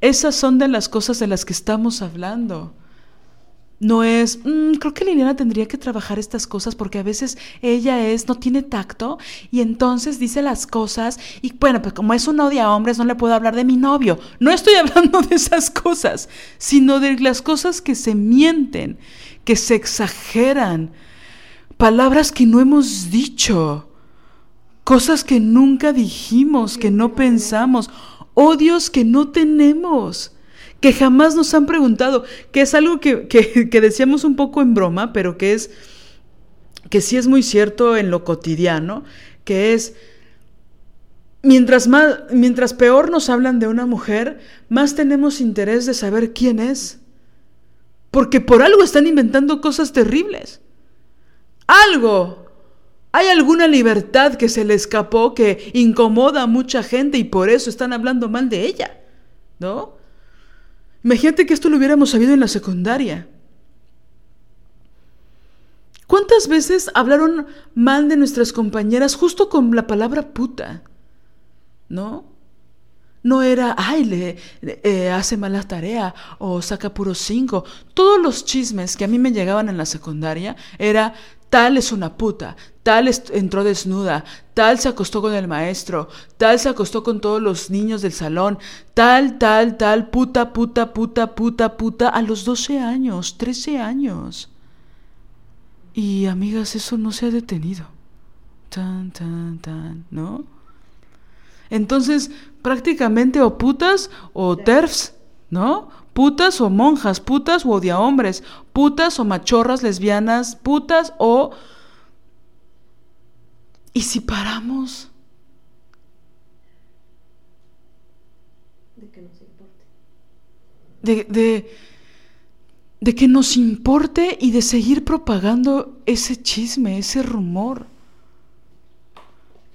Esas son de las cosas de las que estamos hablando no es, mm, creo que Liliana tendría que trabajar estas cosas porque a veces ella es, no tiene tacto y entonces dice las cosas y bueno, pues como es un odio a hombres no le puedo hablar de mi novio. No estoy hablando de esas cosas, sino de las cosas que se mienten, que se exageran, palabras que no hemos dicho, cosas que nunca dijimos, que no pensamos, odios que no tenemos que jamás nos han preguntado, que es algo que, decíamos un poco en broma, pero que es, que sí es muy cierto en lo cotidiano, que es, mientras, más, mientras peor nos hablan de una mujer, más tenemos interés de saber quién es. Porque por algo están inventando cosas terribles. Algo. Hay alguna libertad que se le escapó que incomoda a mucha gente y por eso están hablando mal de ella. ¿No? Imagínate que esto lo hubiéramos sabido en la secundaria. ¿Cuántas veces hablaron mal de nuestras compañeras justo con la palabra puta? ¿No? No era, ay, le eh, hace mala tarea o saca puro cinco. Todos los chismes que a mí me llegaban en la secundaria era, tal es una puta, tal entró desnuda, tal se acostó con el maestro, tal se acostó con todos los niños del salón, tal, tal, tal, puta, puta, puta, puta, puta, a los 12 años, 13 años. Y amigas, eso no se ha detenido. Tan, tan, tan, ¿no? Entonces, prácticamente o putas o TERFs, ¿no? putas o monjas, putas o odia hombres, putas o machorras lesbianas, putas o ¿Y si paramos? De que nos importe. De, de, de que nos importe y de seguir propagando ese chisme, ese rumor.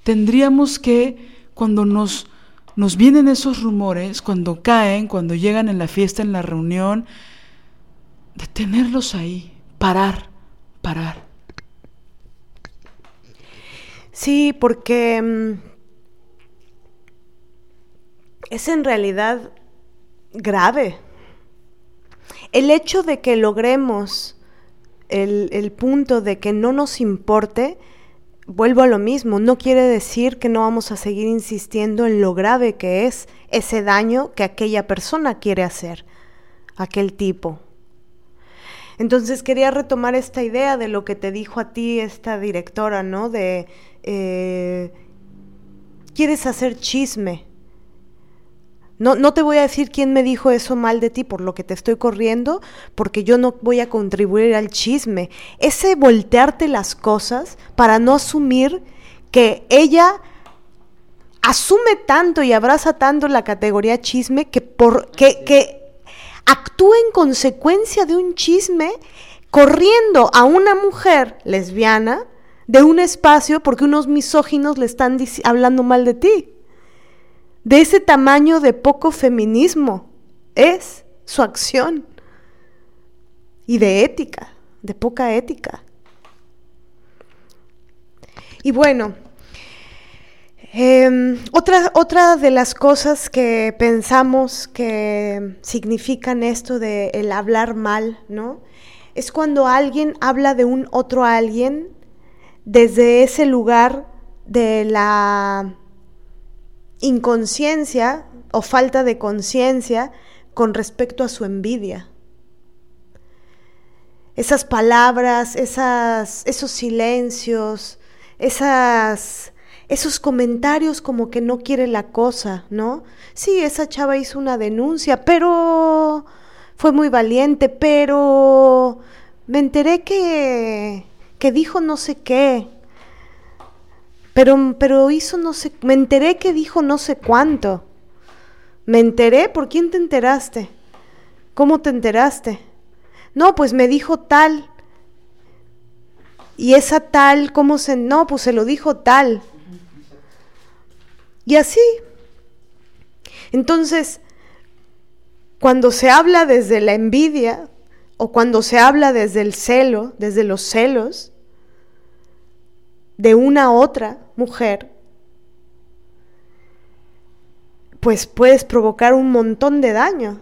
Tendríamos que, cuando nos, nos vienen esos rumores, cuando caen, cuando llegan en la fiesta, en la reunión, detenerlos ahí, parar, parar. Sí, porque mm, es en realidad grave. El hecho de que logremos el, el, punto de que no nos importe, vuelvo a lo mismo, no quiere decir que no vamos a seguir insistiendo en lo grave que es ese daño que aquella persona quiere hacer, aquel tipo. Entonces quería retomar esta idea de lo que te dijo a ti esta directora, ¿no? De, eh, quieres hacer chisme. No, no te voy a decir quién me dijo eso mal de ti por lo que te estoy corriendo, porque yo no voy a contribuir al chisme. Ese voltearte las cosas para no asumir que ella asume tanto y abraza tanto la categoría chisme que, por, que, que actúa en consecuencia de un chisme corriendo a una mujer lesbiana de un espacio porque unos misóginos le están hablando mal de ti. De ese tamaño de poco feminismo es su acción. Y de ética, de poca ética. Y bueno, eh, otra, otra de las cosas que pensamos que significan esto de el hablar mal, ¿no? Es cuando alguien habla de un otro alguien desde ese lugar de la inconsciencia o falta de conciencia con respecto a su envidia. Esas palabras, esas, esos silencios, esas, esos comentarios como que no quiere la cosa, ¿no? Sí, esa chava hizo una denuncia, pero fue muy valiente, pero me enteré que que dijo no sé qué, pero, pero hizo no sé, me enteré que dijo no sé cuánto. Me enteré, ¿por quién te enteraste? ¿Cómo te enteraste? No, pues me dijo tal. Y esa tal, ¿cómo se.? No, pues se lo dijo tal. Y así. Entonces, cuando se habla desde la envidia, o cuando se habla desde el celo, desde los celos de una otra mujer, pues puedes provocar un montón de daño.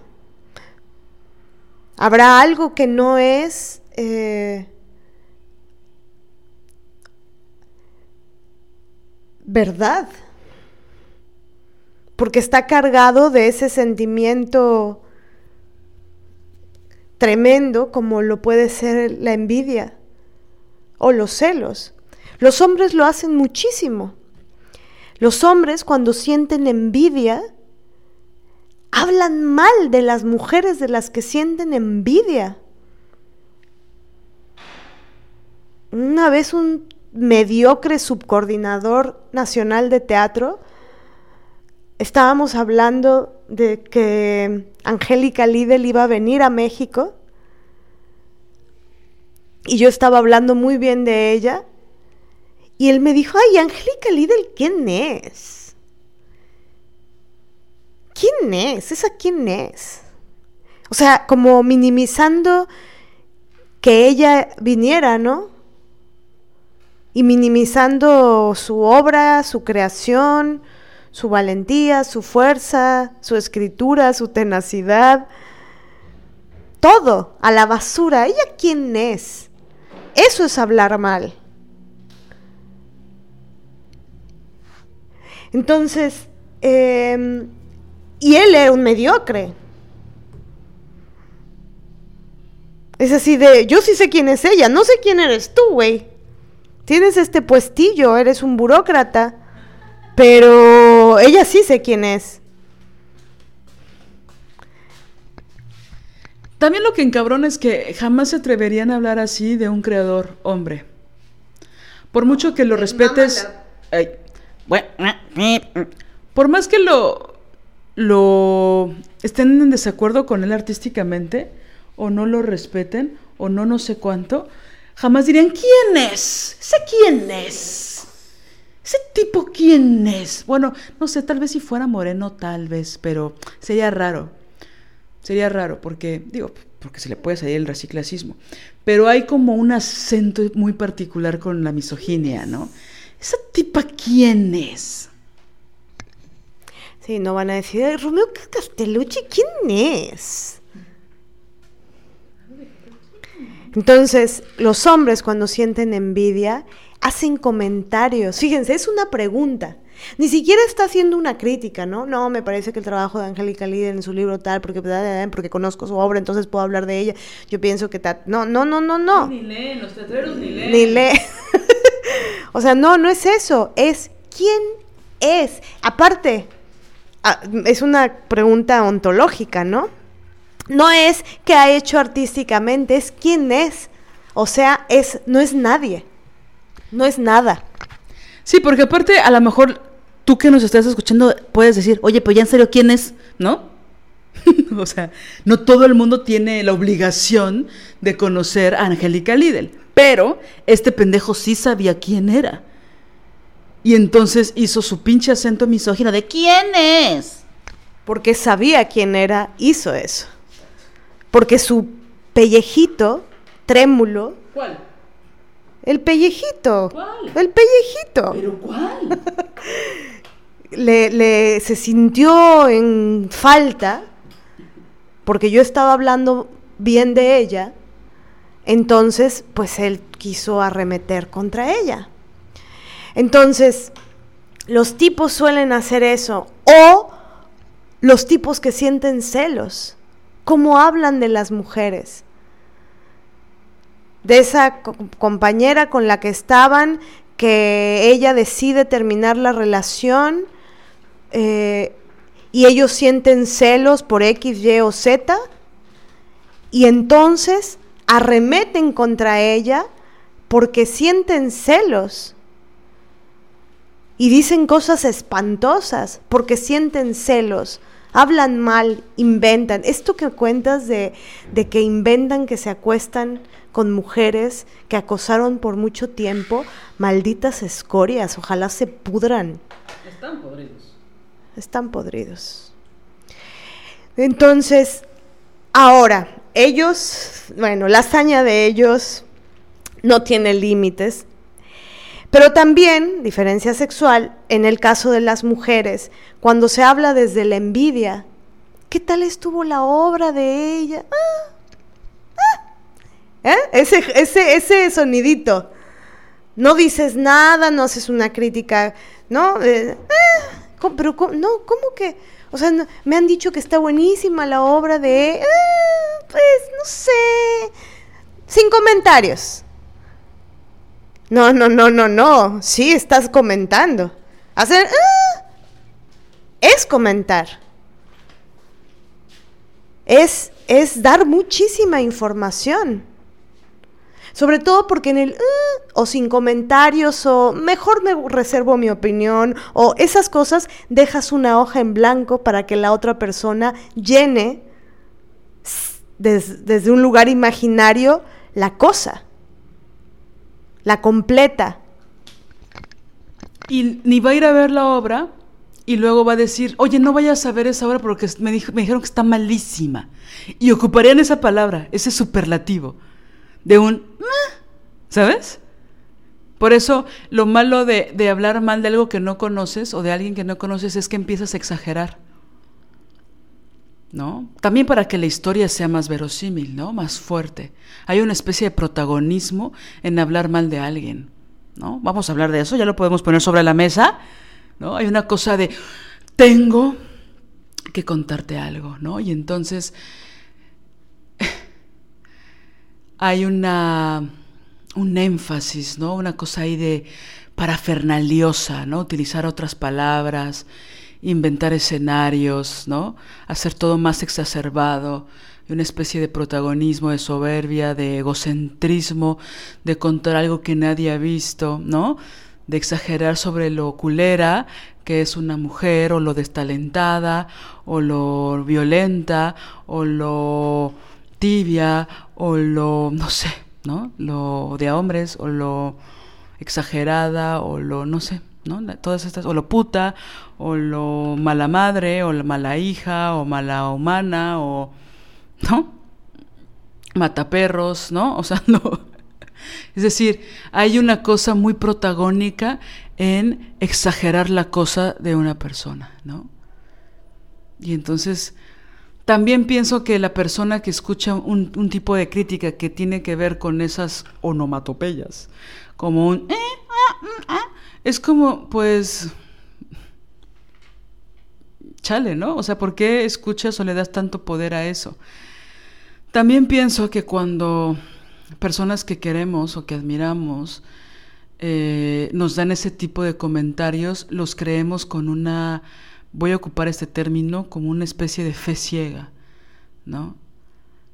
Habrá algo que no es eh, verdad, porque está cargado de ese sentimiento tremendo como lo puede ser la envidia o los celos. Los hombres lo hacen muchísimo. Los hombres cuando sienten envidia, hablan mal de las mujeres de las que sienten envidia. Una vez un mediocre subcoordinador nacional de teatro, estábamos hablando de que Angélica Lidl iba a venir a México y yo estaba hablando muy bien de ella y él me dijo, ay, Angélica Lidl, ¿quién es? ¿Quién es? ¿Esa quién es? O sea, como minimizando que ella viniera, ¿no? Y minimizando su obra, su creación, su valentía, su fuerza, su escritura, su tenacidad, todo a la basura. ¿Ella quién es? Eso es hablar mal. Entonces, em, y él era un mediocre. Es así de, yo sí sé quién es ella, no sé quién eres tú, güey. Tienes este puestillo, eres un burócrata. Pero ella sí sé quién es. También lo que encabrona es que jamás se atreverían a hablar así de un creador hombre. Por mucho que lo respetes. Por más que lo, lo estén en desacuerdo con él artísticamente, o no lo respeten, o no no sé cuánto, jamás dirían, ¿quién es? ¿Sé quién es? ¿Ese tipo quién es? Bueno, no sé, tal vez si fuera moreno, tal vez, pero sería raro. Sería raro, porque, digo, porque se le puede salir el reciclacismo. Pero hay como un acento muy particular con la misoginia, ¿no? ¿Esa tipa quién es? Sí, no van a decir, Romeo Castellucci, ¿quién es? Entonces, los hombres cuando sienten envidia hacen comentarios. Fíjense, es una pregunta. Ni siquiera está haciendo una crítica, ¿no? No, me parece que el trabajo de Angélica Líder en su libro tal, porque, porque conozco su obra, entonces puedo hablar de ella. Yo pienso que tal. No, no, no, no, no. Ni lee, los teatreros ni leen. Ni lee. o sea, no, no es eso. Es quién es. Aparte, ah, es una pregunta ontológica, ¿no? No es qué ha hecho artísticamente, es quién es. O sea, es, no es nadie. No es nada. Sí, porque aparte, a lo mejor tú que nos estás escuchando puedes decir, oye, pues ya en serio, ¿quién es? ¿No? o sea, no todo el mundo tiene la obligación de conocer a Angélica Lidl. Pero este pendejo sí sabía quién era. Y entonces hizo su pinche acento misógino de ¿quién es? Porque sabía quién era, hizo eso. Porque su pellejito trémulo. ¿Cuál? El pellejito. ¿Cuál? El pellejito. ¿Pero cuál? le, le, se sintió en falta porque yo estaba hablando bien de ella. Entonces, pues él quiso arremeter contra ella. Entonces, los tipos suelen hacer eso. O los tipos que sienten celos. ¿Cómo hablan de las mujeres? de esa compañera con la que estaban, que ella decide terminar la relación eh, y ellos sienten celos por X, Y o Z y entonces arremeten contra ella porque sienten celos y dicen cosas espantosas porque sienten celos hablan mal, inventan. Esto que cuentas de, de, que inventan que se acuestan con mujeres que acosaron por mucho tiempo, malditas escorias, ojalá se pudran. Están podridos. Están podridos. Entonces, ahora, ellos, bueno, la hazaña de ellos no tiene límites, pero también, diferencia sexual, en el caso de las mujeres, cuando se habla desde la envidia, ¿qué tal estuvo la obra de ella? Ah, ¿Eh? Ese, ese, ese sonidito. No dices nada, no haces una crítica, ¿no? Eh, pero, no, ¿cómo que? O sea, me han dicho que está buenísima la obra de... Ah, pues, no sé. Sin comentarios. No, no, no, no, no. Sí, estás comentando. Hacer... Ah, es comentar. Es, es dar muchísima información. Sobre todo porque en el uh", o sin comentarios o mejor me reservo mi opinión o esas cosas dejas una hoja en blanco para que la otra persona llene desde un lugar imaginario la cosa, la completa. Y ni va a ir a ver la obra y luego va a decir, oye, no vayas a ver esa obra porque me dijeron que está malísima. Y ocuparían esa palabra, ese superlativo de un, ¿sabes? Por eso lo malo de, de, hablar mal de algo que no conoces o de alguien que no conoces es que empiezas a exagerar. ¿No? También para que la historia sea más verosímil, ¿no? Más fuerte. Hay una especie de protagonismo en hablar mal de alguien, ¿no? Vamos a hablar de eso, ya lo podemos poner sobre la mesa, ¿no? Hay una cosa de tengo que contarte algo, ¿no? Y entonces hay una, un énfasis, ¿no? Una cosa ahí de parafernaliosa, ¿no? Utilizar otras palabras, inventar escenarios, ¿no? Hacer todo más exacerbado, una especie de protagonismo, de soberbia, de egocentrismo, de contar algo que nadie ha visto, ¿no? de exagerar sobre lo culera que es una mujer o lo destalentada o lo violenta o lo tibia o lo no sé, ¿no? Lo de hombres o lo exagerada o lo no sé, ¿no? Todas estas o lo puta o lo mala madre o la mala hija o mala humana o ¿no? Mataperros, ¿no? O sea, no es decir, hay una cosa muy protagónica en exagerar la cosa de una persona, ¿no? Y entonces también pienso que la persona que escucha un, tipo de crítica que tiene que ver con esas onomatopeyas, como un... Eh, ah, mm, ah", es como, pues... Chale, ¿no? O sea, ¿por qué escuchas o le das tanto poder a eso? También pienso que cuando personas que queremos o que admiramos eh, nos dan ese tipo de comentarios, los creemos con una, voy a ocupar este término, como una especie de fe ciega, ¿no?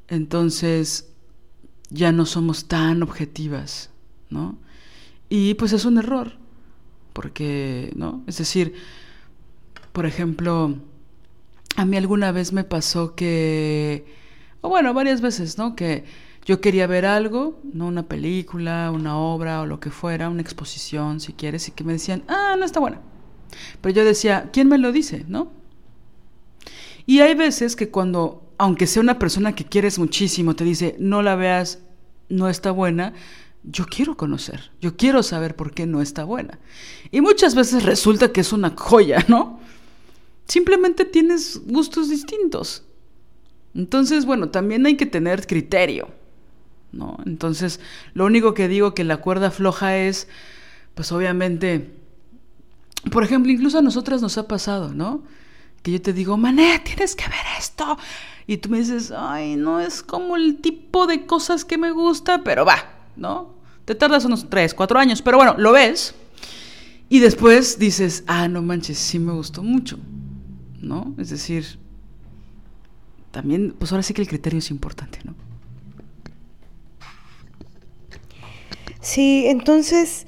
Entonces ya no somos tan objetivas, ¿no? Y pues es un error, porque, ¿no? Es decir, por ejemplo, a mí alguna vez me pasó que, o bueno, varias veces, ¿no? Que yo quería ver algo, no una película, una obra o lo que fuera, una exposición, si quieres, y que me decían, ah, no está buena. Pero yo decía, ¿quién me lo dice? ¿No? Y hay veces que cuando, aunque sea una persona que quieres muchísimo, te dice, no la veas, no está buena, yo quiero conocer, yo quiero saber por qué no está buena. Y muchas veces resulta que es una joya, ¿no? Simplemente tienes gustos distintos. Entonces, bueno, también hay que tener criterio. ¿no? Entonces, lo único que digo que la cuerda floja es, pues obviamente, por ejemplo, incluso a nosotras nos ha pasado, ¿no? Que yo te digo, Mané, tienes que ver esto. Y tú me dices, ay, no es como el tipo de cosas que me gusta, pero va, ¿no? Te tardas unos 3, 4 años, pero bueno, lo ves. Y después dices, ah, no manches, sí me gustó mucho, ¿no? Es decir, también, pues ahora sí que el criterio es importante, ¿no? Sí, entonces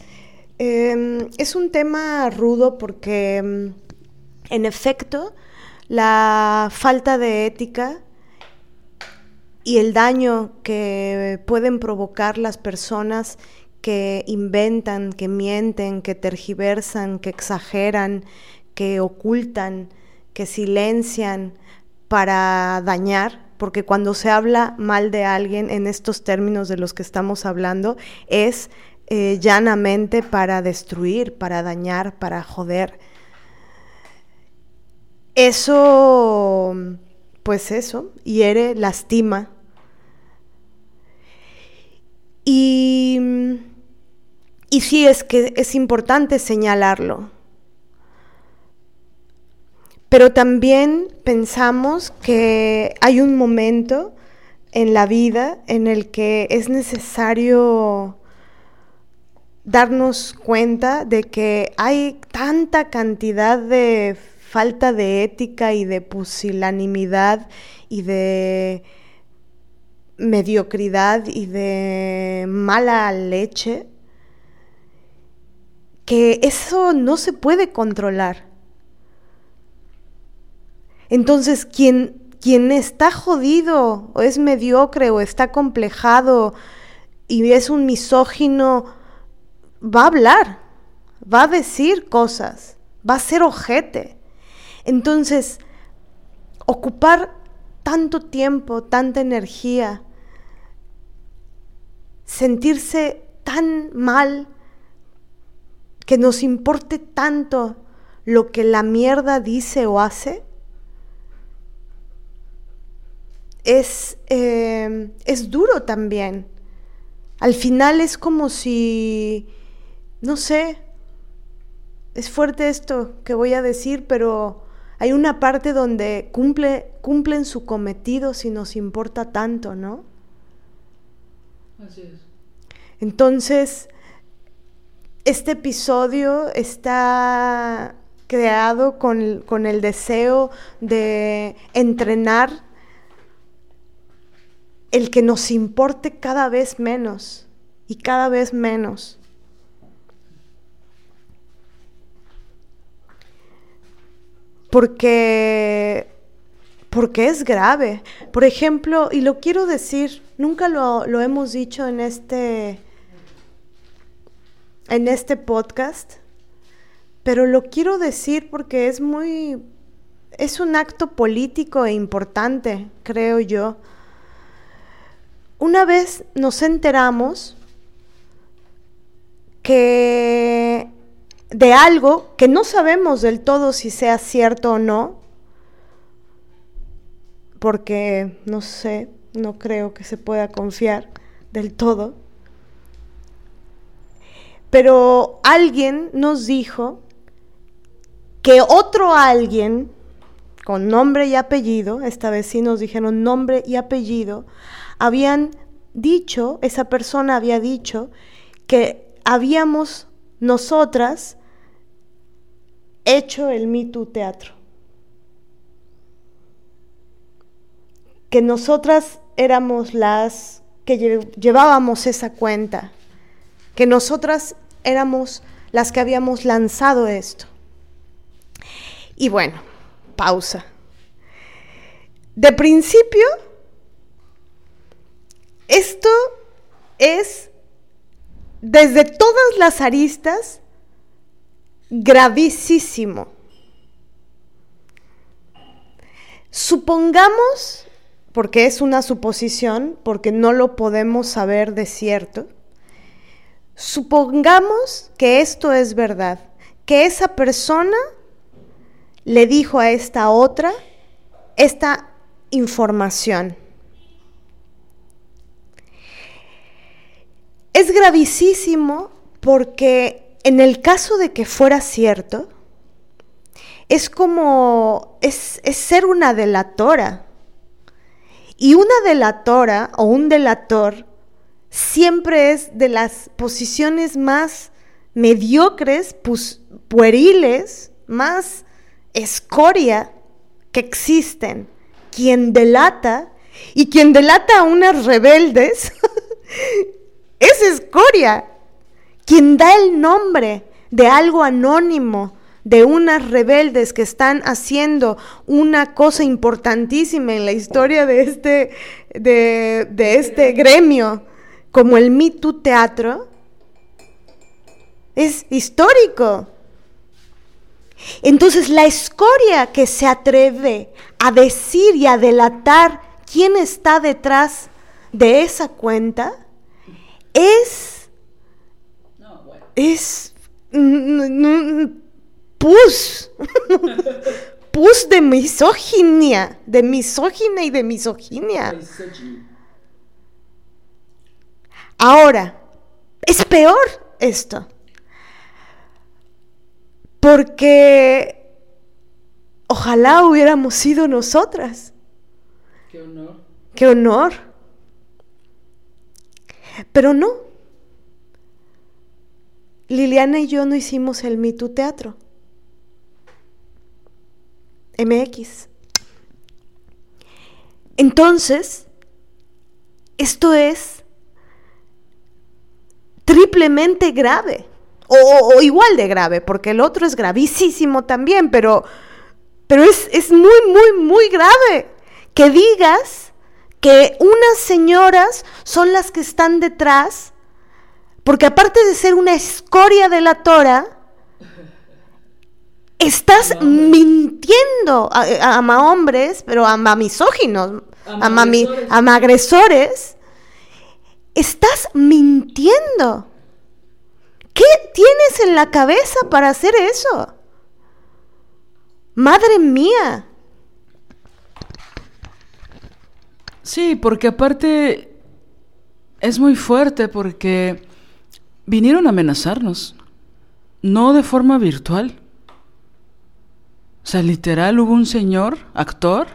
em, es un tema rudo porque em, en efecto la falta de ética y el daño que pueden provocar las personas que inventan, que mienten, que tergiversan, que exageran, que ocultan, que silencian para dañar, porque cuando se habla mal de alguien en estos términos de los que estamos hablando, es eh, llanamente para destruir, para dañar, para joder. Eso, pues eso, hiere, lastima. Y, y sí es que es importante señalarlo pero también pensamos que hay un momento en la vida en el que es necesario darnos cuenta de que hay tanta cantidad de falta de ética y de pusilanimidad y de mediocridad y de mala leche que eso no se puede controlar. Entonces, quien, está jodido o es mediocre o está complejado y es un misógino, va a hablar, va a decir cosas, va a ser ojete. Entonces, ocupar tanto tiempo, tanta energía, sentirse tan mal, que nos importe tanto lo que la mierda dice o hace, es, eh, es duro también. Al final es como si, no sé, es fuerte esto que voy a decir, pero hay una parte donde cumple, cumplen su cometido si nos importa tanto, ¿no? Así es. Entonces, este episodio está creado con, con el deseo de entrenar el que nos importe cada vez menos y cada vez menos. Porque, porque es grave. Por ejemplo, y lo quiero decir, nunca lo, lo hemos dicho en este, en este podcast, pero lo quiero decir porque es muy, es un acto político e importante, creo yo. Una vez nos enteramos que de algo que no sabemos del todo si sea cierto o no, porque no sé, no creo que se pueda confiar del todo, pero alguien nos dijo que otro alguien con nombre y apellido, esta vez sí nos dijeron nombre y apellido, habían dicho, esa persona había dicho que habíamos nosotras hecho el Me Teatro. Que nosotras éramos las que llevábamos esa cuenta, que nosotras éramos las que habíamos lanzado esto. Y bueno, pausa. De principio, esto es, desde todas las aristas, gravísimo. Supongamos, porque es una suposición, porque no lo podemos saber de cierto, supongamos que esto es verdad, que esa persona le dijo a esta otra esta información. Es gravísimo porque en el caso de que fuera cierto, es como, es, ser una delatora. Y una delatora o un delator siempre es de las posiciones más mediocres, pueriles, más escoria que existen. Quien delata y quien delata a unas rebeldes es escoria. Quien da el nombre de algo anónimo, de unas rebeldes que están haciendo una cosa importantísima en la historia de este, de, de este gremio, como el Me Too Teatro, es histórico. Entonces la escoria que se atreve a decir y a delatar quién está detrás de esa cuenta es es pus pus de misoginia, de misoginia y de misoginia. Ahora, es peor esto. Porque ojalá hubiéramos sido nosotras. Qué honor. Qué honor. Pero no. Liliana y yo no hicimos el Me Too Teatro. MX. Entonces, esto es triplemente grave o, igual de grave, porque el otro es gravísimo también, pero, pero es, es muy, muy, muy grave que digas que unas señoras son las que están detrás, porque aparte de ser una escoria de la Tora, estás mintiendo a, a, hombres, pero a, misóginos, a, a agresores. Estás mintiendo. ¿Qué tienes en la cabeza para hacer eso? Madre mía. Sí, porque aparte es muy fuerte porque vinieron a amenazarnos, no de forma virtual. O sea, literal hubo un señor, actor,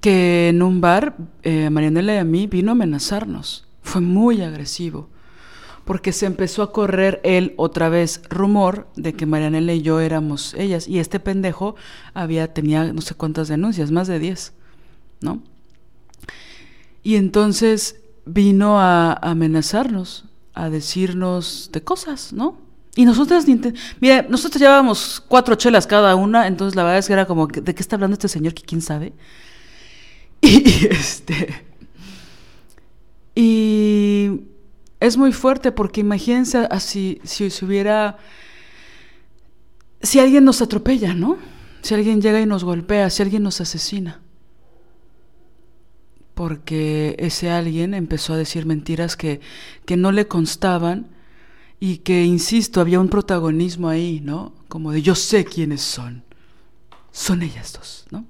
que en un bar, eh, Marianela y a mí, vino a amenazarnos. Fue muy agresivo porque se empezó a correr él otra vez rumor de que Marianela y yo éramos ellas. Y este pendejo había, tenía no sé cuántas denuncias, más de 10, ¿no? Y entonces vino a amenazarnos, a decirnos de cosas, ¿no? Y nosotras, mira, nosotros llevábamos cuatro chelas cada una, entonces la verdad es que era como, ¿de qué está hablando este señor que quién sabe? Y, este... Y es muy fuerte porque imagínense así, si se hubiera... Si alguien nos atropella, ¿no? Si alguien llega y nos golpea, si alguien nos asesina. Porque ese alguien empezó a decir mentiras que, que no le constaban y que, insisto, había un protagonismo ahí, ¿no? Como de yo sé quiénes son. Son ellas dos, ¿no?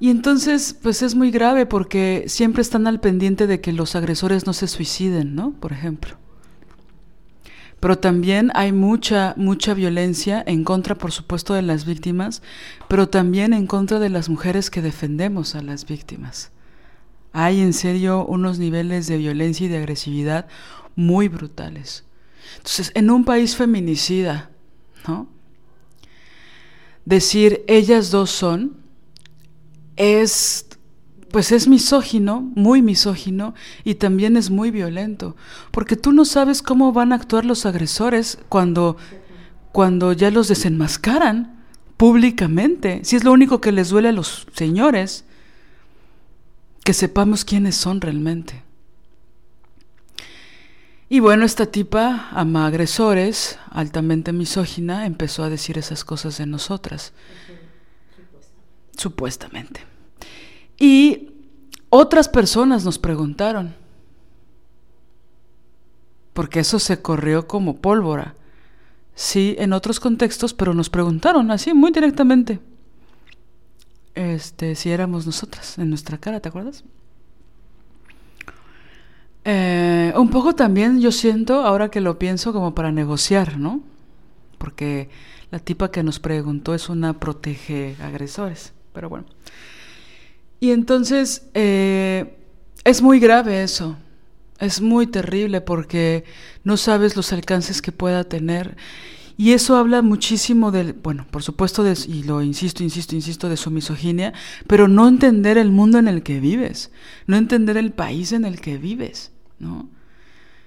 Y entonces, pues es muy grave porque siempre están al pendiente de que los agresores no se suiciden, ¿no? Por ejemplo. Pero también hay mucha, mucha violencia en contra, por supuesto, de las víctimas, pero también en contra de las mujeres que defendemos a las víctimas. Hay en serio unos niveles de violencia y de agresividad muy brutales. Entonces, en un país feminicida, ¿no? Decir ellas dos son es pues es misógino, muy misógino y también es muy violento, porque tú no sabes cómo van a actuar los agresores cuando cuando ya los desenmascaran públicamente, si es lo único que les duele a los señores, que sepamos quiénes son realmente. Y bueno, esta tipa, ama agresores, altamente misógina, empezó a decir esas cosas de nosotras. Supuestamente. Y otras personas nos preguntaron, porque eso se corrió como pólvora. Sí, en otros contextos, pero nos preguntaron así, muy directamente, este, si éramos nosotras, en nuestra cara, ¿te acuerdas? Eh, un poco también yo siento, ahora que lo pienso, como para negociar, ¿no? Porque la tipa que nos preguntó es una protege agresores, pero bueno. Y entonces eh, es muy grave eso, es muy terrible porque no sabes los alcances que pueda tener. Y eso habla muchísimo del, bueno, por supuesto, de, y lo insisto, insisto, insisto, de su misoginia, pero no entender el mundo en el que vives, no entender el país en el que vives, ¿no?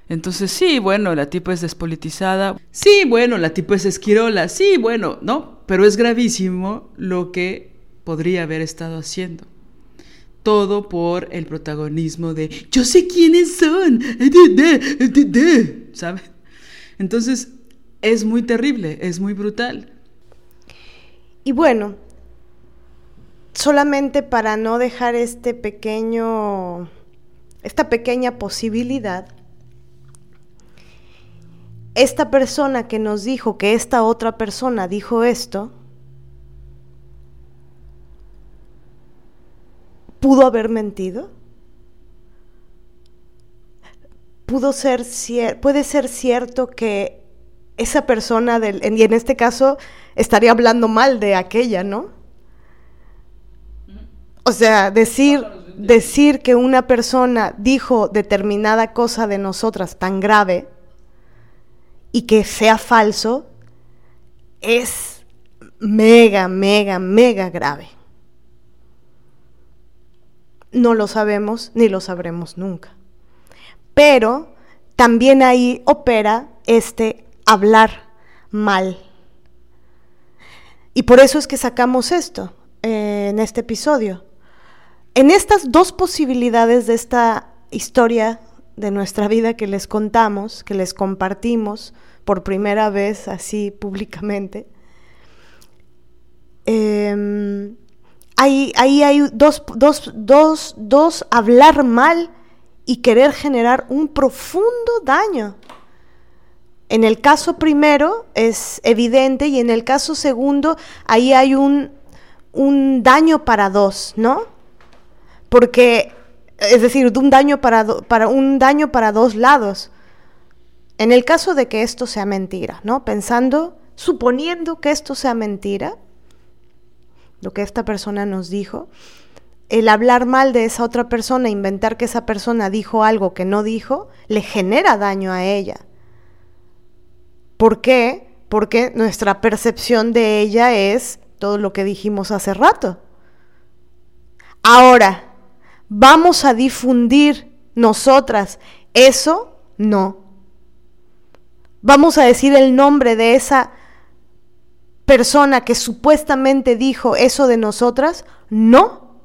Entonces, sí, bueno, la tipa es despolitizada, sí, bueno, la tipa es esquirola, sí, bueno, ¿no? Pero es gravísimo lo que podría haber estado haciendo. Todo por el protagonismo de yo sé quiénes son, ¿sabes? Entonces, es muy terrible, es muy brutal. Y bueno, solamente para no dejar este pequeño, esta pequeña posibilidad, esta persona que nos dijo que esta otra persona dijo esto, pudo haber mentido. Pudo ser, puede ser cierto que esa persona, del, y en este caso estaría hablando mal de aquella, ¿no? O sea, decir, decir que una persona dijo determinada cosa de nosotras tan grave y que sea falso es mega, mega, mega grave. No lo sabemos ni lo sabremos nunca. Pero también ahí opera este hablar mal. Y por eso es que sacamos esto eh, en este episodio. En estas dos posibilidades de esta historia de nuestra vida que les contamos, que les compartimos por primera vez así públicamente, em, ahí, hay dos, dos, dos, dos hablar mal y querer generar un profundo daño en el caso primero es evidente y en el caso segundo ahí hay un, un daño para dos, ¿no? Porque, es decir, un daño para, para, un daño para dos lados. En el caso de que esto sea mentira, ¿no? Pensando, suponiendo que esto sea mentira, lo que esta persona nos dijo, el hablar mal de esa otra persona, inventar que esa persona dijo algo que no dijo, le genera daño a ella. ¿Por qué? Porque nuestra percepción de ella es todo lo que dijimos hace rato. Ahora, ¿vamos a difundir nosotras eso? No. vamos a decir el nombre de esa persona que supuestamente dijo eso de nosotras? No.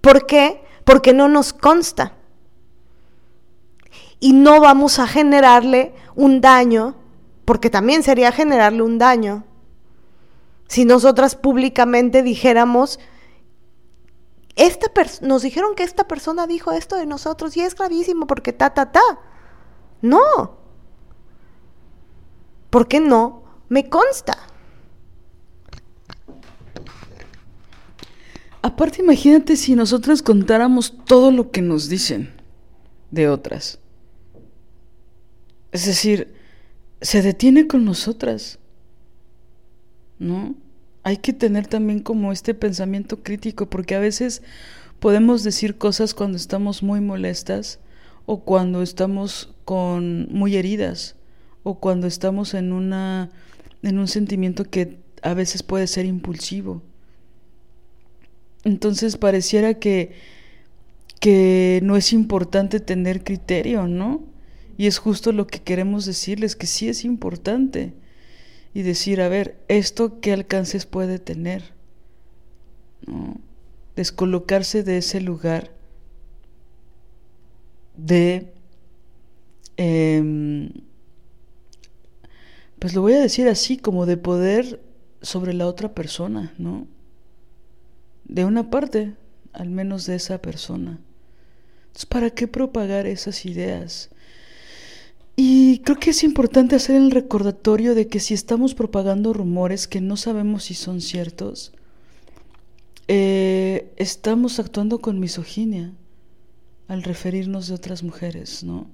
¿Por qué? Porque no nos consta. Y no vamos a generarle un daño, porque también sería generarle un daño si nosotras públicamente dijéramos, esta nos dijeron que esta persona dijo esto de nosotros y es gravísimo porque ta, ta, ta. No. ¿Por qué no? Me consta. Aparte, imagínate si nosotras contáramos todo lo que nos dicen de otras. Es decir, se detiene con nosotras. ¿No? Hay que tener también como este pensamiento crítico, porque a veces podemos decir cosas cuando estamos muy molestas o cuando estamos con muy heridas o cuando estamos en una en un sentimiento que a veces puede ser impulsivo. Entonces pareciera que, que no es importante tener criterio, ¿no? Y es justo lo que queremos decirles, que sí es importante. Y decir, a ver, ¿esto qué alcances puede tener? ¿No? Descolocarse de ese lugar de... Em, pues lo voy a decir así, como de poder sobre la otra persona, ¿no? de una parte, al menos de esa persona. Entonces, ¿para qué propagar esas ideas? Y creo que es importante hacer el recordatorio de que si estamos propagando rumores que no sabemos si son ciertos, eh, estamos actuando con misoginia al referirnos de otras mujeres, ¿no?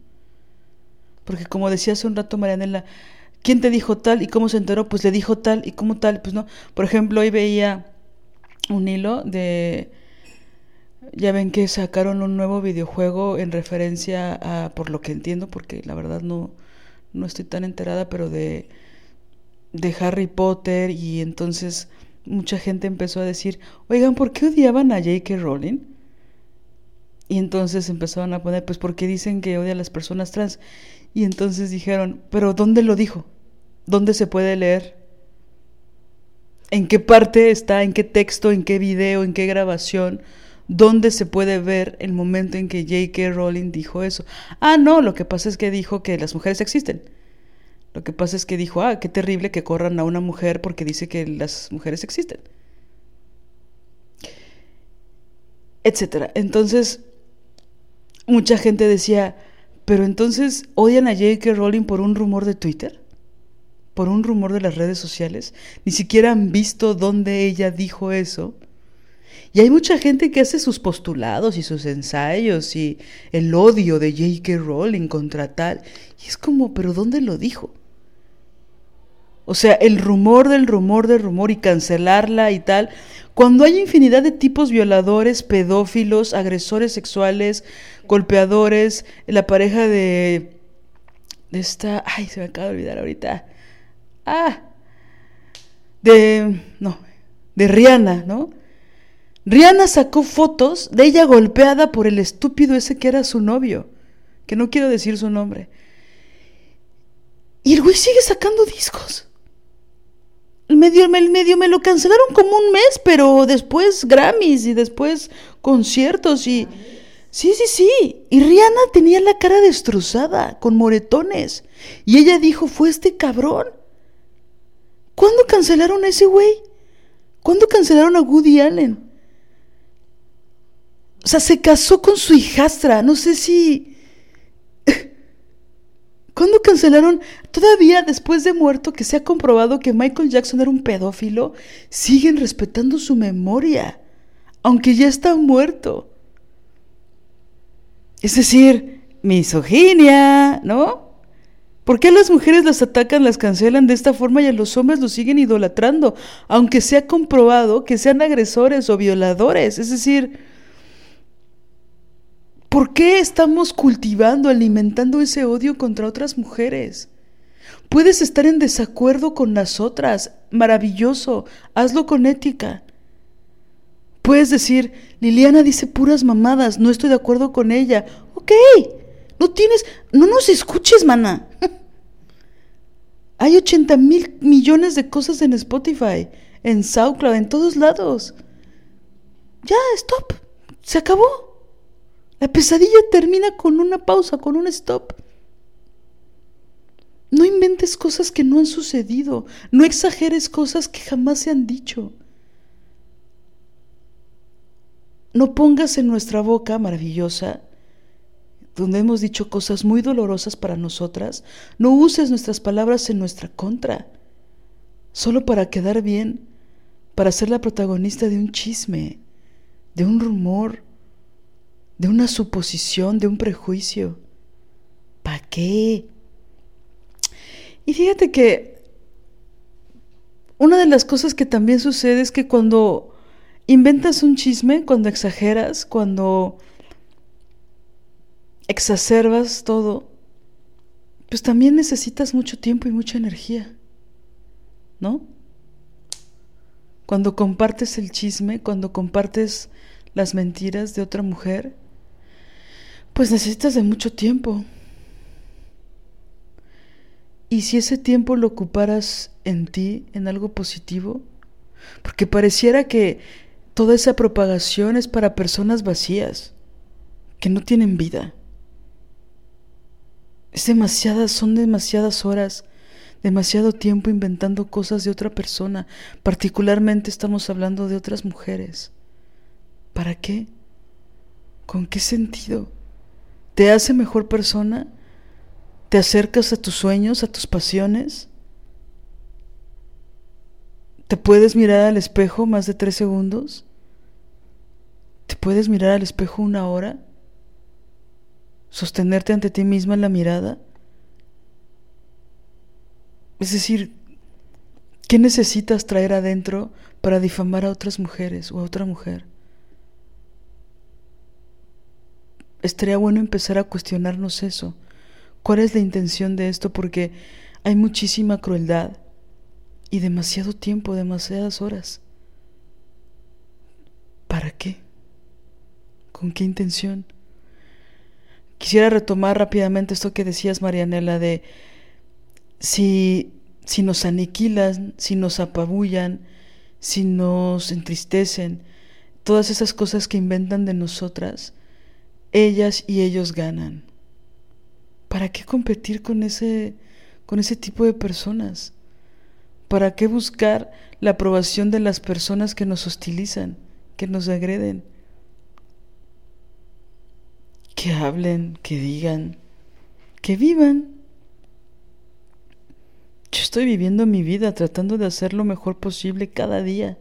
Porque como decía hace un rato Marianela, ¿quién te dijo tal y cómo se enteró? Pues le dijo tal y cómo tal, pues no. Por ejemplo, hoy veía un hilo de... Ya ven que sacaron un nuevo videojuego en referencia a, por lo que entiendo, porque la verdad no, no estoy tan enterada, pero de, de Harry Potter y entonces mucha gente empezó a decir, oigan, ¿por qué odiaban a J.K. Rowling? Y entonces empezaron a poner, pues porque dicen que odia a las personas trans. Y entonces dijeron, pero ¿dónde lo dijo? ¿Dónde se puede leer? en qué parte está, en qué texto, en qué video, en qué grabación, dónde se puede ver el momento en que J.K. Rowling dijo eso. Ah, no, lo que pasa es que dijo que las mujeres existen. Lo que pasa es que dijo, ah, qué terrible que corran a una mujer porque dice que las mujeres existen. Etcétera. Entonces, mucha gente decía, pero entonces odian a J.K. Rowling por un rumor de Twitter por un rumor de las redes sociales, ni siquiera han visto dónde ella dijo eso. Y hay mucha gente que hace sus postulados y sus ensayos y el odio de J.K. Rowling contra tal. Y es como, pero ¿dónde lo dijo? O sea, el rumor del rumor del rumor y cancelarla y tal. Cuando hay infinidad de tipos violadores, pedófilos, agresores sexuales, golpeadores, la pareja de... de esta... Ay, se me acaba de olvidar ahorita. Ah, de, no, de Rihanna, ¿no? Rihanna sacó fotos de ella golpeada por el estúpido ese que era su novio, que no quiero decir su nombre. Y el güey sigue sacando discos. El medio, el medio me lo cancelaron como un mes, pero después Grammys y después conciertos y... Sí, sí, sí. Y Rihanna tenía la cara destrozada, con moretones. Y ella dijo, fue este cabrón. ¿Cuándo cancelaron a ese güey? ¿Cuándo cancelaron a Woody Allen? O sea, se casó con su hijastra. No sé si. ¿Cuándo cancelaron? Todavía después de muerto, que se ha comprobado que Michael Jackson era un pedófilo, siguen respetando su memoria, aunque ya está muerto. Es decir, misoginia, ¿no? ¿Por qué las mujeres las atacan, las cancelan de esta forma y a los hombres los siguen idolatrando, aunque sea comprobado que sean agresores o violadores? Es decir, ¿por qué estamos cultivando, alimentando ese odio contra otras mujeres? Puedes estar en desacuerdo con las otras, maravilloso, hazlo con ética. Puedes decir, Liliana dice puras mamadas, no estoy de acuerdo con ella. Ok, no tienes, no nos escuches, mana. Hay 80 mil millones de cosas en Spotify, en SoundCloud, en todos lados. Ya, stop. Se acabó. La pesadilla termina con una pausa, con un stop. No inventes cosas que no han sucedido. No exageres cosas que jamás se han dicho. No pongas en nuestra boca maravillosa, donde hemos dicho cosas muy dolorosas para nosotras, no uses nuestras palabras en nuestra contra, solo para quedar bien, para ser la protagonista de un chisme, de un rumor, de una suposición, de un prejuicio. ¿Para qué? Y fíjate que una de las cosas que también sucede es que cuando inventas un chisme, cuando exageras, cuando exacerbas todo, pues también necesitas mucho tiempo y mucha energía, ¿no? Cuando compartes el chisme, cuando compartes las mentiras de otra mujer, pues necesitas de mucho tiempo. Y si ese tiempo lo ocuparas en ti, en algo positivo, porque pareciera que toda esa propagación es para personas vacías, que no tienen vida. Es demasiadas, son demasiadas horas, demasiado tiempo inventando cosas de otra persona, particularmente estamos hablando de otras mujeres. ¿Para qué? ¿Con qué sentido? ¿Te hace mejor persona? ¿Te acercas a tus sueños, a tus pasiones? ¿Te puedes mirar al espejo más de tres segundos? ¿Te puedes mirar al espejo una hora? ¿Sostenerte ante ti misma en la mirada? Es decir, ¿qué necesitas traer adentro para difamar a otras mujeres o a otra mujer? Estaría bueno empezar a cuestionarnos eso. ¿Cuál es la intención de esto? Porque hay muchísima crueldad y demasiado tiempo, demasiadas horas. ¿Para qué? ¿Con qué intención? Quisiera retomar rápidamente esto que decías, Marianela, de si, si nos aniquilan, si nos apabullan, si nos entristecen, todas esas cosas que inventan de nosotras, ellas y ellos ganan. ¿Para qué competir con ese, con ese tipo de personas? ¿Para qué buscar la aprobación de las personas que nos hostilizan, que nos agreden? Que hablen, que digan, que vivan. Yo estoy viviendo mi vida tratando de hacer lo mejor posible cada día.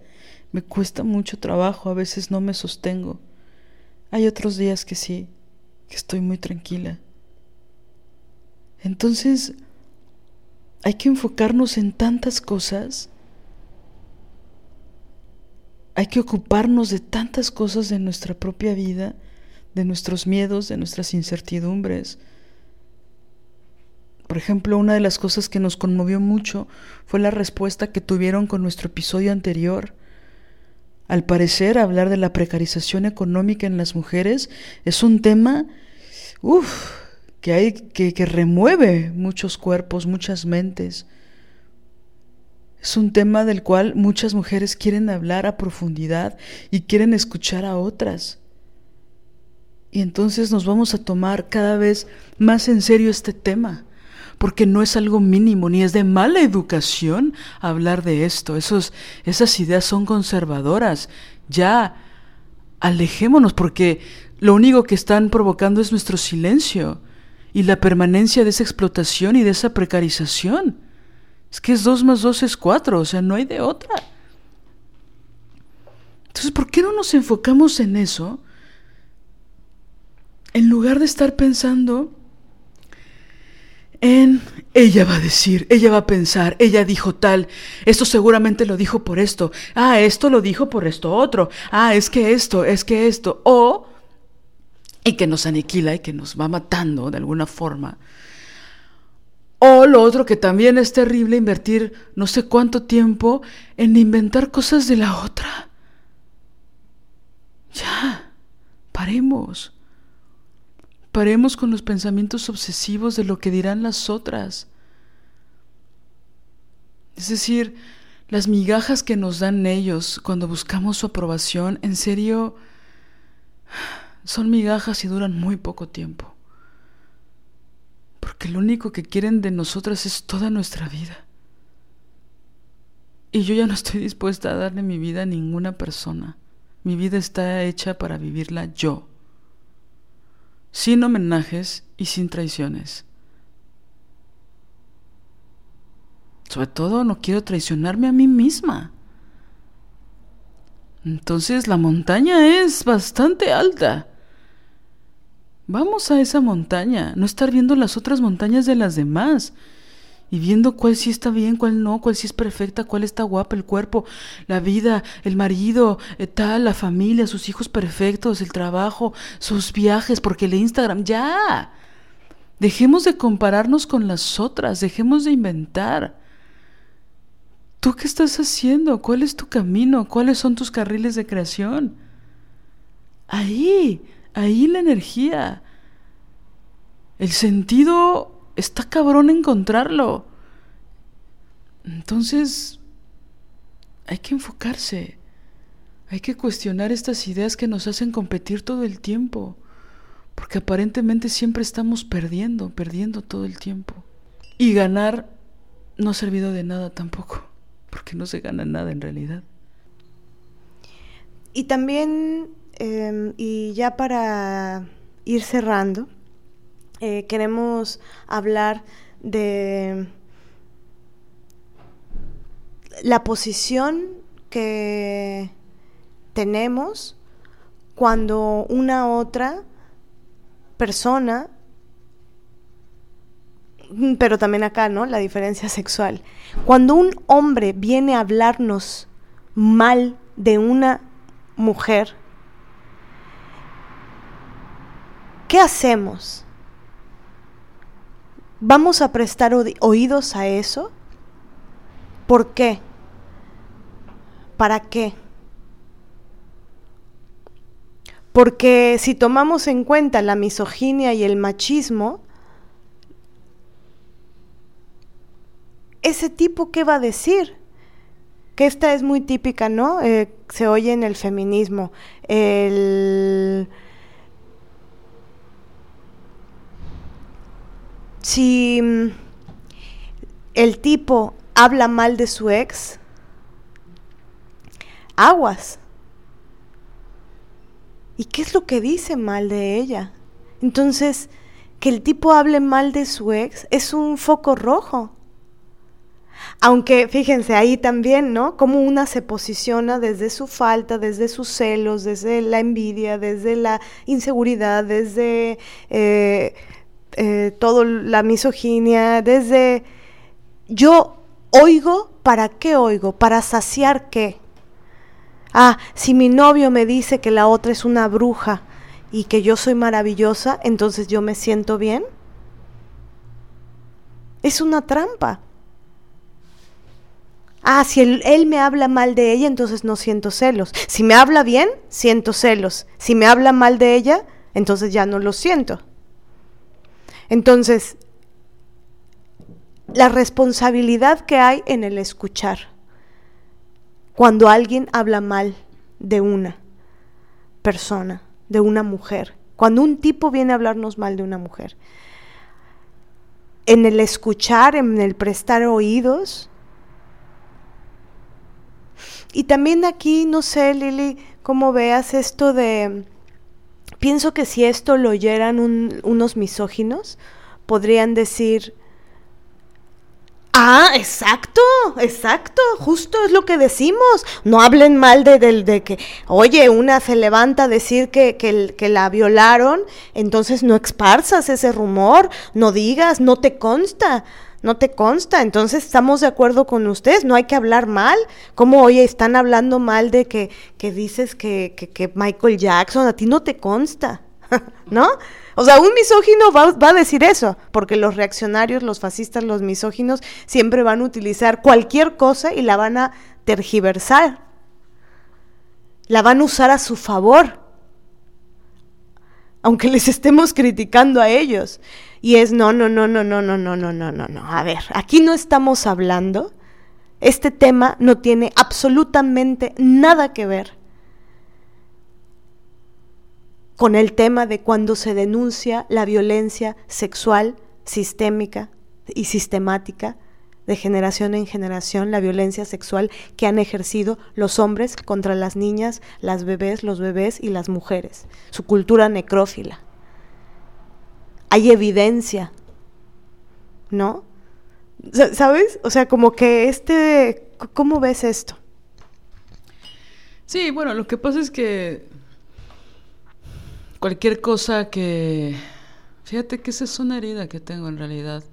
Me cuesta mucho trabajo, a veces no me sostengo. Hay otros días que sí, que estoy muy tranquila. Entonces, hay que enfocarnos en tantas cosas. Hay que ocuparnos de tantas cosas de nuestra propia vida, de nuestros miedos, de nuestras incertidumbres. Por ejemplo, una de las cosas que nos conmovió mucho fue la respuesta que tuvieron con nuestro episodio anterior al parecer, hablar de la precarización económica en las mujeres es un tema, que, hay, que remueve muchos cuerpos, muchas mentes. Es un tema del cual muchas mujeres quieren hablar a profundidad y quieren escuchar a otras. Y entonces nos vamos a tomar cada vez más en serio este tema porque no es algo mínimo, ni es de mala educación hablar de esto. Esos, esas ideas son conservadoras. Ya, alejémonos, porque lo único que están provocando es nuestro silencio y la permanencia de esa explotación y de esa precarización. Es que es dos más dos es cuatro, o sea, no hay de otra. Entonces, ¿por qué no nos enfocamos en eso? En lugar de estar pensando en ella va a decir, ella va a pensar, ella dijo tal, esto seguramente lo dijo por esto, ah, esto lo dijo por esto otro, ah, es que esto, es que esto, o, y que nos aniquila y que nos va matando de alguna forma. O lo otro que también es terrible, invertir no sé cuánto tiempo en inventar cosas de la otra. Ya, paremos. Paremos con los pensamientos obsesivos de lo que dirán las otras. Es decir, las migajas que nos dan ellos cuando buscamos su aprobación, en serio, son migajas y duran muy poco tiempo. Porque lo único que quieren de nosotras es toda nuestra vida. Y yo ya no estoy dispuesta a darle mi vida a ninguna persona. Mi vida está hecha para vivirla yo. Sin homenajes y sin traiciones. Sobre todo no quiero traicionarme a mí misma. Entonces la montaña es bastante alta. Vamos a esa montaña, no estar viendo las otras montañas de las demás y viendo cuál sí está bien, cuál no, cuál sí es perfecta, cuál está guapa, el cuerpo, la vida, el marido, eh, tal, la familia, sus hijos perfectos, el trabajo, sus viajes, porque el Instagram, ya. Dejemos de compararnos con las otras, dejemos de inventar. ¿Tú qué estás haciendo? ¿Cuál es tu camino? ¿Cuáles son tus carriles de creación? Ahí, ahí la energía. El sentido está cabrón encontrarlo. Entonces, hay que enfocarse. Hay que cuestionar estas ideas que nos hacen competir todo el tiempo. Porque aparentemente siempre estamos perdiendo, perdiendo todo el tiempo. Y ganar no ha servido de nada tampoco. Porque no se gana nada en realidad. Y también, em, y ya para ir cerrando, eh, queremos hablar de la posición que tenemos cuando una otra persona, pero también acá, ¿no? La diferencia sexual. Cuando un hombre viene a hablarnos mal de una mujer, ¿qué hacemos? ¿Vamos a prestar oídos a eso? ¿Por qué? ¿Para qué? Porque si tomamos en cuenta la misoginia y el machismo, ese tipo, ¿qué va a decir? Que esta es muy típica, ¿no? Eh, se oye en el feminismo. El si mm, el tipo habla mal de su ex, aguas. ¿Y qué es lo que dice mal de ella? Entonces, que el tipo hable mal de su ex es un foco rojo. Aunque fíjense ahí también, ¿no? Cómo una se posiciona desde su falta, desde sus celos, desde la envidia, desde la inseguridad, desde eh, eh, todo la misoginia, desde yo oigo, ¿para qué oigo? ¿Para saciar qué? Ah, si mi novio me dice que la otra es una bruja y que yo soy maravillosa, entonces yo me siento bien. Es una trampa. Ah, si él, él, me habla mal de ella, entonces no siento celos. Si me habla bien, siento celos. Si me habla mal de ella, entonces ya no lo siento. Entonces, la responsabilidad que hay en el escuchar cuando alguien habla mal de una persona, de una mujer, cuando un tipo viene a hablarnos mal de una mujer, en el escuchar, en el prestar oídos. Y también aquí, no sé, Lili, cómo veas esto de Pienso que si esto lo oyeran unos misóginos, podrían decir, Ah, exacto, exacto, justo es lo que decimos. No hablen mal de, de, que, oye, una se levanta a decir que, que, que, la violaron, entonces no exparsas ese rumor, no digas, no te consta no te consta. Entonces estamos de acuerdo con ustedes, no hay que hablar mal. Como, oye, están hablando mal de que, que dices que, que, Michael Jackson, a ti no te consta, ¿no? O sea, un misógino va, va, a decir eso, porque los reaccionarios, los fascistas, los misóginos siempre van a utilizar cualquier cosa y la van a tergiversar. La van a usar a su favor, aunque les estemos criticando a ellos. Y es no, no, no, no, no, no, no, no, no, no, no. A ver, aquí no estamos hablando Este tema no tiene absolutamente nada que ver con el tema de cuando se denuncia la violencia sexual sistémica y sistemática de generación en generación, la violencia sexual que han ejercido los hombres contra las niñas, las bebés, los bebés y las mujeres, su cultura necrófila. Hay evidencia, ¿no? ¿Sabes? O sea, como que este, ¿cómo ves esto? Sí, bueno, lo que pasa es que cualquier cosa que... Fíjate que esa es una herida que tengo en realidad.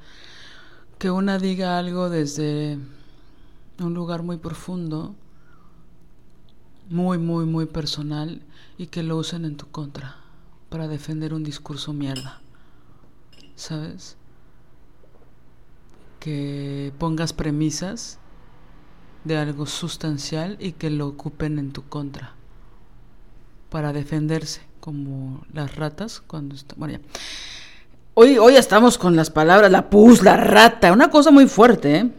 Que una diga algo desde un lugar muy profundo, muy, muy, muy personal, y que lo usen en tu contra para defender un discurso mierda. ¿Sabes? Que pongas premisas de algo sustancial y que lo ocupen en tu contra para defenderse como las ratas cuando está, bueno. Hoy, hoy estamos con las palabras, la pus, la rata, una cosa muy fuerte, ¿eh?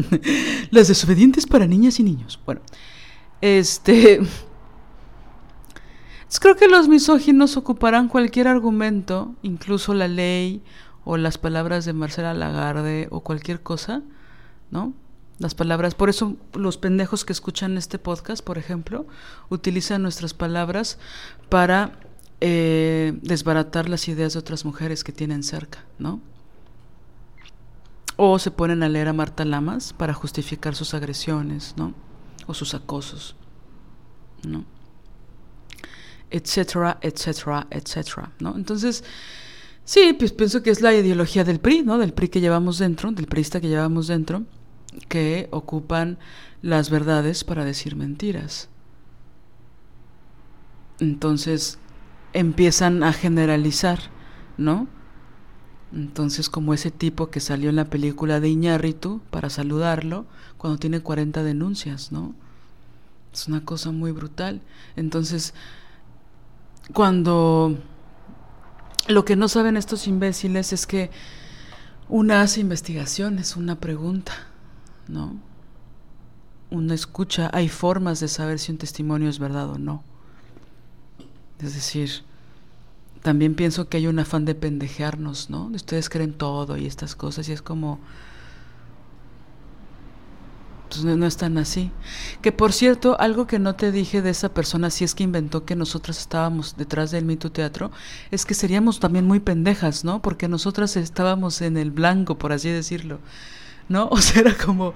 las desobedientes para niñas y niños. Bueno, este... Creo que los misóginos ocuparán cualquier argumento, incluso la ley o las palabras de Marcela Lagarde o cualquier cosa, ¿no? Las palabras, por eso los pendejos que escuchan este podcast, por ejemplo, utilizan nuestras palabras para eh, desbaratar las ideas de otras mujeres que tienen cerca, ¿no? O se ponen a leer a Marta Lamas para justificar sus agresiones, ¿no? O sus acosos, ¿no? Etcétera, etcétera, etcétera, ¿no? Entonces, sí, pues pienso que es la ideología del PRI, ¿no? Del PRI que llevamos dentro, del priista que llevamos dentro que ocupan las verdades para decir mentiras. Entonces empiezan a generalizar, ¿no? Entonces como ese tipo que salió en la película de Iñárritu para saludarlo cuando tiene 40 denuncias, ¿no? Es una cosa muy brutal. Entonces, cuando lo que no saben estos imbéciles es que una hace investigaciones, una pregunta, ¿no? Una escucha, hay formas de saber si un testimonio es verdad o no. Es decir, también pienso que hay un afán de pendejearnos, ¿no? Ustedes creen todo y estas cosas y es como... Pues no, es tan así. Que por cierto, algo que no te dije de esa persona, si es que inventó que nosotras estábamos detrás del mito teatro, es que seríamos también muy pendejas, ¿no? Porque nosotras estábamos en el blanco, por así decirlo. ¿no? O sea, era como,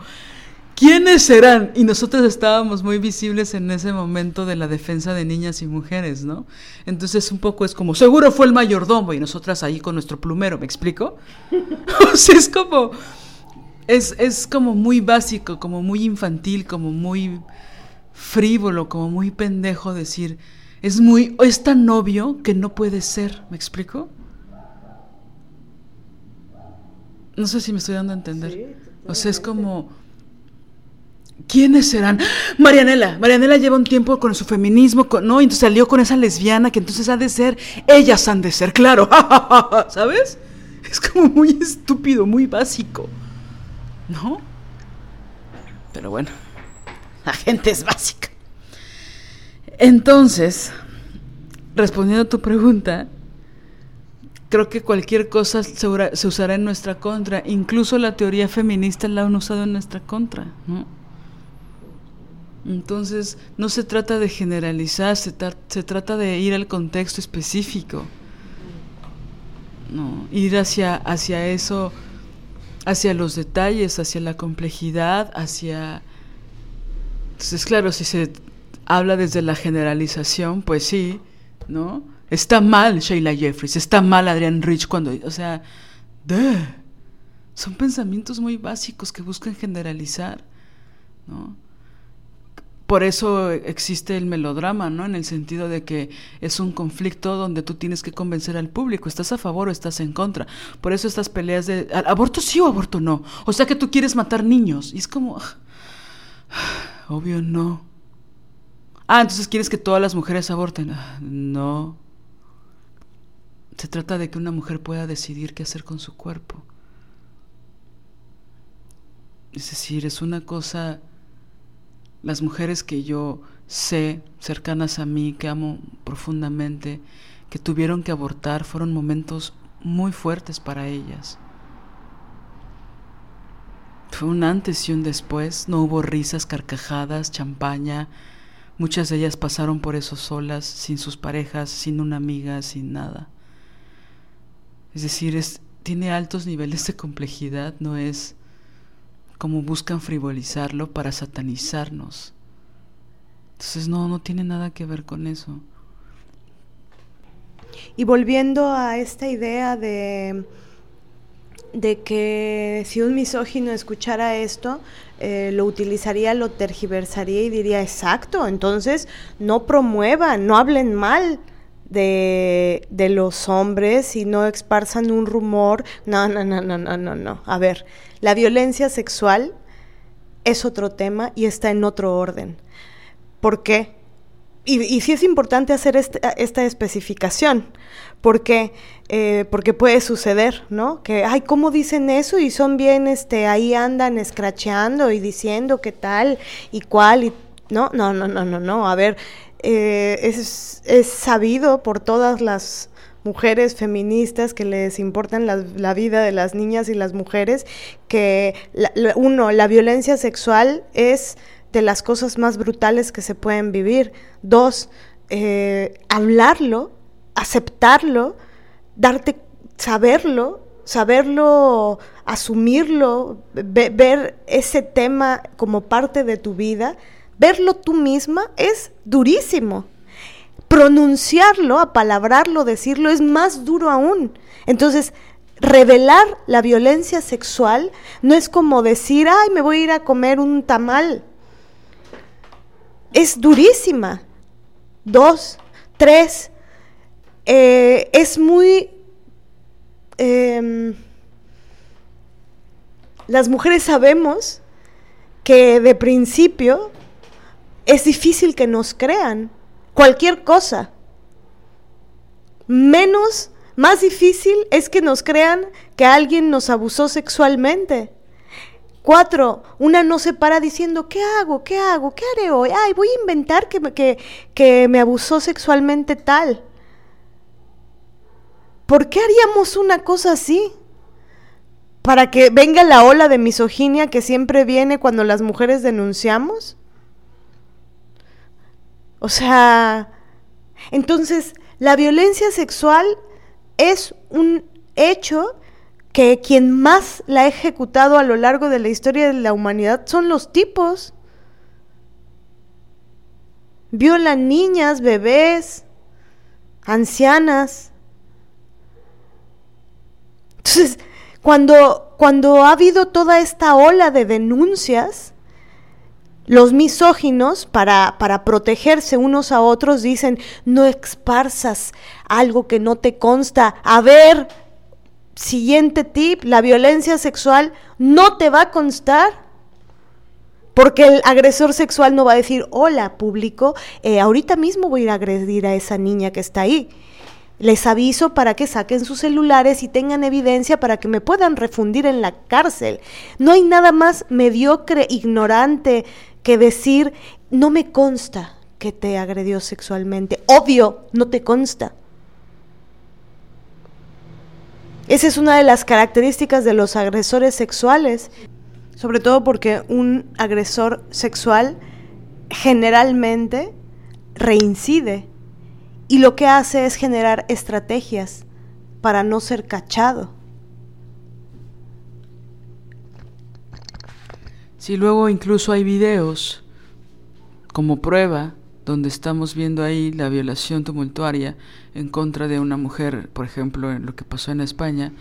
¿quiénes serán? Y nosotros estábamos muy visibles en ese momento de la defensa de niñas y mujeres, ¿no? Entonces un poco es como, seguro fue el mayordomo y nosotras ahí con nuestro plumero, ¿me explico? o sea, es como, es, es como muy básico, como muy infantil, como muy frívolo, como muy pendejo decir, es muy, es tan obvio que no puede ser, ¿me explico? No sé si me estoy dando a entender. o sea, es como... ¿Quiénes serán? Marianela. Marianela lleva un tiempo con su feminismo, ¿no? Y entonces salió con esa lesbiana que entonces ha de ser, ellas han de ser, claro. ¿Sabes? Es como muy estúpido, muy básico. ¿No? Pero bueno, la gente es básica. Entonces, respondiendo a tu pregunta, creo que cualquier cosa se, usará en nuestra contra. Incluso la teoría feminista la han usado en nuestra contra. Entonces, no se trata de generalizar, se, se, trata de ir al contexto específico. No, ir hacia, hacia eso, hacia los detalles, hacia la complejidad, hacia... Entonces, claro, si se habla desde la generalización, pues sí, ¿no? Está mal Sheila Jeffries, está mal Adrian Rich cuando, o sea, son pensamientos muy básicos que buscan generalizar, ¿no? Por eso existe el melodrama, ¿no? En el sentido de que es un conflicto donde tú tienes que convencer al público, estás a favor o estás en contra. Por eso estas peleas de aborto sí o aborto no. O sea que tú quieres matar niños. Y es como, obvio no. Ah, entonces quieres que todas las mujeres aborten. No. Se trata de que una mujer pueda decidir qué hacer con su cuerpo. Es decir, es una cosa, las mujeres que yo sé, cercanas a mí, que amo profundamente, que tuvieron que abortar, fueron momentos muy fuertes para ellas. Fue un antes y un después, no hubo risas, carcajadas, champaña, muchas de ellas pasaron por eso solas, sin sus parejas, sin una amiga, sin nada. Es decir, es, tiene altos niveles de complejidad, no es como buscan frivolizarlo para satanizarnos. Entonces no, no tiene nada que ver con eso. Y volviendo a esta idea de, de que si un misógino escuchara esto, eh, lo utilizaría, lo tergiversaría y diría, exacto, entonces no promuevan, no hablen mal de, de, los hombres y no esparzan un rumor. No, no, no, no, no, no, no. A ver, la violencia sexual es otro tema y está en otro orden. ¿Por qué? Y, sí es importante hacer este, esta especificación. ¿Por qué? Eh, porque puede suceder, ¿no? Que, ay, ¿cómo dicen eso? Y son bien, este, ahí andan escracheando y diciendo qué tal y cuál y... No, no, no, no, no, no. A ver, eh, es, es, sabido por todas las mujeres feministas que les importan la, vida de las niñas y las mujeres que, uno, la violencia sexual es de las cosas más brutales que se pueden vivir. Dos, eh, hablarlo, aceptarlo, darte, saberlo, saberlo, asumirlo, ve, ver ese tema como parte de tu vida, verlo tú misma es durísimo. Pronunciarlo, apalabrarlo, decirlo es más duro aún. Entonces, revelar la violencia sexual no es como decir, ay, me voy a ir a comer un tamal es durísima. Dos, tres, eh, es muy... Eh, las mujeres sabemos que de principio es difícil que nos crean cualquier cosa. Menos, más difícil es que nos crean que alguien nos abusó sexualmente. Cuatro, una no se para diciendo, ¿qué hago? ¿Qué hago? ¿Qué haré hoy? Ay, voy a inventar que me, que, que me abusó sexualmente tal. ¿Por qué haríamos una cosa así? ¿Para que venga la ola de misoginia que siempre viene cuando las mujeres denunciamos? O sea, entonces, la violencia sexual es un hecho que quien más la ha ejecutado a lo largo de la historia de la humanidad son los tipos. Violan niñas, bebés, ancianas. Entonces, cuando, cuando ha habido toda esta ola de denuncias, los misóginos, para, para, protegerse unos a otros, dicen, no esparzas algo que no te consta. A ver, Siguiente tip, la violencia sexual no te va a constar. Porque el agresor sexual no va a decir, hola público, eh, ahorita mismo voy a ir a agredir a esa niña que está ahí. Les aviso para que saquen sus celulares y tengan evidencia para que me puedan refundir en la cárcel. No hay nada más mediocre, ignorante que decir, no me consta que te agredió sexualmente. Obvio, no te consta. Esa es una de las características de los agresores sexuales, sobre todo porque un agresor sexual generalmente reincide y lo que hace es generar estrategias para no ser cachado. Sí, luego incluso hay videos como prueba donde estamos viendo ahí la violación tumultuaria en contra de una mujer, por ejemplo, en lo que pasó en España,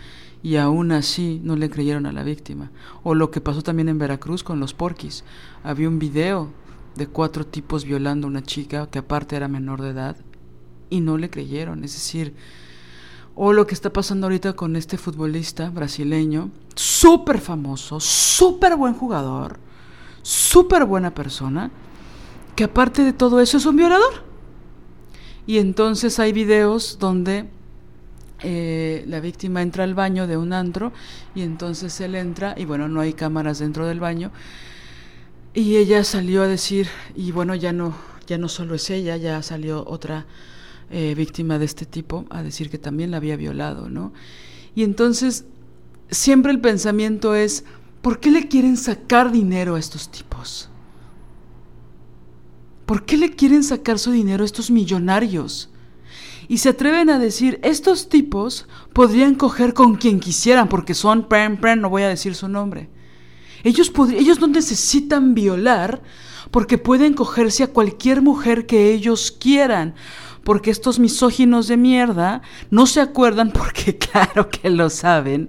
y aún así no le creyeron a la víctima. O lo que pasó también en Veracruz con los porquis. Había un video de cuatro tipos violando a una chica que aparte era menor de edad y no le creyeron. Es decir, o lo que está pasando ahorita con este futbolista brasileño, súper famoso, súper buen jugador, súper buena persona, que aparte de todo eso es un violador. Y entonces hay videos donde eh, la víctima entra al baño de un antro y entonces él entra y bueno, no hay cámaras dentro del baño. Y ella salió a decir, y bueno, ya no, ya no solo es ella, ya salió otra eh, víctima de este tipo a decir que también la había violado, ¿no? Y entonces siempre el pensamiento es, ¿por qué le quieren sacar dinero a estos tipos? ¿Por qué le quieren sacar su dinero a estos millonarios? Y se atreven a decir, estos tipos podrían coger con quien quisieran porque son, pren, pren, no voy a decir su nombre. Ellos, ellos no necesitan violar porque pueden cogerse a cualquier mujer que ellos quieran. Porque estos misóginos de mierda no se acuerdan, porque claro que lo saben,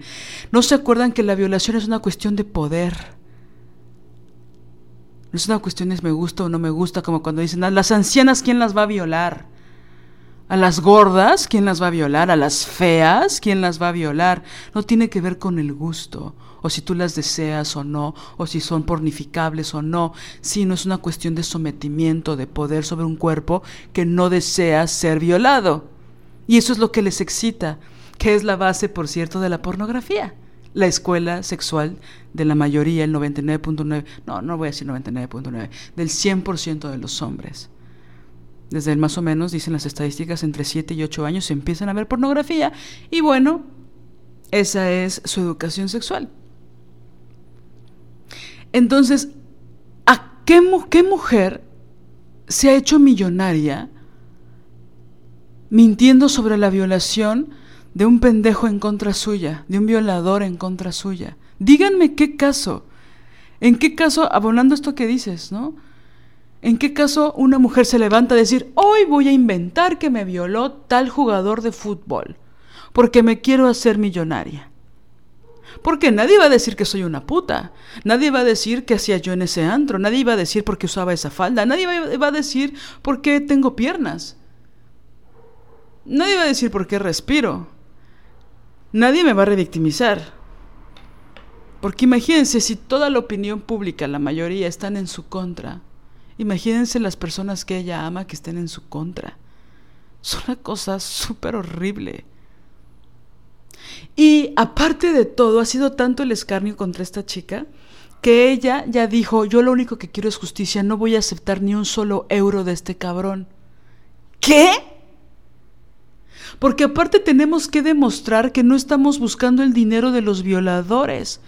no se acuerdan que la violación es una cuestión de poder. No es una cuestión de me gusta o no me gusta, como cuando dicen, a las ancianas, ¿quién las va a violar? A las gordas, ¿quién las va a violar? A las feas, ¿quién las va a violar? No tiene que ver con el gusto, o si tú las deseas o no, o si son pornificables o no, sino es una cuestión de sometimiento, de poder sobre un cuerpo que no desea ser violado. Y eso es lo que les excita, que es la base, por cierto, de la pornografía. La escuela sexual de la mayoría, el 99.9, no, no voy a decir 99.9, del 100% de los hombres desde el más o menos, dicen las estadísticas, entre 7 y 8 años se empiezan a ver pornografía y bueno, esa es su educación sexual. Entonces, ¿a qué, mujer se ha hecho millonaria mintiendo sobre la violación de un pendejo en contra suya, de un violador en contra suya? Díganme qué caso. ¿En qué caso, abonando esto que dices, no? ¿En qué caso una mujer se levanta a decir, hoy voy a inventar que me violó tal jugador de fútbol, porque me quiero hacer millonaria? Porque nadie va a decir que soy una puta, nadie va a decir que hacía yo en ese antro, nadie va a decir por qué usaba esa falda, nadie va a decir por qué tengo piernas, nadie va a decir por qué respiro, nadie me va a revictimizar. Porque imagínense si toda la opinión pública, la mayoría, están en su contra Imagínense las personas que ella ama que estén en su contra. Es una cosa súper horrible. Y aparte de todo, ha sido tanto el escarnio contra esta chica que ella ya dijo, yo lo único que quiero es justicia, no voy a aceptar ni un solo euro de este cabrón. ¿Qué? Porque aparte tenemos que demostrar que no estamos buscando el dinero de los violadores.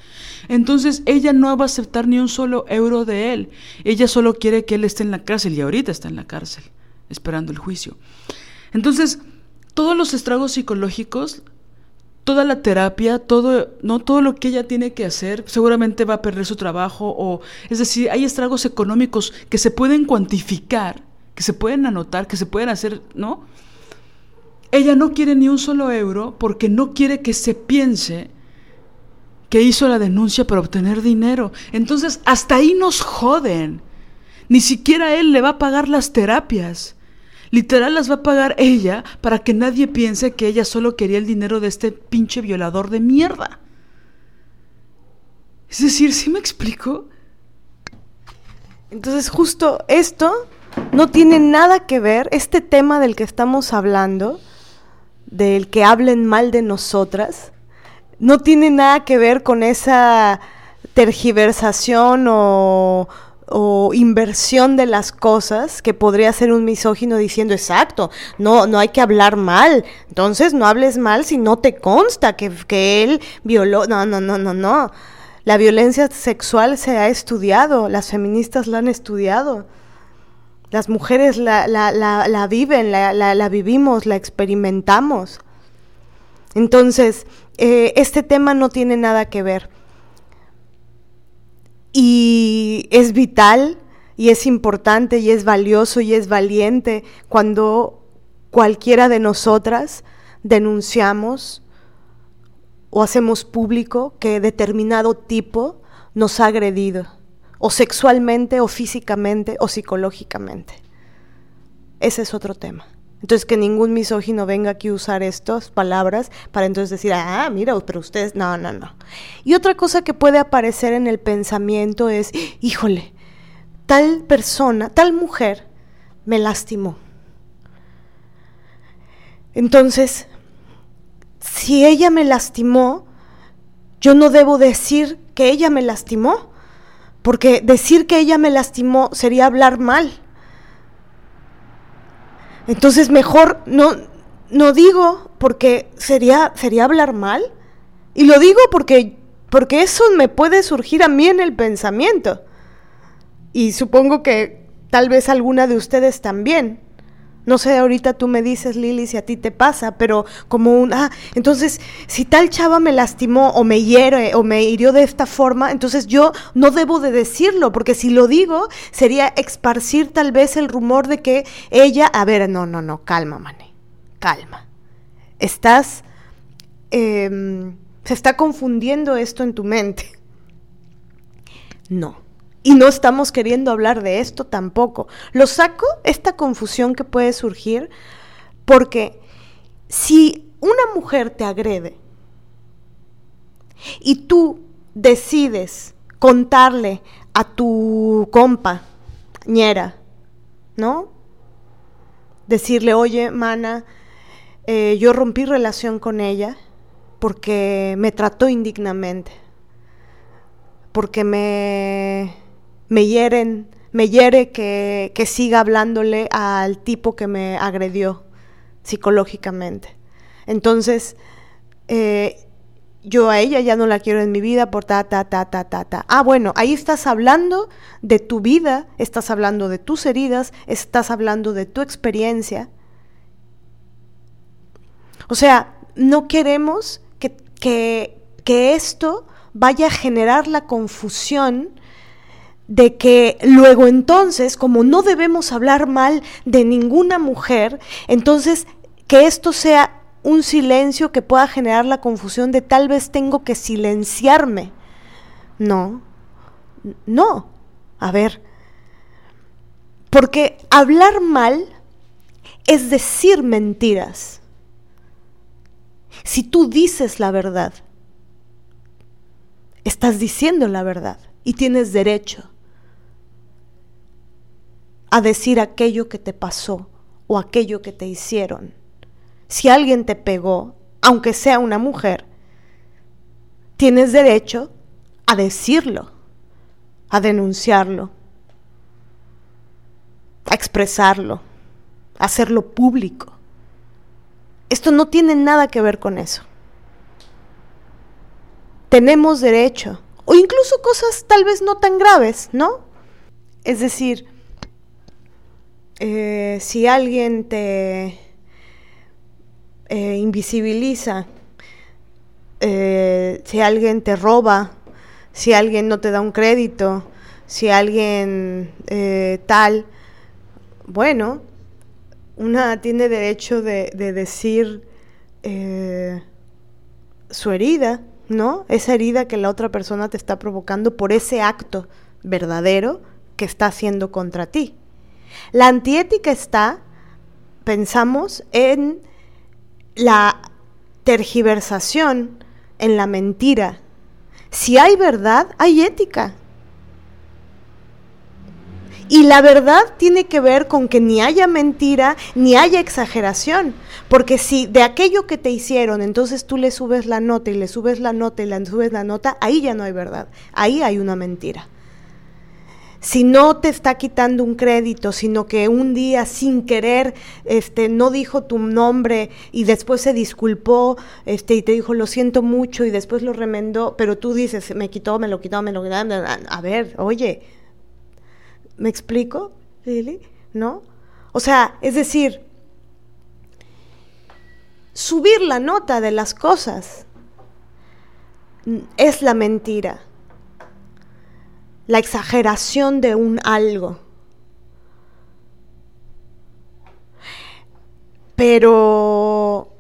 Entonces ella no va a aceptar ni un solo euro de él. Ella solo quiere que él esté en la cárcel y ahorita está en la cárcel, esperando el juicio. Entonces, todos los estragos psicológicos, toda la terapia, todo, no todo lo que ella tiene que hacer, seguramente va a perder su trabajo o es decir, hay estragos económicos que se pueden cuantificar, que se pueden anotar, que se pueden hacer, ¿no? Ella no quiere ni un solo euro porque no quiere que se piense que hizo la denuncia para obtener dinero. Entonces, hasta ahí nos joden. Ni siquiera él le va a pagar las terapias. Literal las va a pagar ella para que nadie piense que ella solo quería el dinero de este pinche violador de mierda. Es decir, ¿sí me explico? Entonces justo esto no tiene nada que ver, este tema del que estamos hablando, del que hablen mal de nosotras, no tiene nada que ver con esa tergiversación o, inversión de las cosas que podría ser un misógino diciendo exacto, no, no hay que hablar mal, entonces no hables mal si no te consta que, que él violó, no, no, no, no, no. La violencia sexual se ha estudiado, las feministas la han estudiado. Las mujeres la, la, la, viven, la, vivimos, la experimentamos. Entonces, eh, este tema no tiene nada que ver. Y es vital y es importante y es valioso y es valiente cuando cualquiera de nosotras denunciamos o hacemos público que determinado tipo nos ha agredido o sexualmente, o físicamente, o psicológicamente. Ese es otro tema. Entonces, que ningún misógino venga aquí a usar estas palabras para entonces decir, ah, mira, pero ustedes, no, no, no. Y otra cosa que puede aparecer en el pensamiento es, híjole, tal persona, tal mujer me lastimó. Entonces, si ella me lastimó, yo no debo decir que ella me lastimó, porque decir que ella me lastimó sería hablar mal. Entonces mejor no, no digo porque sería, sería hablar mal. Y lo digo porque, porque eso me puede surgir a mí en el pensamiento. Y supongo que tal vez alguna de ustedes también. No sé, ahorita tú me dices, Lili, si a ti te pasa, pero como un, ah, entonces, si tal chava me lastimó o me hiere o me hirió de esta forma, entonces yo no debo de decirlo, porque si lo digo, sería esparcir tal vez el rumor de que ella, a ver, no, no, no, calma, mané, calma. Estás, em, se está confundiendo esto en tu mente. No. Y no estamos queriendo hablar de esto tampoco. Lo saco, esta confusión que puede surgir, porque si una mujer te agrede y tú decides contarle a tu compa, ñera, ¿no? Decirle, oye, mana, eh, yo rompí relación con ella porque me trató indignamente, porque me me hieren, me hiere que, siga hablándole al tipo que me agredió psicológicamente. Entonces, eh, yo a ella ya no la quiero en mi vida por ta, ta, ta, ta, ta, ta. Ah, bueno, ahí estás hablando de tu vida, estás hablando de tus heridas, estás hablando de tu experiencia. O sea, no queremos que, que, que esto vaya a generar la confusión de que luego entonces, como no debemos hablar mal de ninguna mujer, entonces que esto sea un silencio que pueda generar la confusión de tal vez tengo que silenciarme. No, no. A ver, porque hablar mal es decir mentiras. Si tú dices la verdad, estás diciendo la verdad y tienes derecho a decir aquello que te pasó o aquello que te hicieron. Si alguien te pegó, aunque sea una mujer, tienes derecho a decirlo, a denunciarlo, a expresarlo, a hacerlo público. Esto no tiene nada que ver con eso. Tenemos derecho, o incluso cosas tal vez no tan graves, ¿no? Es decir, eh, si alguien te eh, invisibiliza, eh, si alguien te roba, si alguien no te da un crédito, si alguien tal, bueno, una tiene derecho de, de decir su herida, ¿no? Esa herida que la otra persona te está provocando por ese acto verdadero que está haciendo contra ti. La antiética está, pensamos, en la tergiversación, en la mentira. Si hay verdad, hay ética. Y la verdad tiene que ver con que ni haya mentira ni haya exageración. Porque si de aquello que te hicieron, entonces tú le subes la nota y le subes la nota y le subes la nota, ahí ya no hay verdad. Ahí hay una mentira si no te está quitando un crédito, sino que un día sin querer este, no dijo tu nombre y después se disculpó este, y te dijo lo siento mucho y después lo remendó, pero tú dices me quitó, me lo quitó, me lo quitó. A ver, oye, ¿me explico, Lili? ¿No? O sea, es decir, subir la nota de las cosas es la mentira la exageración de un algo. Pero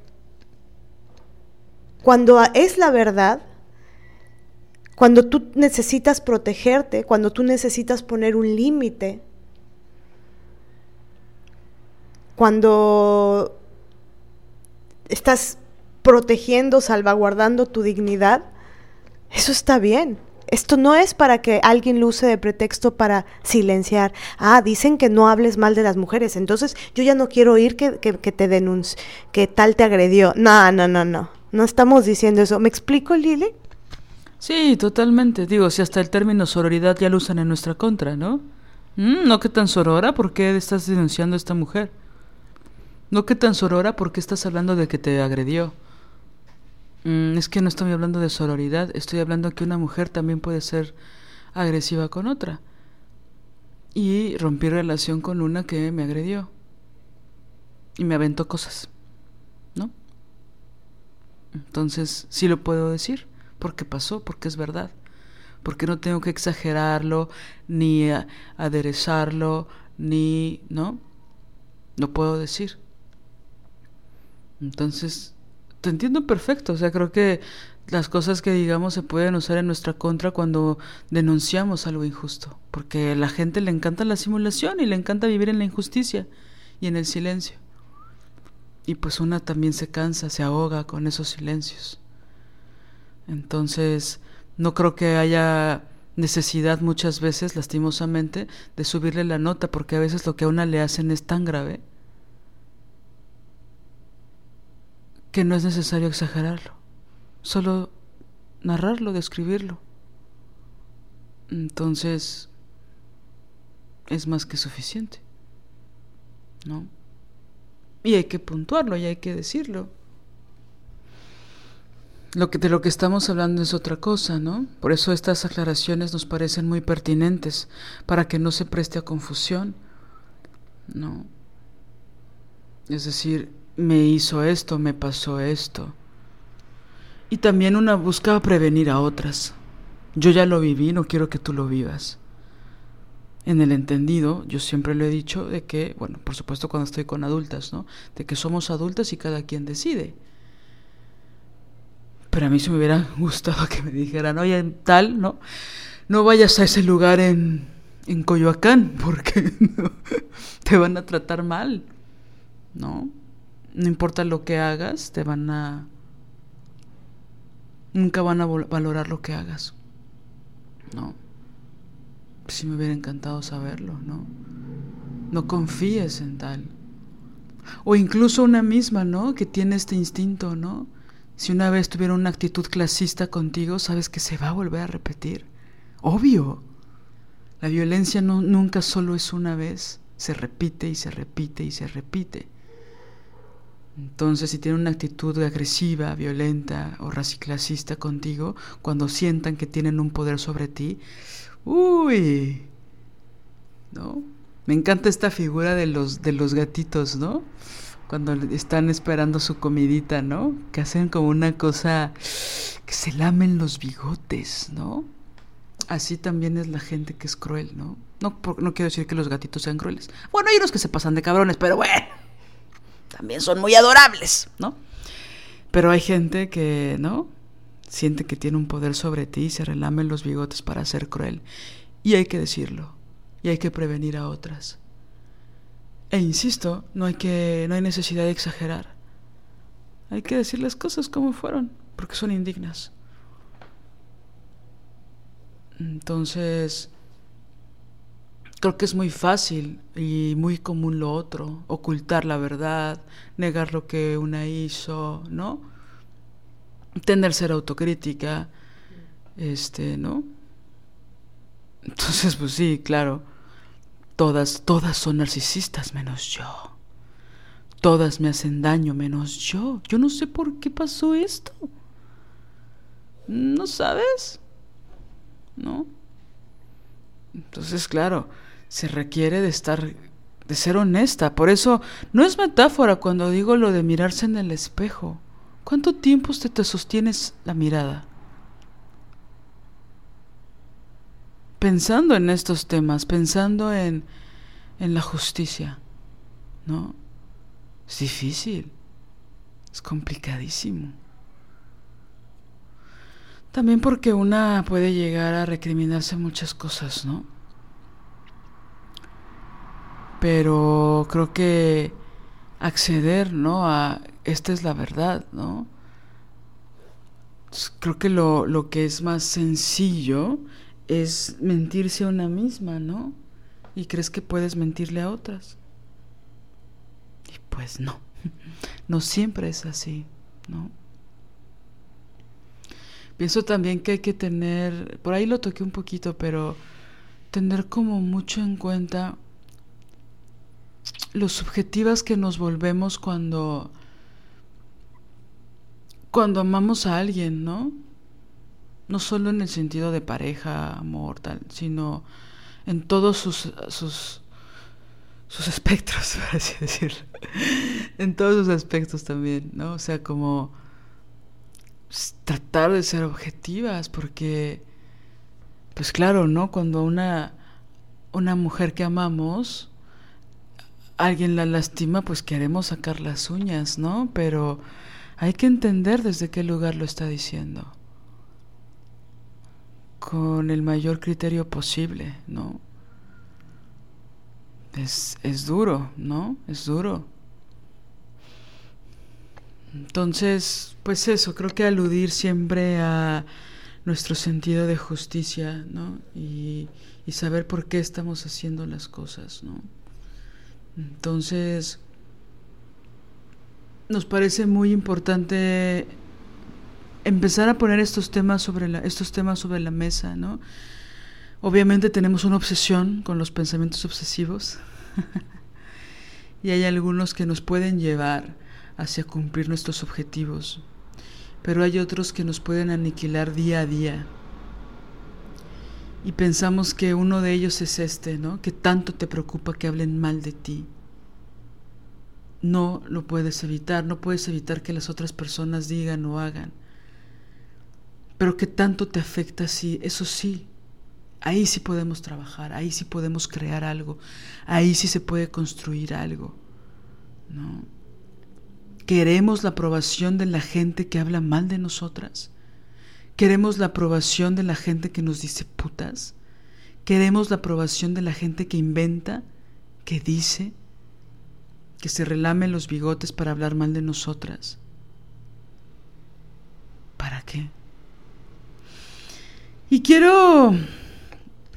cuando es la verdad, cuando tú necesitas protegerte, cuando tú necesitas poner un límite, cuando estás protegiendo, salvaguardando tu dignidad, eso está bien. Esto no es para que alguien lo use de pretexto para silenciar. Ah, dicen que no hables mal de las mujeres, entonces yo ya no quiero oír que, te denuncie, que tal te agredió. No, no, no, no. No estamos diciendo eso. ¿Me explico, Lili? Sí, totalmente. Digo, si hasta el término sororidad ya lo usan en nuestra contra, ¿no? Mm, no que tan sorora, ¿por qué estás denunciando a esta mujer? No que tan sorora, ¿por qué estás hablando de que te agredió? Mm, es que no estoy hablando de sororidad, estoy hablando que una mujer también puede ser agresiva con otra. Y rompí relación con una que me agredió. Y me aventó cosas. ¿No? Entonces, sí lo puedo decir porque pasó, porque es verdad, porque no tengo que exagerarlo, ni aderezarlo, ni, ¿no? No puedo decir. Entonces, te entiendo perfecto, o sea, creo que las cosas que digamos se pueden usar en nuestra contra cuando denunciamos algo injusto, porque a la gente le encanta la simulación y le encanta vivir en la injusticia y en el silencio. Y pues una también se cansa, se ahoga con esos silencios. Entonces, no creo que haya necesidad muchas veces, lastimosamente, de subirle la nota, porque a veces lo que a una le hacen es tan grave que no es necesario exagerarlo, solo narrarlo, describirlo. Entonces, es más que suficiente, ¿no? Y hay que puntuarlo y hay que decirlo. Lo que, de lo que estamos hablando es otra cosa, ¿no? Por eso estas aclaraciones nos parecen muy pertinentes, para que no se preste a confusión, ¿no? Es decir, me hizo esto, me pasó esto. Y también una busca prevenir a otras. Yo ya lo viví, no quiero que tú lo vivas. En el entendido, yo siempre lo he dicho, de que, bueno, por supuesto cuando estoy con adultas, ¿no? De que somos adultas y cada quien decide. Pero a mí se me hubiera gustado que me dijeran, oye, tal, ¿no? No vayas a ese lugar en, en Coyoacán porque te van a tratar mal, ¿no? No importa lo que hagas, te van a... Nunca van a valorar lo que hagas, ¿no? Sí me hubiera encantado saberlo, ¿no? No confíes en tal. O incluso una misma, ¿no? Que tiene este instinto, ¿no? Si una vez tuviera una actitud clasista contigo, sabes que se va a volver a repetir. Obvio. La violencia no, nunca solo es una vez, se repite y se repite y se repite. Entonces, si tienen una actitud agresiva, violenta o raciclasista contigo, cuando sientan que tienen un poder sobre ti, uy, ¿no? Me encanta esta figura de los, de los gatitos, ¿no? cuando están esperando su comidita, ¿no? Que hacen como una cosa que se lamen los bigotes, ¿no? Así también es la gente que es cruel, ¿no? No, no quiero decir que los gatitos sean crueles. Bueno, hay unos que se pasan de cabrones, pero bueno, también son muy adorables, ¿no? Pero hay gente que, ¿no? Siente que tiene un poder sobre ti y se relamen los bigotes para ser cruel. Y hay que decirlo. Y hay que prevenir a otras. E insisto, no hay, que, no hay necesidad de exagerar. Hay que decir las cosas como fueron, porque son indignas. Entonces, creo que es muy fácil y muy común lo otro, ocultar la verdad, negar lo que una hizo, ¿no? Tener ser autocrítica, este, ¿no? Entonces, pues sí, claro Todas, todas son narcisistas menos yo. Todas me hacen daño menos yo. Yo no sé por qué pasó esto. ¿No sabes? ¿No? Entonces, claro, se requiere de estar, de ser honesta. Por eso, no es metáfora cuando digo lo de mirarse en el espejo. ¿Cuánto tiempo usted te sostienes la mirada? pensando en estos temas, pensando en, en la justicia, ¿no? Es difícil, es complicadísimo. También porque una puede llegar a recriminarse muchas cosas, ¿no? Pero creo que acceder, ¿no? A esta es la verdad, ¿no? Creo que lo, lo que es más sencillo es mentirse a una misma, ¿no? Y crees que puedes mentirle a otras. Y pues no, no siempre es así, ¿no? Pienso también que hay que tener, por ahí lo toqué un poquito, pero tener como mucho en cuenta lo subjetivas que nos volvemos cuando cuando amamos a alguien, ¿no? No solo en el sentido de pareja, amor, tal, sino en todos sus, sus, sus espectros, por así decirlo. en todos sus aspectos también, ¿no? O sea, como tratar de ser objetivas, porque, pues claro, ¿no? Cuando una, una mujer que amamos, alguien la lastima, pues queremos sacar las uñas, ¿no? Pero hay que entender desde qué lugar lo está diciendo. Con el mayor criterio posible, ¿no? Es, es duro, ¿no? Es duro. Entonces, pues eso, creo que aludir siempre a nuestro sentido de justicia, ¿no? Y, y saber por qué estamos haciendo las cosas, ¿no? Entonces, nos parece muy importante empezar a poner estos temas sobre la, estos temas sobre la mesa, ¿no? Obviamente tenemos una obsesión con los pensamientos obsesivos y hay algunos que nos pueden llevar hacia cumplir nuestros objetivos, pero hay otros que nos pueden aniquilar día a día. Y pensamos que uno de ellos es este, ¿no? Que tanto te preocupa que hablen mal de ti. No lo puedes evitar, no puedes evitar que las otras personas digan o hagan. Pero que tanto te afecta, sí, eso sí. Ahí sí podemos trabajar, ahí sí podemos crear algo, ahí sí se puede construir algo. ¿No? Queremos la aprobación de la gente que habla mal de nosotras. Queremos la aprobación de la gente que nos dice putas. Queremos la aprobación de la gente que inventa, que dice, que se relame los bigotes para hablar mal de nosotras. ¿Para qué? Y quiero,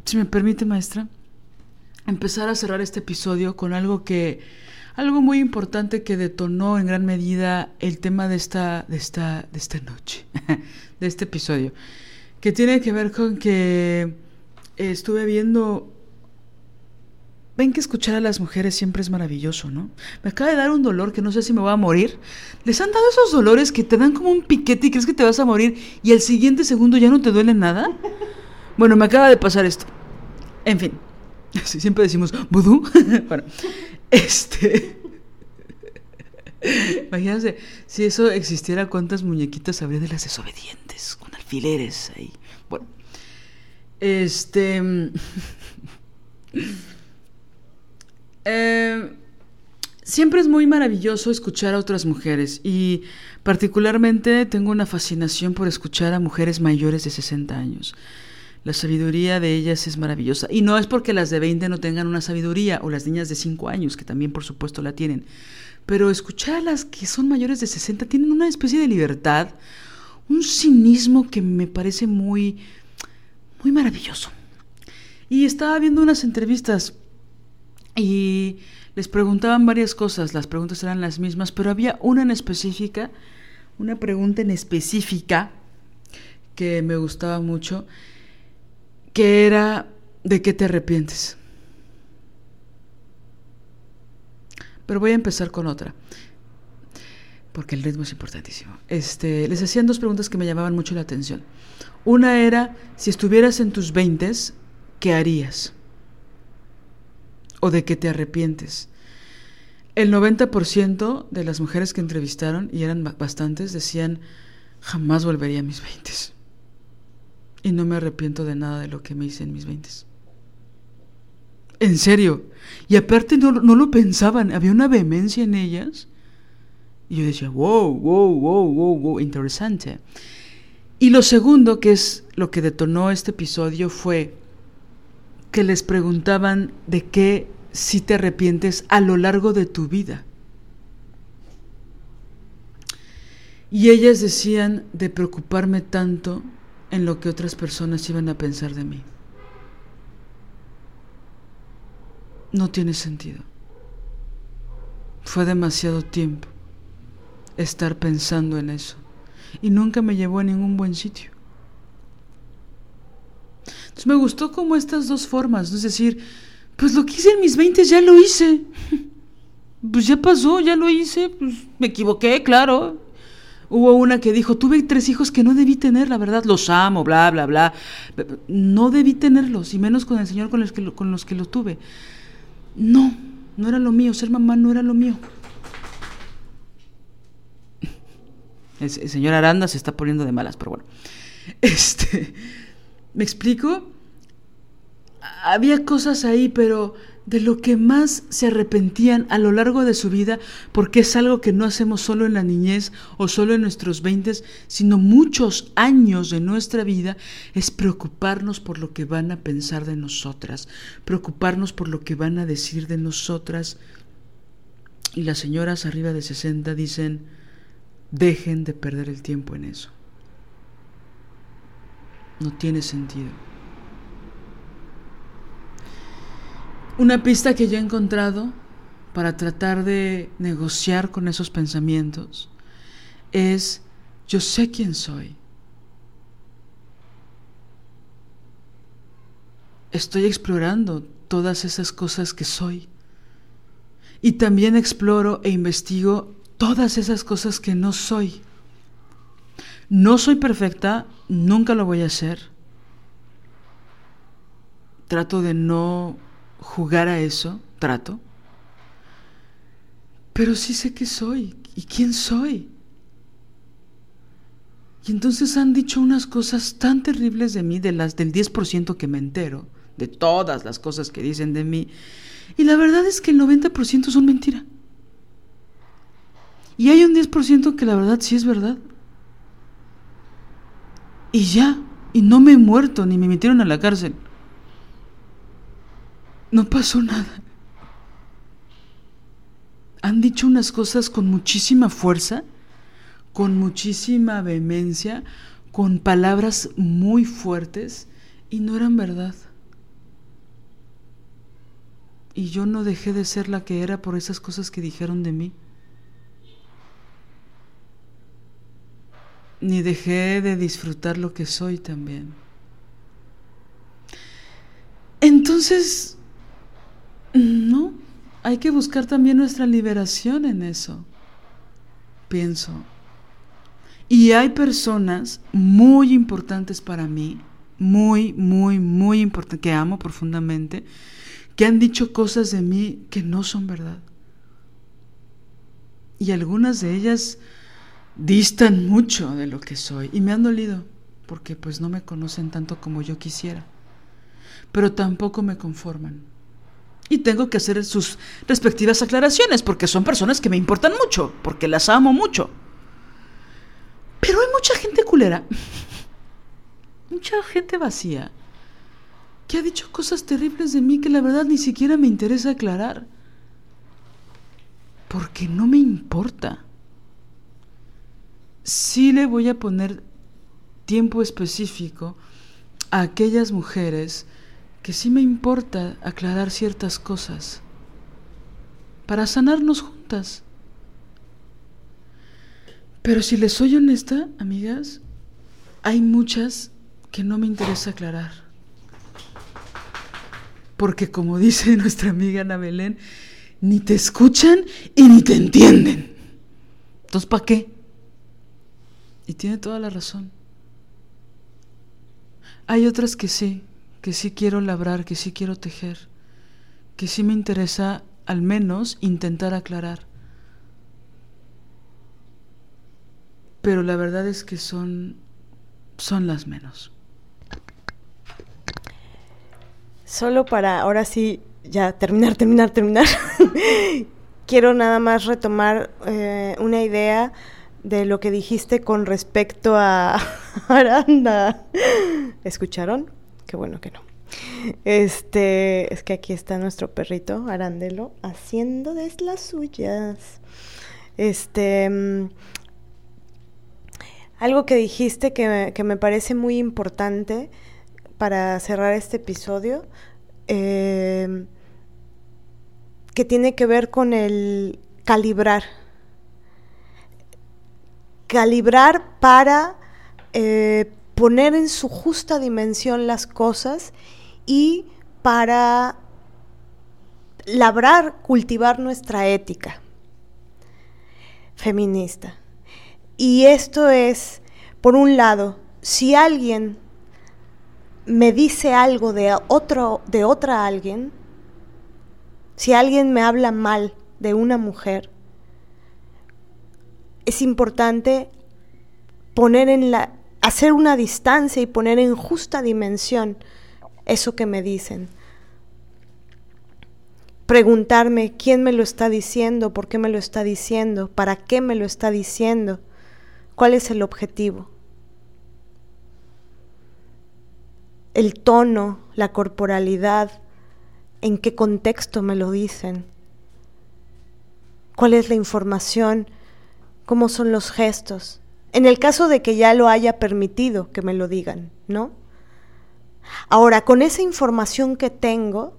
si me permite maestra, empezar a cerrar este episodio con algo que, algo muy importante que detonó en gran medida el tema de esta, de esta, de esta noche, de este episodio, que tiene que ver con que estuve viendo Ven que escuchar a las mujeres siempre es maravilloso, ¿no? Me acaba de dar un dolor que no sé si me voy a morir. Les han dado esos dolores que te dan como un piquete y crees que te vas a morir y el siguiente segundo ya no te duele nada. Bueno, me acaba de pasar esto. En fin, siempre decimos vudú. bueno, este. Imagínense, si eso existiera, ¿cuántas muñequitas habría de las desobedientes? Con alfileres ahí. Bueno, este. Eh, siempre es muy maravilloso escuchar a otras mujeres y particularmente tengo una fascinación por escuchar a mujeres mayores de 60 años. La sabiduría de ellas es maravillosa. Y no es porque las de 20 no tengan una sabiduría, o las niñas de 5 años, que también por supuesto la tienen. Pero escuchar a las que son mayores de 60 tienen una especie de libertad, un cinismo que me parece muy, muy maravilloso. Y estaba viendo unas entrevistas y les preguntaban varias cosas, las preguntas eran las mismas, pero había una en específica, una pregunta en específica que me gustaba mucho, que era ¿de qué te arrepientes? Pero voy a empezar con otra, porque el ritmo es importantísimo. Este, les hacían dos preguntas que me llamaban mucho la atención. Una era, si estuvieras en tus veintes, ¿qué harías? o de que te arrepientes. El 90% de las mujeres que entrevistaron, y eran bastantes, decían, jamás volvería a mis 20. Y no me arrepiento de nada de lo que me hice en mis 20. En serio. Y aparte no, no lo pensaban, había una vehemencia en ellas. Y yo decía, wow, wow, wow, wow, wow, interesante. Y lo segundo, que es lo que detonó este episodio, fue que les preguntaban de qué si te arrepientes a lo largo de tu vida. Y ellas decían de preocuparme tanto en lo que otras personas iban a pensar de mí. No tiene sentido. Fue demasiado tiempo estar pensando en eso y nunca me llevó a ningún buen sitio. Entonces me gustó como estas dos formas, ¿no? es decir, pues lo que hice en mis 20 ya lo hice. Pues ya pasó, ya lo hice, pues me equivoqué, claro. Hubo una que dijo, tuve tres hijos que no debí tener, la verdad, los amo, bla, bla, bla. No debí tenerlos, y menos con el Señor con los que, con los, que lo tuve. No, no era lo mío, ser mamá no era lo mío. El, el señor Aranda se está poniendo de malas, pero bueno. Este, ¿me explico? Había cosas ahí, pero de lo que más se arrepentían a lo largo de su vida, porque es algo que no hacemos solo en la niñez o solo en nuestros veintes, sino muchos años de nuestra vida, es preocuparnos por lo que van a pensar de nosotras, preocuparnos por lo que van a decir de nosotras. Y las señoras arriba de 60 dicen, dejen de perder el tiempo en eso. No tiene sentido. Una pista que yo he encontrado para tratar de negociar con esos pensamientos es, yo sé quién soy. Estoy explorando todas esas cosas que soy. Y también exploro e investigo todas esas cosas que no soy. No soy perfecta, nunca lo voy a hacer. Trato de no jugar a eso, trato. Pero sí sé qué soy y quién soy. Y entonces han dicho unas cosas tan terribles de mí, de las del 10% que me entero, de todas las cosas que dicen de mí. Y la verdad es que el 90% son mentira. Y hay un 10% que la verdad sí es verdad. Y ya, y no me he muerto ni me metieron a la cárcel. No pasó nada. Han dicho unas cosas con muchísima fuerza, con muchísima vehemencia, con palabras muy fuertes y no eran verdad. Y yo no dejé de ser la que era por esas cosas que dijeron de mí. Ni dejé de disfrutar lo que soy también. Entonces, no, hay que buscar también nuestra liberación en eso, pienso. Y hay personas muy importantes para mí, muy, muy, muy importantes, que amo profundamente, que han dicho cosas de mí que no son verdad. Y algunas de ellas distan mucho de lo que soy y me han dolido porque pues no me conocen tanto como yo quisiera, pero tampoco me conforman. Y tengo que hacer sus respectivas aclaraciones porque son personas que me importan mucho, porque las amo mucho. Pero hay mucha gente culera, mucha gente vacía, que ha dicho cosas terribles de mí que la verdad ni siquiera me interesa aclarar. Porque no me importa. Sí le voy a poner tiempo específico a aquellas mujeres que sí me importa aclarar ciertas cosas para sanarnos juntas. Pero si les soy honesta, amigas, hay muchas que no me interesa aclarar. Porque como dice nuestra amiga Ana Belén, ni te escuchan y ni te entienden. Entonces, ¿para qué? Y tiene toda la razón. Hay otras que sí, que sí quiero labrar, que sí quiero tejer, que sí me interesa al menos intentar aclarar. Pero la verdad es que son son las menos. Solo para ahora sí ya terminar, terminar, terminar. Quiero nada más retomar eh, una idea de lo que dijiste con respecto a Aranda. ¿Escucharon? Qué bueno que no. Este, es que aquí está nuestro perrito Arandelo haciendo de las suyas. Este, mm, algo que dijiste que, que, me parece muy importante para cerrar este episodio, eh, que tiene que ver con el calibrar. Calibrar para eh, poner en su justa dimensión las cosas y para labrar, cultivar nuestra ética feminista. Y esto es, por un lado, si alguien me dice algo de otro de otra alguien, si alguien me habla mal de una mujer, es importante poner en la hacer una distancia y poner en justa dimensión eso que me dicen. Preguntarme quién me lo está diciendo, por qué me lo está diciendo, para qué me lo está diciendo, cuál es el objetivo. El tono, la corporalidad, en qué contexto me lo dicen, cuál es la información, cómo son los gestos. En el caso de que ya lo haya permitido que me lo digan, ¿no? Ahora, con esa información que tengo,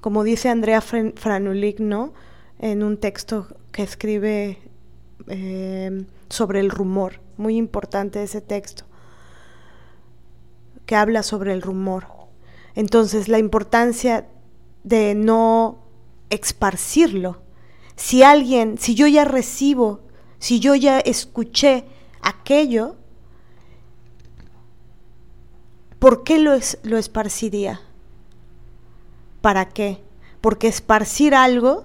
como dice Andrea Franulik, ¿no? En un texto que escribe eh, sobre el rumor, muy importante ese texto, que habla sobre el rumor. Entonces, la importancia de no esparcirlo. Si alguien, si yo ya recibo, si yo ya escuché aquello, ¿por qué lo, lo esparciría? ¿Para qué? Porque esparcir algo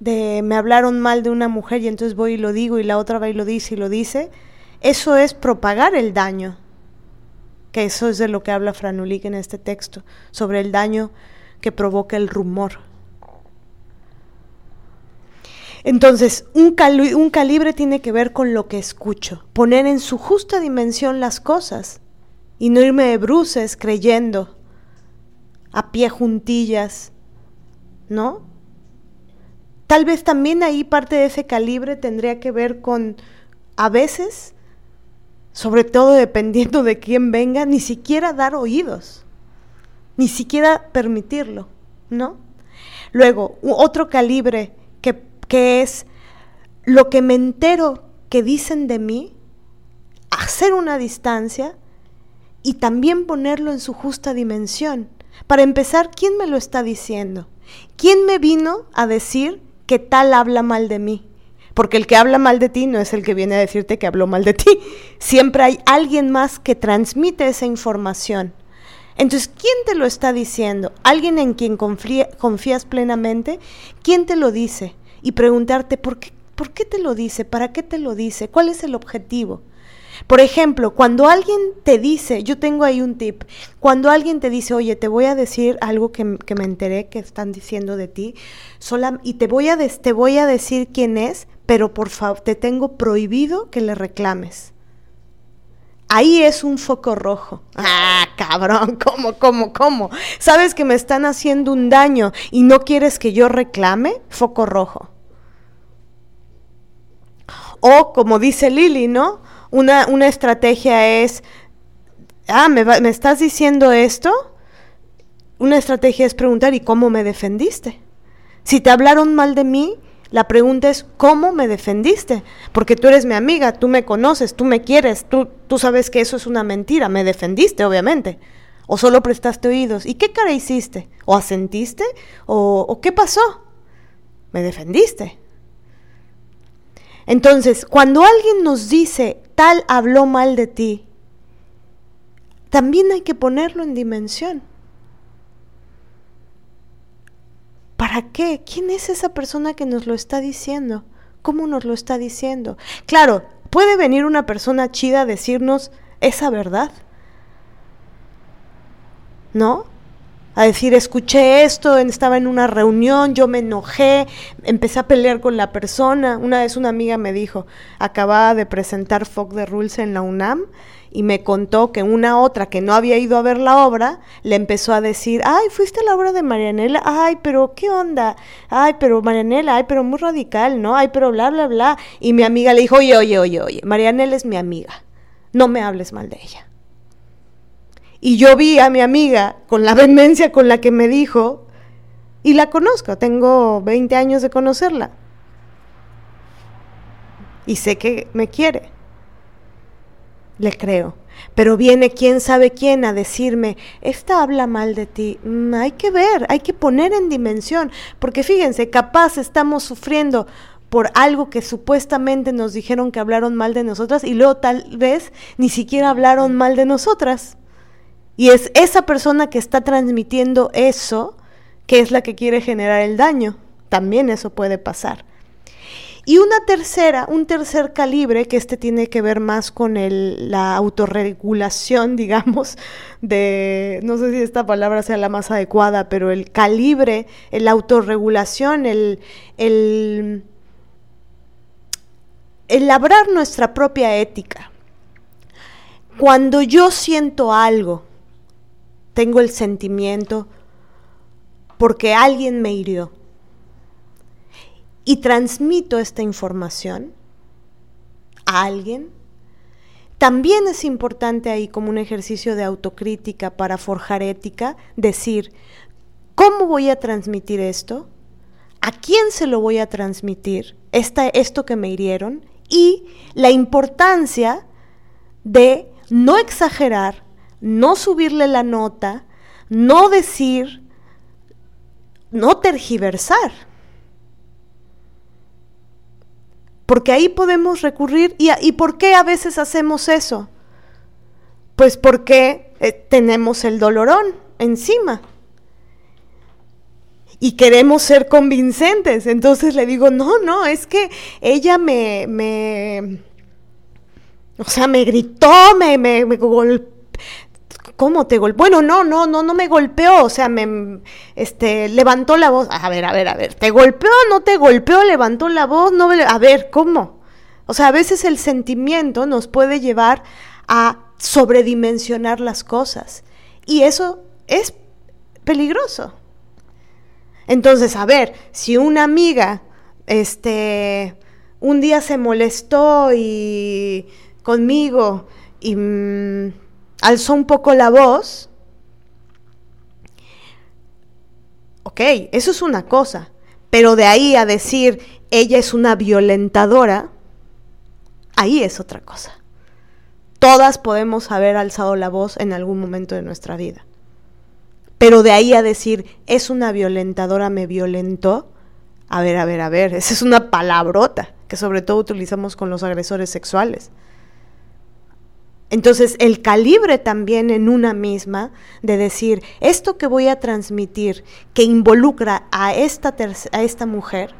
de me hablaron mal de una mujer y entonces voy y lo digo y la otra va y lo dice y lo dice, eso es propagar el daño, que eso es de lo que habla Franulik en este texto, sobre el daño que provoca el rumor. Entonces, un, calibre tiene que ver con lo que escucho, poner en su justa dimensión las cosas y no irme de bruces creyendo a pie juntillas, ¿no? Tal vez también ahí parte de ese calibre tendría que ver con, a veces, sobre todo dependiendo de quién venga, ni siquiera dar oídos, ni siquiera permitirlo, ¿no? Luego, otro calibre que es lo que me entero que dicen de mí, hacer una distancia y también ponerlo en su justa dimensión. Para empezar, ¿quién me lo está diciendo? ¿Quién me vino a decir que tal habla mal de mí? Porque el que habla mal de ti no es el que viene a decirte que habló mal de ti. Siempre hay alguien más que transmite esa información. Entonces, ¿quién te lo está diciendo? ¿Alguien en quien confías plenamente? ¿Quién te lo dice? Y preguntarte por qué, por qué te lo dice, para qué te lo dice, cuál es el objetivo. Por ejemplo, cuando alguien te dice, yo tengo ahí un tip, cuando alguien te dice, oye, te voy a decir algo que, me enteré que están diciendo de ti, sola, y te voy, a te voy a decir quién es, pero por favor, te tengo prohibido que le reclames. Ahí es un foco rojo. Ah, cabrón, ¿cómo, cómo, cómo? ¿Sabes que me están haciendo un daño y no quieres que yo reclame? Foco rojo. O como dice Lili, ¿no? Una, una estrategia es, ah, ¿me, ¿me estás diciendo esto? Una estrategia es preguntar, ¿y cómo me defendiste? Si te hablaron mal de mí, la pregunta es, ¿cómo me defendiste? Porque tú eres mi amiga, tú me conoces, tú me quieres, tú, tú sabes que eso es una mentira, me defendiste, obviamente. O solo prestaste oídos. ¿Y qué cara hiciste? ¿O asentiste? ¿O, o qué pasó? Me defendiste. Entonces, cuando alguien nos dice, tal habló mal de ti, también hay que ponerlo en dimensión. ¿Para qué? ¿Quién es esa persona que nos lo está diciendo? ¿Cómo nos lo está diciendo? Claro, puede venir una persona chida a decirnos esa verdad. ¿No? A decir, escuché esto, estaba en una reunión, yo me enojé, empecé a pelear con la persona. Una vez una amiga me dijo, acababa de presentar Fog de Rules en la UNAM y me contó que una otra que no había ido a ver la obra le empezó a decir, ay, fuiste a la obra de Marianela, ay, pero qué onda, ay, pero Marianela, ay, pero muy radical, ¿no? Ay, pero bla, bla, bla. Y mi amiga le dijo, oye, oye, oye, oye, Marianela es mi amiga, no me hables mal de ella. Y yo vi a mi amiga con la vehemencia con la que me dijo, y la conozco, tengo 20 años de conocerla. Y sé que me quiere. le creo. Pero viene quién sabe quién a decirme, esta habla mal de ti. Mm, hay que ver, hay que poner en dimensión, porque fíjense, capaz estamos sufriendo por algo que supuestamente nos dijeron que hablaron mal de nosotras y luego tal vez ni siquiera hablaron mal de nosotras. Y es esa persona que está transmitiendo eso que es la que quiere generar el daño. También eso puede pasar. Y una tercera, un tercer calibre, que este tiene que ver más con el, la autorregulación, digamos, de, no sé si esta palabra sea la más adecuada, pero el calibre, la autorregulación, el, el, el labrar nuestra propia ética. Cuando yo siento algo, tengo el sentimiento porque alguien me hirió y transmito esta información a alguien, también es importante ahí como un ejercicio de autocrítica para forjar ética, decir, ¿cómo voy a transmitir esto? ¿A quién se lo voy a transmitir? Esta, esto que me hirieron y la importancia de no exagerar, no subirle la nota, no decir, no tergiversar. Porque ahí podemos recurrir. ¿Y, por qué a veces hacemos eso? Pues porque eh, tenemos el dolorón encima. Y queremos ser convincentes. Entonces le digo, no, no, es que ella me, me o sea, me gritó, me, me, me golpeó ¿Cómo te golpeó? Bueno, no, no, no, no me golpeó, o sea, me este, levantó la voz. A ver, a ver, a ver, ¿te golpeó? ¿No te golpeó? ¿Levantó la voz? No, a ver, ¿cómo? O sea, a veces el sentimiento nos puede llevar a sobredimensionar las cosas. Y eso es peligroso. Entonces, a ver, si una amiga, este, un día se molestó y conmigo y mm, alzó un poco la voz, ok, eso es una cosa, pero de ahí a decir ella es una violentadora, ahí es otra cosa. Todas podemos haber alzado la voz en algún momento de nuestra vida. Pero de ahí a decir, es una violentadora, me violentó, a ver, a ver, a ver, esa es una palabrota que sobre todo utilizamos con los agresores sexuales. Entonces, el calibre también en una misma de decir, esto que voy a transmitir, que involucra a esta, a esta mujer,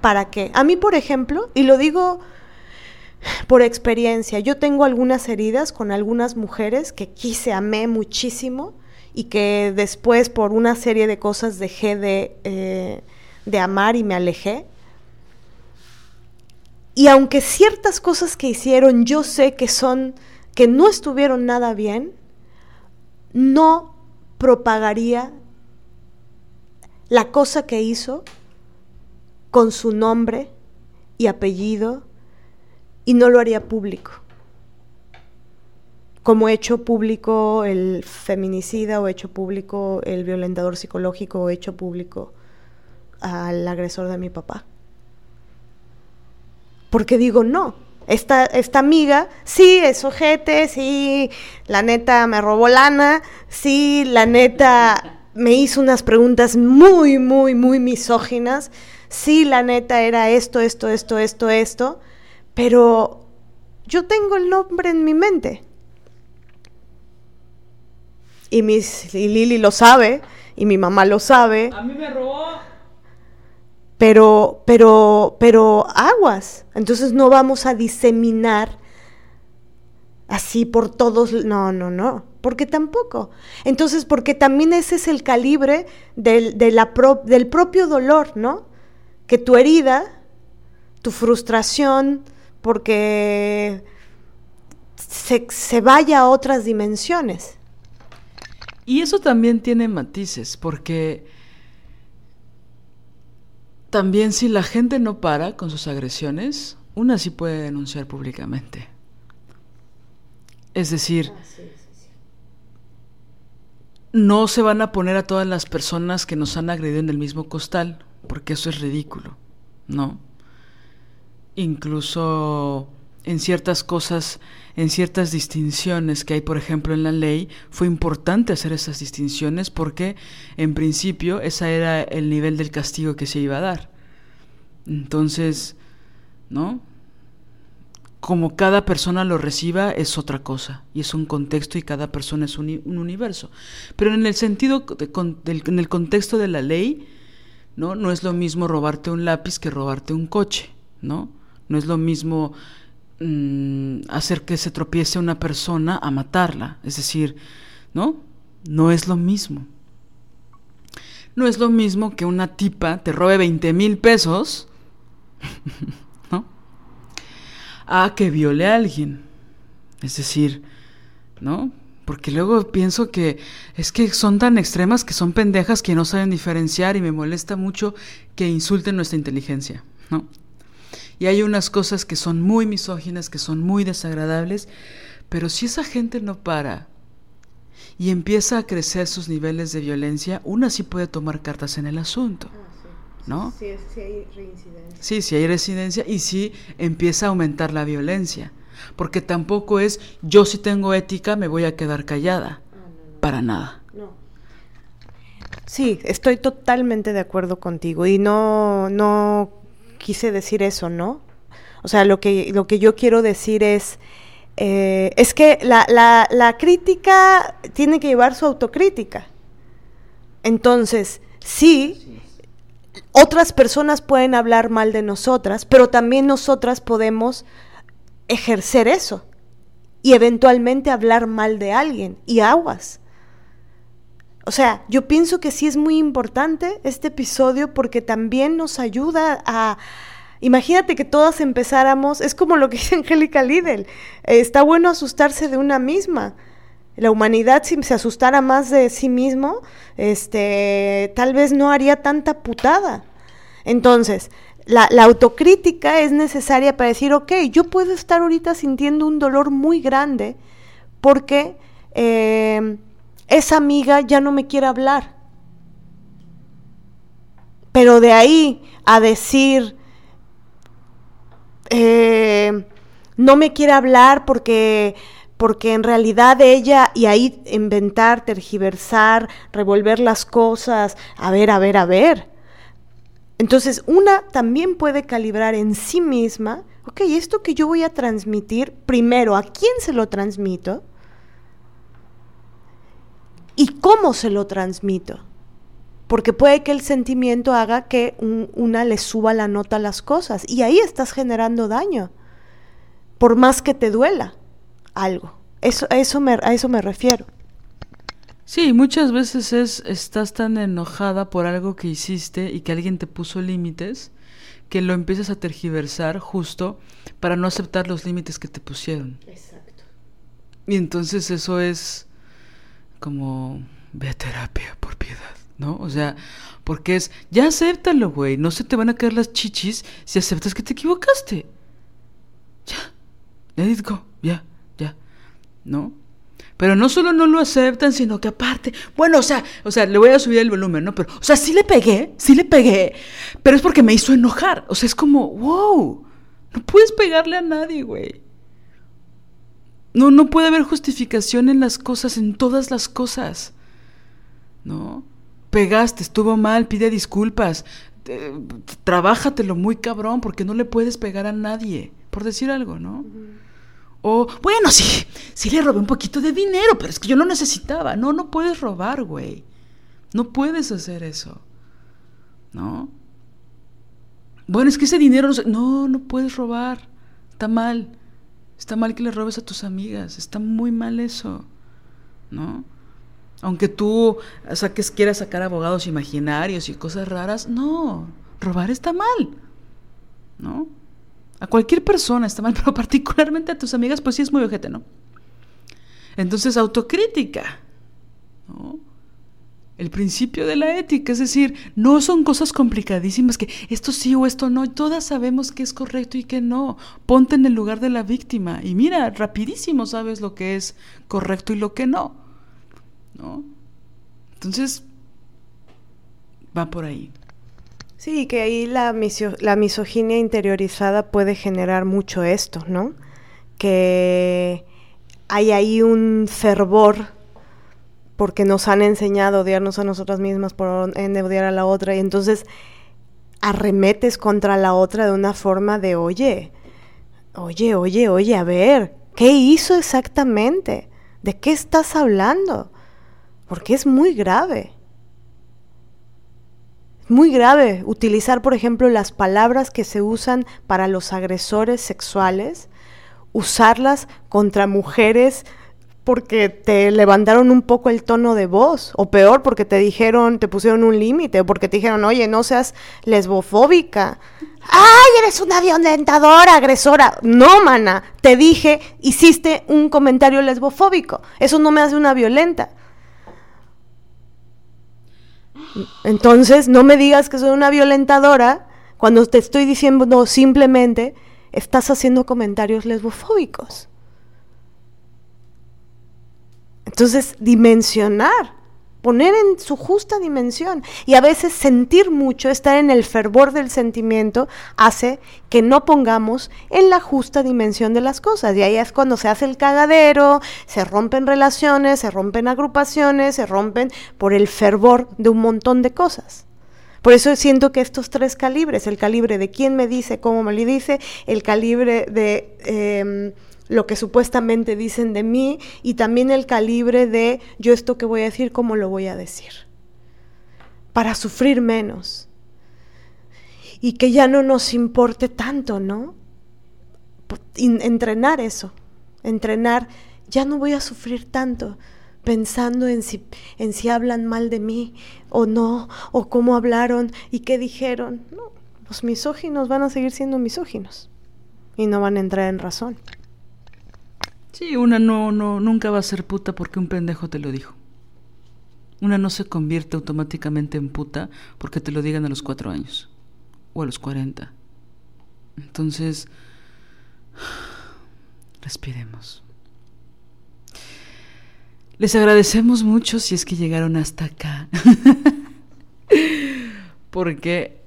¿para qué? A mí, por ejemplo, y lo digo por experiencia, yo tengo algunas heridas con algunas mujeres que quise, amé muchísimo y que después por una serie de cosas dejé de, eh, de amar y me alejé. Y aunque ciertas cosas que hicieron yo sé que son que no estuvieron nada bien, no propagaría la cosa que hizo con su nombre y apellido y no lo haría público. Como hecho público el feminicida o hecho público el violentador psicológico o hecho público al agresor de mi papá. Porque digo, no, esta, esta amiga, sí, es ojete, sí, la neta me robó lana, sí, la neta me hizo unas preguntas muy, muy, muy misóginas, sí, la neta era esto, esto, esto, esto, esto, pero yo tengo el nombre en mi mente. Y, mis, y Lili lo sabe, y mi mamá lo sabe. A mí me robó pero, pero, pero aguas. Entonces no vamos a diseminar así por todos. No, no, no. Porque tampoco. Entonces, porque también ese es el calibre del, del propio dolor, ¿no? Que tu herida, tu frustración, porque se, se vaya a otras dimensiones. Y eso también tiene matices, porque también si la gente no para con sus agresiones, una sí puede denunciar públicamente. Es decir, ah, no se van a poner a todas las personas que nos han agredido en el mismo costal, porque eso es ridículo, ¿no? Incluso en ciertas cosas, en ciertas distinciones que hay, por ejemplo, en la ley, fue importante hacer esas distinciones porque, en principio, ese era el nivel del castigo que se iba a dar. Entonces, ¿no? Como cada persona lo reciba es otra cosa, y es un contexto y cada persona es un, universo. Pero en el sentido, en el contexto de la ley, ¿no? No es lo mismo robarte un lápiz que robarte un coche, ¿no? No es lo mismo mm, hacer que se tropiece una persona a matarla. Es decir, ¿no? No es lo mismo. No es lo mismo que una tipa te robe 20 mil pesos, ¿no? A que viole a alguien. Es decir, ¿no? Porque luego pienso que es que son tan extremas que son pendejas que no saben diferenciar y me molesta mucho que insulten nuestra inteligencia, ¿no? Y hay unas cosas que son muy misóginas, que son muy desagradables, pero si esa gente no para y empieza a crecer sus niveles de violencia, una sí puede tomar cartas en el asunto. Ah, ¿No? Sí, sí, hay reincidencia. Sí, sí hay reincidencia y sí empieza a aumentar la violencia porque tampoco es yo si tengo ética me voy a quedar callada. Ah, Para nada. Sí, estoy totalmente de acuerdo contigo y no, no quise decir eso, ¿no? O sea, lo que, lo que yo quiero decir es, eh, es que la, la, la crítica tiene que llevar su autocrítica. Entonces, sí, otras personas pueden hablar mal de nosotras, pero también nosotras podemos ejercer eso y eventualmente hablar mal de alguien y aguas. O sea, yo pienso que sí es muy importante este episodio porque también nos ayuda a... Imagínate que todas empezáramos, es como lo que dice Angélica Lidl, está bueno asustarse de una misma. La humanidad si se asustara más de sí mismo, este, tal vez no haría tanta putada. Entonces, la, autocrítica es necesaria para decir, ok, yo puedo estar ahorita sintiendo un dolor muy grande porque eh, esa amiga ya no me quiere hablar. Pero de ahí a decir, eh, no me quiere hablar porque porque en realidad ella, y ahí inventar, tergiversar, revolver las cosas, a ver, a ver, a ver, entonces, una también puede calibrar en sí misma, ok, esto que yo voy a transmitir, primero, ¿a quién se lo transmito? ¿Y cómo se lo transmito? Porque puede que el sentimiento haga que una le suba la nota a las cosas y ahí estás generando daño, por más que te duela algo. Eso, eso me, a eso me refiero. Sí, muchas veces es estás tan enojada por algo que hiciste y que alguien te puso límites que lo empiezas a tergiversar justo para no aceptar los límites que te pusieron. Exacto. Y entonces eso es como ve a terapia por piedad, ¿no? O sea, porque es ya acéptalo, güey, no se te van a caer las chichis si aceptas que te equivocaste. Ya. Let it go. Ya, ya. ¿No? Pero no solo no lo aceptan, sino que aparte, bueno, o sea, o sea, le voy a subir el volumen, ¿no? Pero, o sea, sí le pegué, sí le pegué, pero es porque me hizo enojar. O sea, es como, wow, no puedes pegarle a nadie, güey. No, no puede haber justificación en las cosas, en todas las cosas. ¿No? Pegaste, estuvo mal, pide disculpas. trabájatelo muy cabrón, porque no le puedes pegar a nadie, por decir algo, ¿no? O, bueno, sí, sí le robé un poquito de dinero, pero es que yo lo necesitaba. No, no puedes robar, güey. No puedes hacer eso. ¿No? Bueno, es que ese dinero no, no, no puedes robar. Está mal. Está mal que le robes a tus amigas. Está muy mal eso. ¿No? Aunque tú saques, quieras sacar abogados imaginarios y cosas raras, no. Robar está mal. ¿No? A cualquier persona está mal, pero particularmente a tus amigas, pues sí es muy ojete, ¿no? Entonces, autocrítica, ¿no? El principio de la ética, es decir, no son cosas complicadísimas que esto sí o esto no, todas sabemos que es correcto y que no. Ponte en el lugar de la víctima y mira, rapidísimo sabes lo que es correcto y lo que no. ¿No? Entonces, va por ahí. Sí, que ahí la, la misoginia interiorizada puede generar mucho esto, ¿no? que hay ahí un fervor porque nos han enseñado a odiarnos a nosotras mismas por odiar a la otra y entonces arremetes contra la otra de una forma de, oye, oye, oye, oye, a ver, ¿qué hizo exactamente? ¿De qué estás hablando? Porque es muy grave. Muy grave utilizar, por ejemplo, las palabras que se usan para los agresores sexuales, usarlas contra mujeres porque te levantaron un poco el tono de voz, o peor, porque te dijeron, te pusieron un límite, o porque te dijeron, oye, no seas lesbofóbica. ¡Ay, eres una violentadora, agresora! No, mana, te dije, hiciste un comentario lesbofóbico. Eso no me hace una violenta. Entonces, no me digas que soy una violentadora cuando te estoy diciendo simplemente estás haciendo comentarios lesbofóbicos. Entonces, dimensionar, poner en su justa dimensión y a veces sentir mucho, estar en el fervor del sentimiento, hace que no pongamos en la justa dimensión de las cosas. Y ahí es cuando se hace el cagadero, se rompen relaciones, se rompen agrupaciones, se rompen por el fervor de un montón de cosas. Por eso siento que estos tres calibres, el calibre de quién me dice, cómo me lo dice, el calibre de... Em, lo que supuestamente dicen de mí y también el calibre de yo esto que voy a decir, cómo lo voy a decir. Para sufrir menos. Y que ya no nos importe tanto, ¿no? entrenar eso, entrenar, ya no voy a sufrir tanto pensando en si, en si hablan mal de mí o no, o cómo hablaron y qué dijeron. No, los misóginos van a seguir siendo misóginos y no van a entrar en razón. Sí, una no, no, nunca va a ser puta porque un pendejo te lo dijo. Una no se convierte automáticamente en puta porque te lo digan a los cuatro años o a los cuarenta. Entonces, respiremos. Les agradecemos mucho si es que llegaron hasta acá. porque,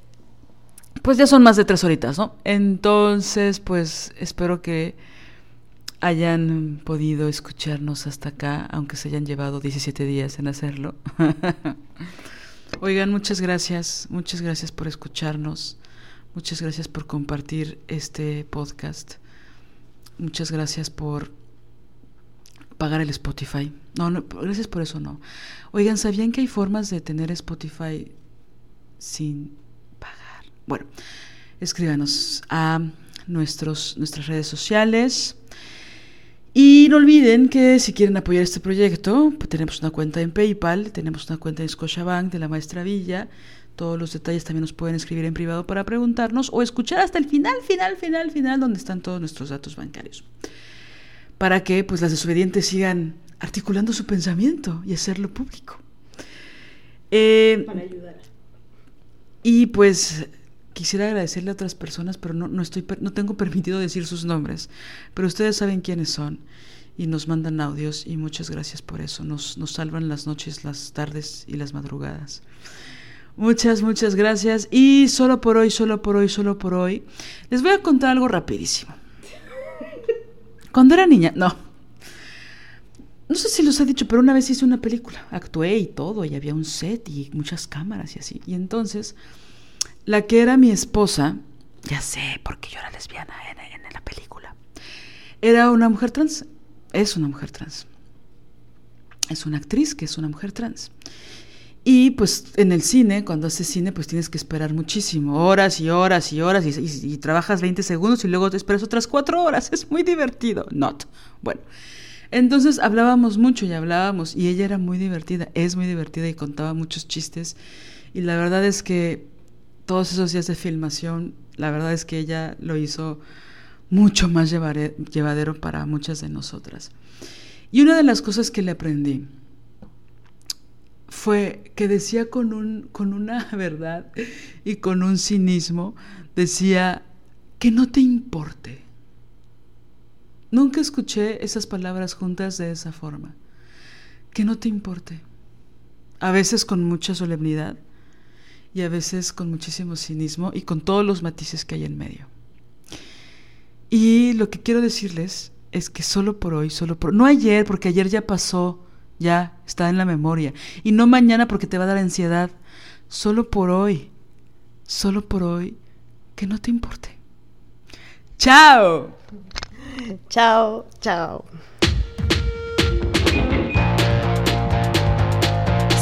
pues ya son más de tres horitas, ¿no? Entonces, pues espero que hayan podido escucharnos hasta acá, aunque se hayan llevado 17 días en hacerlo. Oigan, muchas gracias, muchas gracias por escucharnos, muchas gracias por compartir este podcast, muchas gracias por pagar el Spotify. No, no, gracias por eso no. Oigan, ¿sabían que hay formas de tener Spotify sin pagar? Bueno, escríbanos a nuestros, nuestras redes sociales. Y no olviden que si quieren apoyar este proyecto, pues tenemos una cuenta en PayPal, tenemos una cuenta en Scotiabank de la Maestra Villa. Todos los detalles también nos pueden escribir en privado para preguntarnos o escuchar hasta el final, final, final, final, donde están todos nuestros datos bancarios. Para que pues las desobedientes sigan articulando su pensamiento y hacerlo público. Eh, para ayudar. Y pues quisiera agradecerle a otras personas, pero no, no, estoy, no tengo permitido decir sus nombres. Pero ustedes saben quiénes son y nos mandan audios y muchas gracias por eso. Nos, nos salvan las noches, las tardes y las madrugadas. Muchas, muchas gracias. Y solo por hoy, solo por hoy, solo por hoy, les voy a contar algo rapidísimo. Cuando era niña, no. No sé si los he dicho, pero una vez hice una película. Actué y todo, y había un set y muchas cámaras y así. Y entonces la que era mi esposa, ya sé, porque yo era lesbiana en, la película, era una mujer trans, es una mujer trans. Es una actriz que es una mujer trans. Y pues en el cine, cuando haces cine, pues tienes que esperar muchísimo, horas y horas y horas, y, trabajas 20 segundos y luego te esperas otras 4 horas. Es muy divertido. Not. Bueno, entonces hablábamos mucho y hablábamos, y ella era muy divertida, es muy divertida y contaba muchos chistes. Y la verdad es que todos esos días de filmación, la verdad es que ella lo hizo mucho más llevadero para muchas de nosotras. Y una de las cosas que le aprendí fue que decía con, un, con una verdad y con un cinismo, decía que no te importe. Nunca escuché esas palabras juntas de esa forma. Que no te importe. A veces con mucha solemnidad, y a veces con muchísimo cinismo y con todos los matices que hay en medio. Y lo que quiero decirles es que solo por hoy, solo por... No ayer, porque ayer ya pasó, ya está en la memoria. Y no mañana porque te va a dar ansiedad. Solo por hoy, solo por hoy, que no te importe. Chao. Chao, chao.